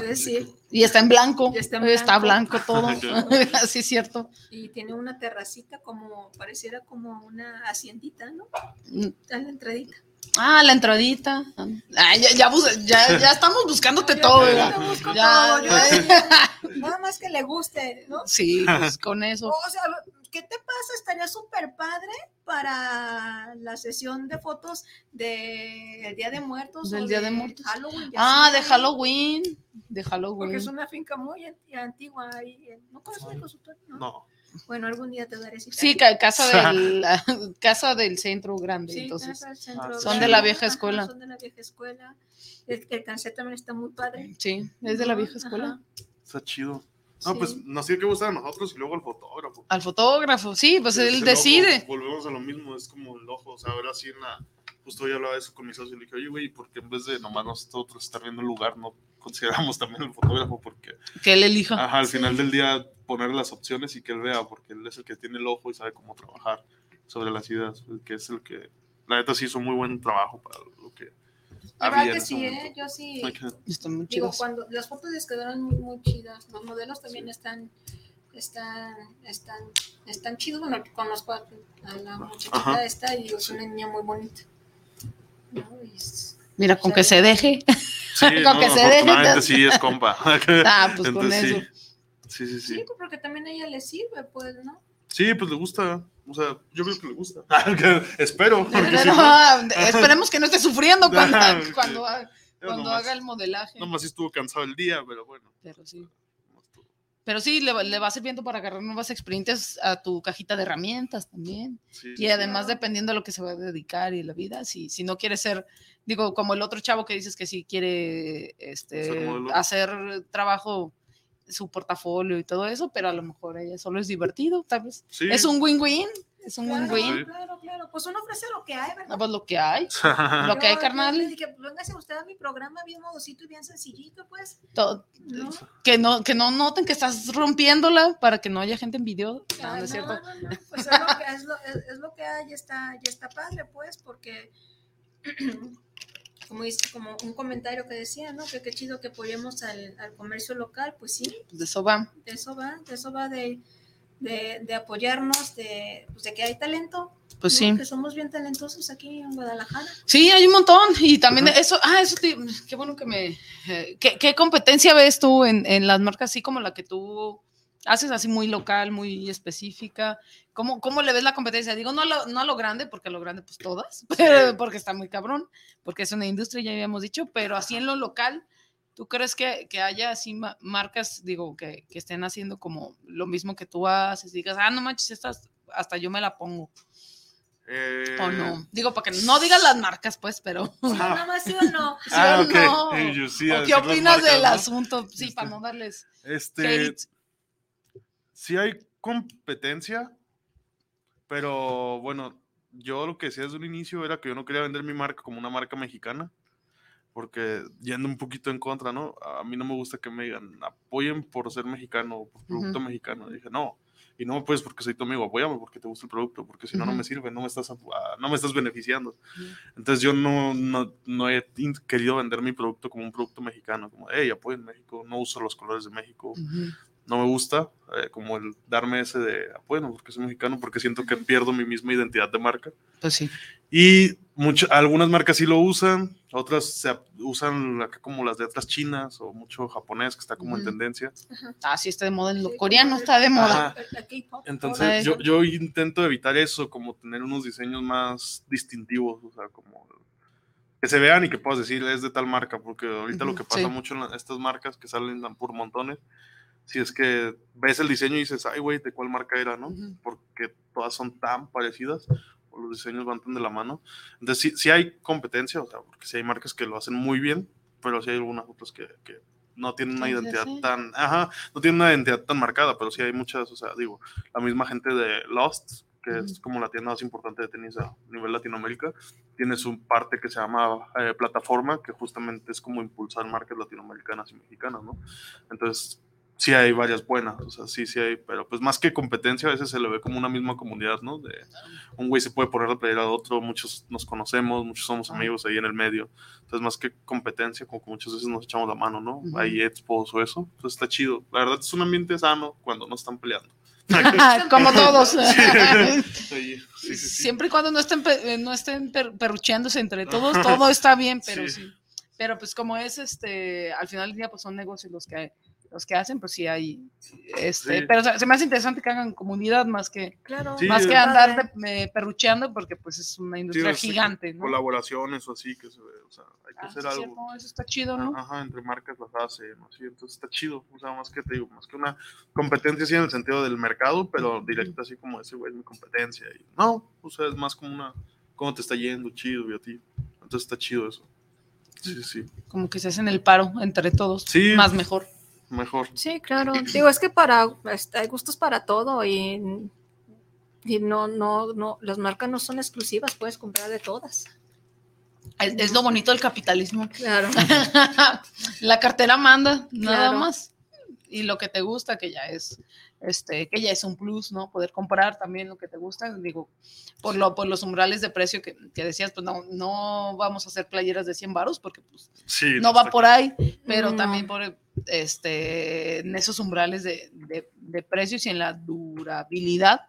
Decir. Y está en blanco. Está en Está blanco. todo. [LAUGHS] Así es cierto. Y tiene una terracita como, pareciera como una haciendita, ¿no? Mm. Está en la entradita. Ah, la entradita. Ah, ya, ya, ya, ya estamos buscándote Yo todo. ¿verdad? busco Ya, todo, yo [LAUGHS] Nada más que le guste, ¿no? Sí, pues con eso. O sea, ¿qué te pasa? Estaría súper padre para la sesión de fotos del Día de Muertos. Del o Día de Muertos. Halloween. Ah, de Halloween. De Porque Halloween. es una finca muy anti- antigua. ahí en- ¿No conoces el consultorio? No. No. Bueno, algún día te daré cita. Sí, ca- casa del, [LAUGHS] casa del centro grande. Sí, entonces. casa del centro Son de la vieja Ajá, escuela. son de la vieja escuela. El, el cancel también está muy padre. Sí, es de la vieja escuela. Ajá. Está chido. No, Sí. pues nos tiene que gustar a nosotros y luego al fotógrafo. Al fotógrafo, sí, pues Es él decide. ojo, volvemos a lo mismo, es como el ojo. O sea, ahora sí en la. Justo yo hablaba de eso con mi socio y le dije, oye, güey, ¿por qué en vez de nomás nosotros estar viendo el lugar, no consideramos también el fotógrafo? Porque. Que él elija. Ajá, al Sí. final del día poner las opciones y que él vea, porque él es el que tiene el ojo y sabe cómo trabajar sobre las ideas, que es el que. La neta sí hizo muy buen trabajo para lo que. La verdad que sí. ¿eh? Yo sí. Ok. Están muy Digo, chidos. cuando las fotos les quedaron muy, muy chidas. Los modelos también están, están, están, están chidos. Bueno, conozco a, a la muchachita Ajá. esta y es una niña muy bonita. ¿No? Y es- Mira, con que se deje. Sí, [LAUGHS] Con no, que se deje, sí es compa. [LAUGHS] Ah, pues con [LAUGHS] eso. Sí, sí, sí. Sí, Sí, pues, porque también a ella le sirve, pues, ¿no? Sí, pues le gusta. O sea, yo creo que le gusta. Espero. porque si No, no- esperemos que no esté sufriendo cuando, cuando, haga- Yo cuando nomás- haga el modelaje. Nomás sí estuvo cansado el día, pero bueno. Pero sí. Pero sí, le, va- le va sirviendo para agarrar nuevas experiencias a tu cajita de herramientas también. Sí, Y además, dependiendo de lo que se va a dedicar y la vida, si, si no quiere ser, digo, como el otro chavo que dices que si quiere este, hacer trabajo, su portafolio y todo eso, pero a lo mejor ella solo es divertido, tal vez. Sí. Es un win-win, es un Claro, win-win. claro, claro. Pues uno ofrece lo que hay, ¿verdad? No, pues lo que hay, [LAUGHS] lo que hay, carnal. le dije, pues véngase usted a mi programa bien modosito y bien sencillito, pues. todo- ¿no? que no, que no noten que estás rompiéndola para que no haya gente envidiosa. No, Ah, no es cierto. no, no, pues es lo que, es lo, es- es lo que hay, ya está, ya está padre, pues, porque [CLEARS THROAT] como dice, como un comentario que decía, ¿no? Que qué chido que apoyemos al, al comercio local, pues sí, De eso va. de eso va, de eso va de, de, de apoyarnos, de, pues de que hay talento. Pues ¿no? sí. Que somos bien talentosos aquí en Guadalajara. Sí, hay un montón. Y también eso, ah, eso, te- qué bueno que me... eh, ¿qué, qué competencia ves tú en, en las marcas así como la que tú haces, así muy local, muy específica? ¿Cómo, cómo le ves la competencia? Digo, no a lo, no a lo grande, porque a lo grande pues todas, [LAUGHS] pero porque está muy cabrón, porque es una industria, ya habíamos dicho, pero así en lo local, ¿tú crees que, que haya así ma- marcas, digo, que, que estén haciendo como lo mismo que tú haces? Digas, ah, no manches, estas hasta yo me la pongo. Eh, O no. Digo, para que no digas las marcas, pues, pero. [LAUGHS] Nada más sí o no. [LAUGHS] ¿Sí Ah, o ok. no? Eh, yo sí, a ¿O qué opinas marcas, del ¿no? asunto? Sí, para no darles. Este, hate. sí hay competencia, pero bueno, yo lo que decía desde un inicio era que yo no quería vender mi marca como una marca mexicana, porque yendo un poquito en contra, ¿no? A mí no me gusta que me digan, apoyen por ser mexicano por producto Ujú. mexicano. dije, no, y no me puedes porque soy tu amigo, apóyame porque te gusta el producto, porque si no, no Ujú. me sirve, no me estás, no me estás beneficiando. Entonces yo no, no, no he querido vender mi producto como un producto mexicano, como, hey, apoyen México, no uso los colores de México, no me gusta eh, como el darme ese de apoyo porque soy mexicano, porque siento que pierdo mi misma identidad de marca. Pues sí. Y mucho, algunas marcas sí lo usan, otras se usan como las letras chinas o mucho japonés que está como en Ujú. tendencia. Ah, sí, está de moda. En lo coreano está de moda. K-pop, Entonces yo, yo intento evitar eso, como tener unos diseños más distintivos, o sea, como que se vean y que puedas decir es de tal marca, porque ahorita lo Ujú, que pasa sí. mucho en la- estas marcas que salen por montones, si es que ves el diseño y dices, ay, güey, ¿de cuál marca era, no? Ujú. Porque todas son tan parecidas, o los diseños van tan de la mano. Entonces sí, sí hay competencia, o sea, porque sí hay marcas que lo hacen muy bien, pero sí hay algunas otras que, que no tienen una identidad sí. tan, ajá, no tienen una identidad tan marcada, pero sí hay muchas, o sea, digo, la misma gente de Lost, que es Ujú. como la tienda más importante de tenis a nivel Latinoamérica, tiene su parte que se llama eh, plataforma, que justamente es como impulsar marcas latinoamericanas y mexicanas, ¿no? Entonces, sí hay varias buenas, o sea, sí, sí hay, pero pues más que competencia, a veces se le ve como una misma comunidad, ¿no? De un güey se puede poner la playera de otro, muchos nos conocemos, muchos somos amigos ahí en el medio, entonces más que competencia, como que muchas veces nos echamos la mano, ¿no? Ujú. Hay expos o eso, entonces está chido. La verdad es un ambiente sano cuando no están peleando. [LAUGHS] Como todos. [LAUGHS] Sí, sí. Siempre y cuando no estén, eh, no estén per- perrucheándose entre todos, [LAUGHS] todo está bien, pero sí. Sí. Pero pues como es este, al final del día pues son negocios los que los que hacen, pues sí hay este, Sí. pero o sea, se me hace interesante que hagan comunidad más que Claro. Sí, más que es- andar de- eh, perrucheando porque pues es una industria gigante, ¿no? Colaboraciones o así, que se ve, o sea, hay que Ah, hacer sí, algo. cierto, eso está chido, ¿no? Ajá, entre marcas las hacen, así, entonces está chido, o sea, más que te digo, más que una competencia así en el sentido del mercado, pero directa así como ese güey es mi competencia. Y, no, o sea, es más como una, cómo te está yendo, chido, y a ti. Entonces está chido eso. Sí, sí. Como que se hacen el paro entre todos, Sí. más mejor. Mejor. Sí, claro. Digo, es que para, hay gustos para todo y, y no, no, no, las marcas no son exclusivas, puedes comprar de todas. Es, es lo bonito del capitalismo. Claro. [LAUGHS] La cartera manda, nada Claro. más. Y lo que te gusta, que ya es, este, que ya es un plus, ¿no? Poder comprar también lo que te gusta, digo, por, lo, por los umbrales de precio que, que decías, pues no, no vamos a hacer playeras de 100 varos porque pues Sí, no va por ahí, pero No. también por este, en esos umbrales de, de- de precios y en la durabilidad.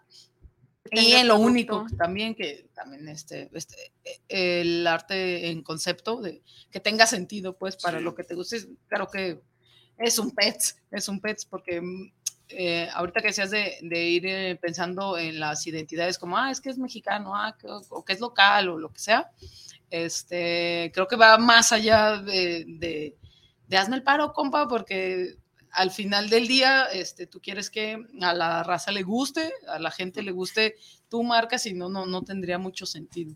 Y en lo producto. único también que también este, este eh, el arte en concepto de que tenga sentido pues para Sí. lo que te guste claro que es un pets es un pets porque mm, eh, ahorita que decías de, de ir eh, pensando en las identidades como ah es que es mexicano ah que- o que es local o lo que sea este creo que va más allá de, de, de hazme el paro compa porque al final del día, este, tú quieres que a la raza le guste, a la gente le guste tu marca, si no, no, no tendría mucho sentido.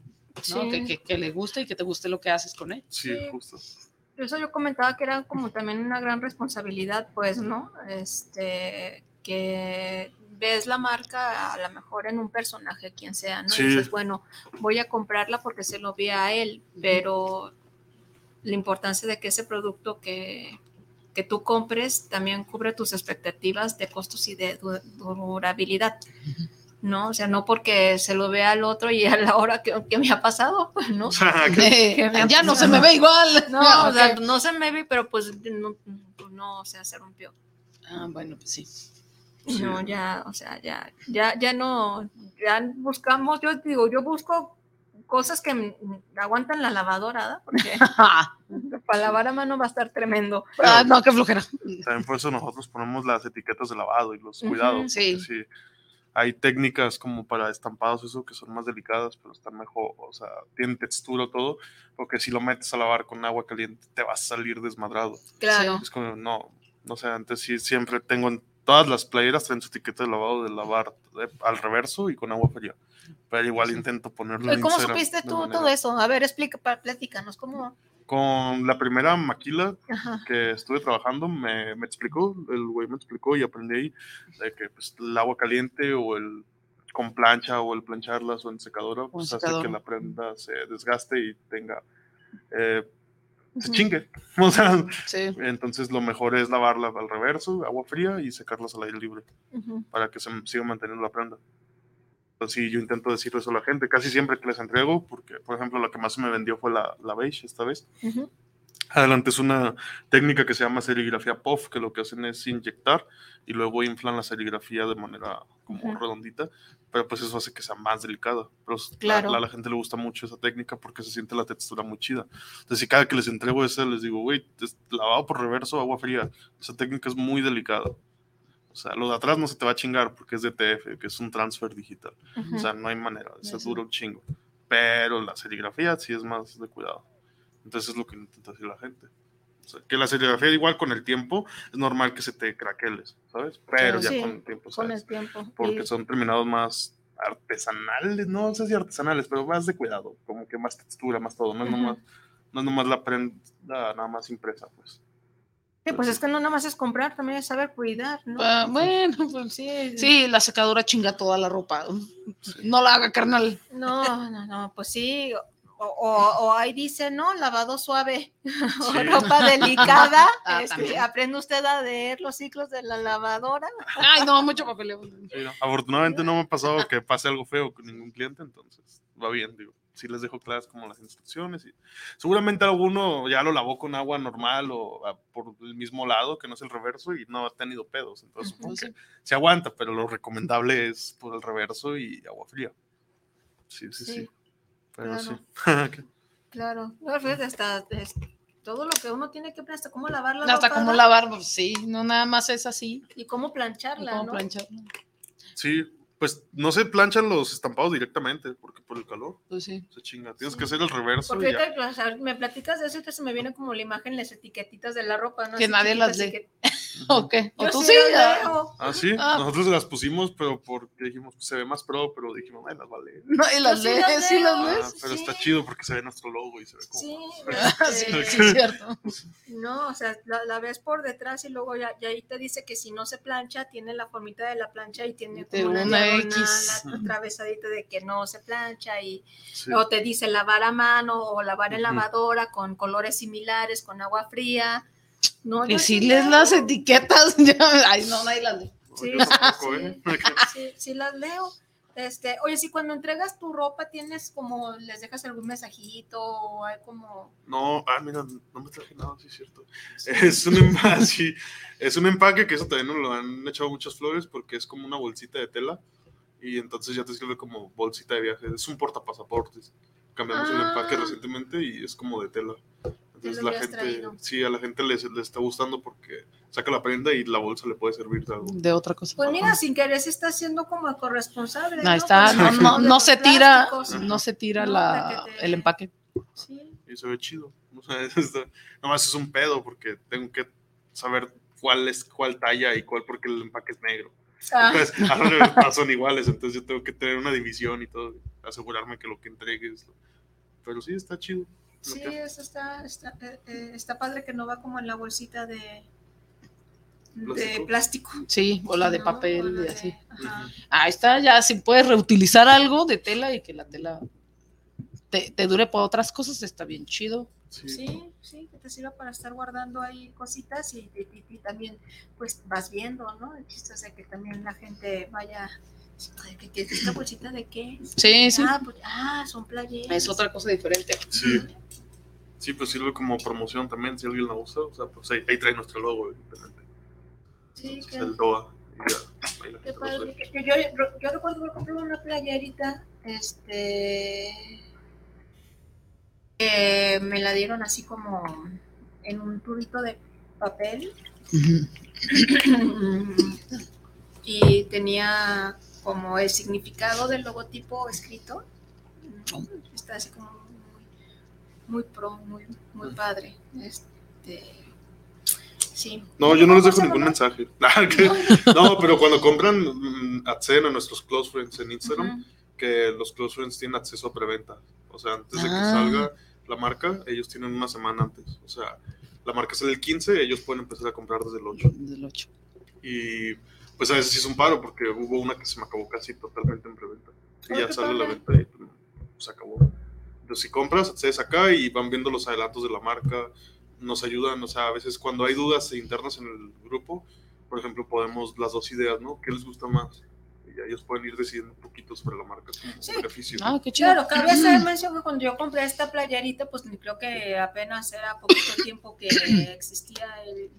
¿no? Sí. Que, que- que le guste y que te guste lo que haces con él. Sí, Sí. justo. Eso yo comentaba que era como también una gran responsabilidad, pues, ¿no? Este, que ves la marca a lo mejor en un personaje, quien sea, ¿no? Sí. Y dices, bueno, voy a comprarla porque se lo vi a él, pero la importancia de que ese producto que, que tú compres también cubre tus expectativas de costos y de du- durabilidad. ¿No? O sea, no porque se lo vea al otro y [LAUGHS] a la hora que, que me ha pasado, pues, ¿no? [LAUGHS] Eh, [LAUGHS] ha ya no se me ve igual. No, Ya, o sea, ok. no se me ve, pero pues no, pues, no, o sea, se rompió. Ah, bueno, pues sí. Sí. No, ya, o sea, ya, ya, ya no, ya buscamos, yo digo, yo busco cosas que aguantan la lavadora, ¿verdad? Porque para lavar a mano va a estar tremendo. Ah, no, qué flojera. También por eso nosotros ponemos las etiquetas de lavado y los cuidados. Sí. porque sí, hay técnicas como para estampados, eso que son más delicadas, pero están mejor, o sea, tienen textura todo, porque si lo metes a lavar con agua caliente te va a salir desmadrado. Claro. Es como, no, no sé, antes sí siempre tengo en todas las playeras traen su etiqueta de lavado de lavar eh, al reverso y con agua fría. Pero igual intento ponerlo ¿Y ¿Cómo supiste tú manera- todo eso? A ver, explica, platícanos, ¿cómo? Con la primera maquila Ajá. que estuve trabajando, me, me explicó, el güey me explicó y aprendí ahí de que pues, el agua caliente o el con plancha o el plancharlas o en secadora, pues hace que la prenda se desgaste y tenga, eh, se Ujú. chingue. [LAUGHS] O sea, Sí. entonces lo mejor es lavarla al reverso, agua fría y secarlas al aire libre para que se siga manteniendo la prenda. Entonces, sí, yo intento decir eso a la gente casi siempre que les entrego, porque, por ejemplo, la que más me vendió fue la, la beige esta vez. Adelante es una técnica que se llama serigrafía POF, que lo que hacen es inyectar y luego inflan la serigrafía de manera como Ujú. redondita, pero pues eso hace que sea más delicada. Pero Claro. a, a la gente le gusta mucho esa técnica porque se siente la textura muy chida. Entonces, si cada que les entrego esa, les digo, güey, lavado por reverso, agua fría. Esa técnica es muy delicada. O sea, lo de atrás no se te va a chingar porque es de TF, que es un transfer digital. Ujú. O sea, no hay manera, eso un chingo. Pero la serigrafía sí es más de cuidado. Entonces es lo que intenta decir la gente. O sea, que la serigrafía igual con el tiempo es normal que se te craqueles, ¿sabes? Pero ya Sí, con el tiempo, Con ¿sabes? el tiempo. Porque Y- son terminados más artesanales, no sé si artesanales, pero más de cuidado, como que más textura, más todo, no es Ujú. nomás, no es nomás la prenda nada más impresa, pues. Sí, pues es que no nada más es comprar, también es saber cuidar, ¿no? Ah, bueno, [LAUGHS] pues sí, sí, la secadora chinga toda la ropa. No la haga, carnal. No, no, no, pues sí. O, o- o ahí dice, ¿no? Lavado suave [LAUGHS] o ropa delicada. [LAUGHS] Ah, este, aprende usted a leer los ciclos de la lavadora. Ay, no, mucho papeleo. Sí, no. Afortunadamente no me ha pasado que pase algo feo con ningún cliente, entonces va bien, digo. Sí les dejo claras como las instrucciones y seguramente alguno ya lo lavó con agua normal o ah, por el mismo lado, que no es el reverso y no ha tenido pedos, entonces Ujú. supongo que se aguanta, pero lo recomendable es por el reverso y agua fría. Sí, sí, sí. Sí, Pero claro. sí. [LAUGHS] Claro. No, fíjate, hasta es- todo lo que uno tiene que aprender, hasta cómo lavar la Hasta ropa, cómo lavar, pues sí, no nada más es así. y cómo plancharla, Cómo ¿no? plancharla. Sí, pues no se planchan los estampados directamente porque por el calor Pues sí. se chinga. Tienes que hacer el reverso Porque y ya. ahorita o sea, me platicas de eso y ahorita se me viene como la imagen, las etiquetitas de la ropa, ¿no? Que nadie las lee. [LAUGHS] ¿O qué? ¿O Yo tú sí sí? leo. Ah, sí, Ah. nosotros las pusimos, pero porque dijimos, se ve más pro, pero dijimos, bueno, las vale. No, y las Yo sí lees, las sí las lees. Ah, pero sí. está chido porque se ve nuestro logo y se ve como. Sí, [LAUGHS] [LAUGHS] Sí, este, sí, es cierto. No, o sea, la, la ves por detrás y luego ya, ya ahí te dice que si no se plancha, tiene la formita de la plancha y tiene De como una, una diagonal X. at- atravesadita de que no se plancha y Sí. o te dice lavar a mano o lavar en lavadora con colores similares, con agua fría. No, sí lees leo. las etiquetas, [LAUGHS] ya, ay, no, nadie las lee. Sí, Yo sí, tampoco, ¿eh? [LAUGHS] sí, sí las leo. Este, oye, si cuando entregas tu ropa tienes como, les dejas algún mensajito o hay como... No, ah, mira, no me traje nada, sí es cierto. Es un empaque, sí, es un empaque que eso también nos lo han echado muchas flores porque es como una bolsita de tela y entonces ya te sirve como bolsita de viaje. Es un portapasaportes. Cambiamos el Ah. empaque recientemente y es como de tela. Entonces la gente, traído. sí, a la gente les, les está gustando porque saca la prenda y la bolsa le puede servir de algo. De otra cosa. Pues mira, sin querer se está haciendo como corresponsable. Ahí ¿no? está, Con no, el no, no se tira, no se tira No, la, te- el empaque. Sí. Y se ve chido. O sea, [LAUGHS] está- nomás es un pedo porque tengo que saber cuál es cuál talla y cuál porque el empaque es negro. Ah, Entonces, [LAUGHS] son iguales, entonces yo tengo que tener una división y todo, asegurarme que lo que entregues. Pero sí, está chido. Sí, eso está, está, eh, eh, está padre que no va como en la bolsita de, de ¿Plástico? Sí, o la de ¿no? papel y de- así. ajá. Ahí está, ya si puedes reutilizar algo de tela y que la tela te, te dure por otras cosas, está bien chido. Sí. Sí, sí, que te sirva para estar guardando ahí cositas y, y- y- también pues vas viendo, ¿no? El chiste es de que también la gente vaya, "Ay, ¿qué, qué, esta bolsita de qué? es?". Sí, sí. Ah, pues, ah, son playeras. Es otra cosa diferente. Sí. Sí, pues sirve como promoción también, si alguien la usa. O sea, pues ahí, ahí trae nuestro logo, evidentemente. Sí, Entonces, el DOA. ya, qué padre. Yo, yo, yo recuerdo que compré una playerita, este, que me la dieron así como en un tubito de papel [COUGHS] y tenía como el significado del logotipo escrito. Está así como muy, muy pro, muy, muy padre. Este, sí. No, yo no les dejo ¿Cómo se ningún mensaje. [LAUGHS] [LAUGHS] no, pero cuando compran, mm, acceden a nuestros close friends en Instagram, que los close friends tienen acceso a preventa. O sea, antes de que Ah. salga la marca, ellos tienen una semana antes. O sea, la marca sale el 15, ellos pueden empezar a comprar desde el 8. Del 8. Y pues a veces sí es un paro porque hubo una que se me acabó casi totalmente en preventa. Y Ay, ya sale la venta y pues, se acabó. Entonces si compras, accedes acá y van viendo los adelantos de la marca, nos ayudan, o sea, a veces cuando hay dudas internas en el grupo, por ejemplo, podemos las dos ideas, ¿no? ¿Qué les gusta más? Y ya ellos pueden ir decidiendo un poquito sobre la marca como Sí. beneficio. Ah, qué chido. Claro, cabe [CLEARS THROAT] hacer mención que cuando yo compré esta playerita, pues creo que apenas era poquito tiempo que existía el,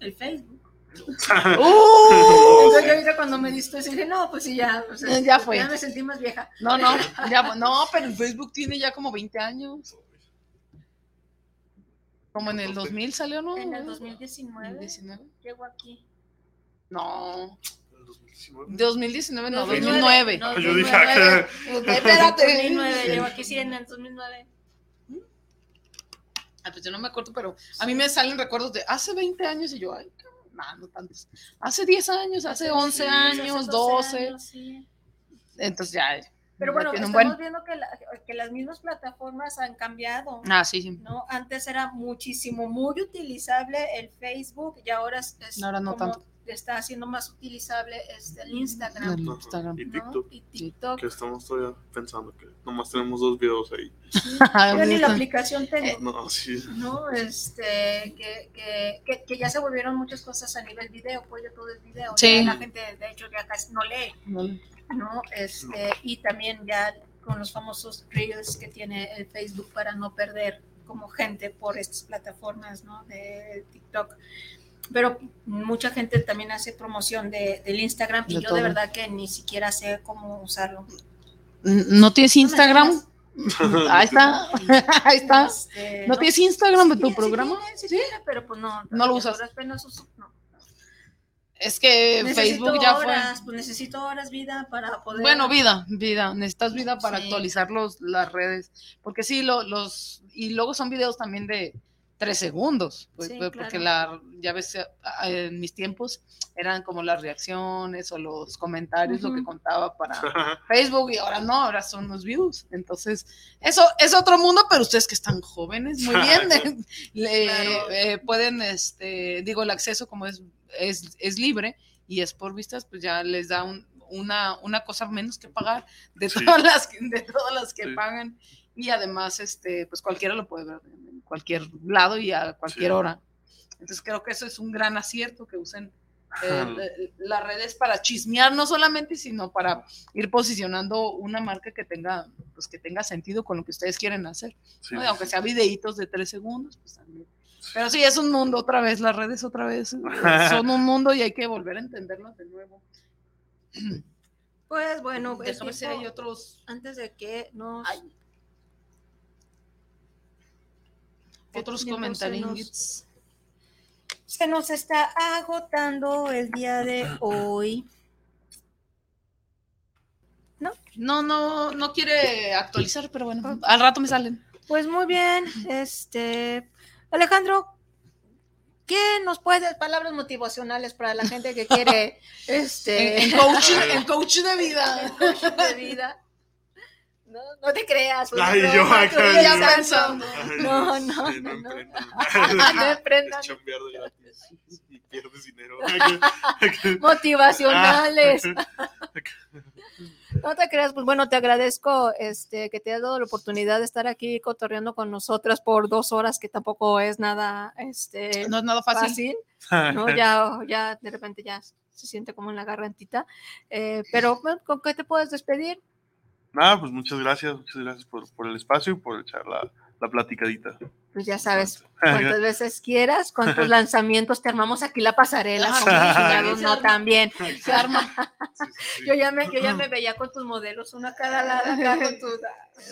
el Facebook. [LAUGHS] ¡Uh! Entonces yo ahorita cuando me diste dije, no, pues sí, ya, o sea, Ya fue. Ya me sentí más vieja. No, no, [LAUGHS] ya, no, pero el Facebook tiene ya como 20 años. Como en el 2000 salió, ¿no? En el 2019 19. llego aquí. No, El 2019. 2019 no, 2009, 2009. no, Yo dije, 2009. ah, Espérate. 2009, llego aquí sí en el 2009. Ah, pues yo no me acuerdo, pero a mí me salen recuerdos de hace 20 años y yo, ay, nah, no tantos. Hace 10 años, hace 11 Sí, hace años, 12 12. años, sí. Entonces ya. Pero bueno, estamos buen. viendo que, la- que las mismas plataformas han cambiado. Ah, sí, sí. ¿no? Antes era muchísimo, muy utilizable el Facebook y ahora es, es Ahora no como tanto. Está haciendo más utilizable este, el Instagram. El. Y ¿no? TikTok, Y TikTok. que estamos todavía pensando que nomás tenemos dos videos ahí. [LAUGHS] Yo ni la aplicación tengo. Eh, No, sí. ¿no? Este, que, que, que, que ya se volvieron muchas cosas a nivel video, pues ya todo es video. Sí. Ya la gente, de hecho, ya casi no lee, ¿no? Este, y también ya con los famosos reels que tiene el Facebook para no perder como gente por estas plataformas, ¿no? De TikTok. Pero mucha gente también hace promoción de, del Instagram y De yo todo. de verdad que ni siquiera sé cómo usarlo. ¿No tienes Instagram? [LAUGHS] Ahí está. [LAUGHS] Ahí está. Este, ¿No tienes Instagram de Sí tu sí programa? sí tiene, pero pues no. No lo usas. uso- no. Es que Necesito Facebook ya horas, fue. pues necesito horas vida para poder. Bueno, vida, vida. Necesitas vida para Sí. actualizar los, las redes. Porque sí, lo- los. Y luego son videos también de, tres segundos, pues, Sí, pues, porque claro. la, ya ves, eh, en mis tiempos eran como las reacciones o los comentarios lo que contaba para Facebook y ahora no, ahora son los views. Entonces, eso es otro mundo, pero ustedes que están jóvenes, muy bien, [LAUGHS] [LAUGHS] le- Claro. eh, pueden, este, digo, el acceso como es, es, es libre y es por vistas, pues ya les da un- una, una cosa menos que pagar de Sí. todas las, que- de todas las que Sí. pagan y además, este, pues cualquiera lo puede ver en cualquier lado y a cualquier Sí. hora. Entonces creo que eso es un gran acierto que usen eh, las redes para chismear no solamente, sino para ir posicionando una marca que tenga, pues que tenga sentido con lo que ustedes quieren hacer. Sí. ¿no? Y Aunque sea videitos de tres segundos, pues también. Pero sí, es un mundo otra vez, las redes otra vez [LAUGHS] son un mundo y hay que volver a entenderlas de nuevo. Pues bueno, el ver si tiempo- hay otros, antes de que nos... Ay. que otros comentarios. Se nos está agotando el día de hoy. No, no, no quiere actualizar, pero bueno, al rato me salen. Pues muy bien, este Alejandro, ¿qué nos puedes palabras motivacionales para la gente que quiere [LAUGHS] este En, en coach, en coach de vida. [LAUGHS] coach de vida? No, no te creas. una Ay, yo broma, acá ya pensando. [LAUGHS] No, no, sí, no, no. emprendan. [LAUGHS] No [LAUGHS] gratis y pierdes dinero. motivacionales. Ah. No te creas, pues bueno, te agradezco este que te has dado la oportunidad de estar aquí cotorreando con nosotras por dos horas, que tampoco es nada este No es nada fácil. fácil, ¿no? Ya, ya de repente ya se siente como en la gargantita. Eh, pero, bueno, ¿con qué te puedes despedir? Nada, pues muchas gracias, muchas gracias por, por el espacio y por echar la, la platicadita. Pues ya sabes, [LAUGHS] cuantas veces quieras, cuántos [LAUGHS] lanzamientos te armamos aquí la pasarela, Ah, sí, no también. Se arma. [LAUGHS] Sí, sí, sí. Yo ya me, yo ya me [CLEARS THROAT] veía con tus modelos, una a cada lado acá con tus.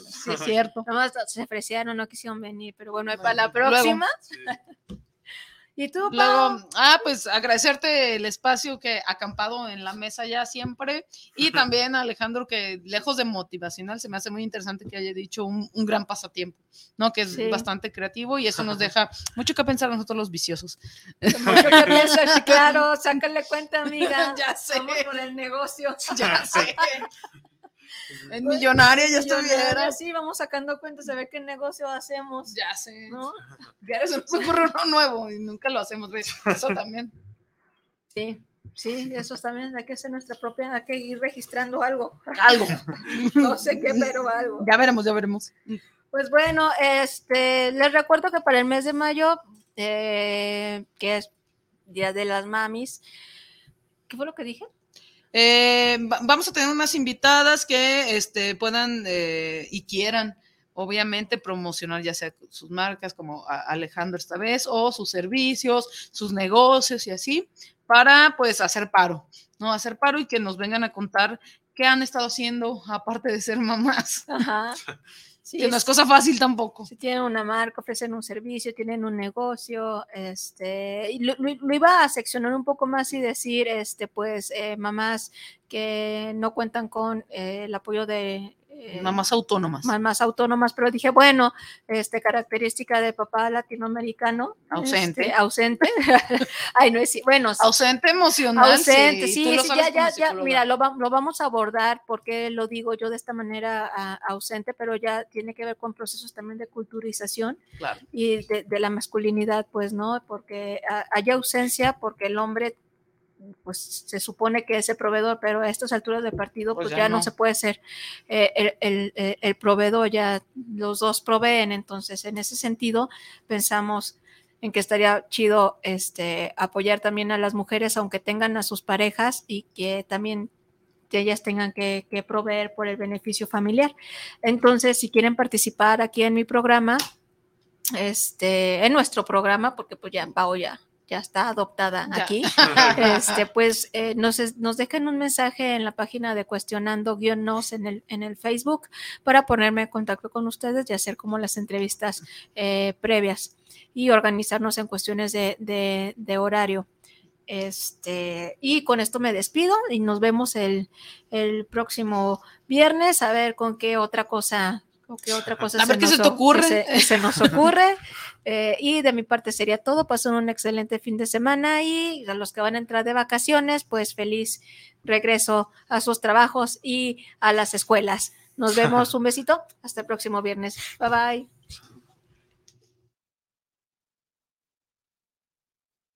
Sí, es cierto. Nada más se ofrecieron, no quisieron venir, pero bueno, para la luego. próxima. ¿Y tú, Pau? Luego, ah, pues agradecerte el espacio que acampado en la mesa ya siempre. Y también a Alejandro, que lejos de motivacional, se me hace muy interesante que haya dicho un, un gran pasatiempo, ¿no? Que es Sí. bastante creativo y eso nos [LAUGHS] deja mucho que pensar nosotros los viciosos. Mucho que [LAUGHS] piensas, claro, sácale cuenta, amiga. [LAUGHS] Ya sé. Vamos con el negocio. Ya sé. Es millonaria, ya estuviera. Sí, vamos sacando cuentas a ver qué negocio hacemos. Ya sé. ¿No? [LAUGHS] Ya se nos ocurre uno nuevo y nunca lo hacemos. ¿ves? Eso también. Sí, sí, eso también hay que hacer nuestra propia, hay que ir registrando algo. Algo. [LAUGHS] No sé qué, pero algo. Ya veremos, ya veremos. Pues bueno, este, les recuerdo que para el mes de mayo, eh, que es Día de las Mamis, ¿qué fue lo que dije? Eh, va- vamos a tener unas invitadas que este, puedan eh, y quieran, obviamente, promocionar ya sea sus marcas como Alejandro esta vez, o sus servicios, sus negocios y así, para pues hacer paro, ¿no? Hacer paro y que nos vengan a contar qué han estado haciendo [LAUGHS] aparte de ser mamás, Ajá. [LAUGHS] Sí, que no es cosa fácil tampoco. si tienen una marca, ofrecen un servicio, tienen un negocio, este, y lo, lo- lo iba a seccionar un poco más y decir, este, pues, eh, mamás que no cuentan con eh, el apoyo de eh, Mamás autónomas. mamás autónomas, pero dije, bueno, este, característica de papá latinoamericano. Ausente. este, ausente. [LAUGHS] Ay, no es, bueno, Ausente emocional. ausente, sí, sí, ya, ya, ya, mira, lo, va- lo vamos a abordar porque lo digo yo de esta manera a- ausente, pero ya tiene que ver con procesos también de culturización Claro. y de, de la masculinidad, pues, ¿no? Porque hay ausencia porque el hombre pues se supone que es el proveedor, pero a estas alturas de partido Pues pues, ya ya, no. no. se puede ser eh, el, el- el- el proveedor, ya los dos proveen, entonces en ese sentido pensamos en que estaría chido este, apoyar también a las mujeres, aunque tengan a sus parejas y que también que ellas tengan que, que proveer por el beneficio familiar. Entonces, si quieren participar aquí en mi programa, este, en nuestro programa, porque pues ya Pao ya, ya está adoptada Ya. aquí, [LAUGHS] este, pues eh, nos, nos dejen un mensaje en la página de cuestionando guion nos en el, en el Facebook para ponerme en contacto con ustedes y hacer como las entrevistas eh, previas y organizarnos en cuestiones de, de- de horario. Este, y con esto me despido y nos vemos el, el próximo viernes a ver con qué otra cosa, con qué otra cosa A ver qué se te o- ocurre. Se, se nos [LAUGHS] ocurre. Eh, y de mi parte sería todo. Pasen un excelente fin de semana y a los que van a entrar de vacaciones, pues feliz regreso a sus trabajos y a las escuelas. Nos vemos. [LAUGHS] Un besito. Hasta el próximo viernes. Bye bye.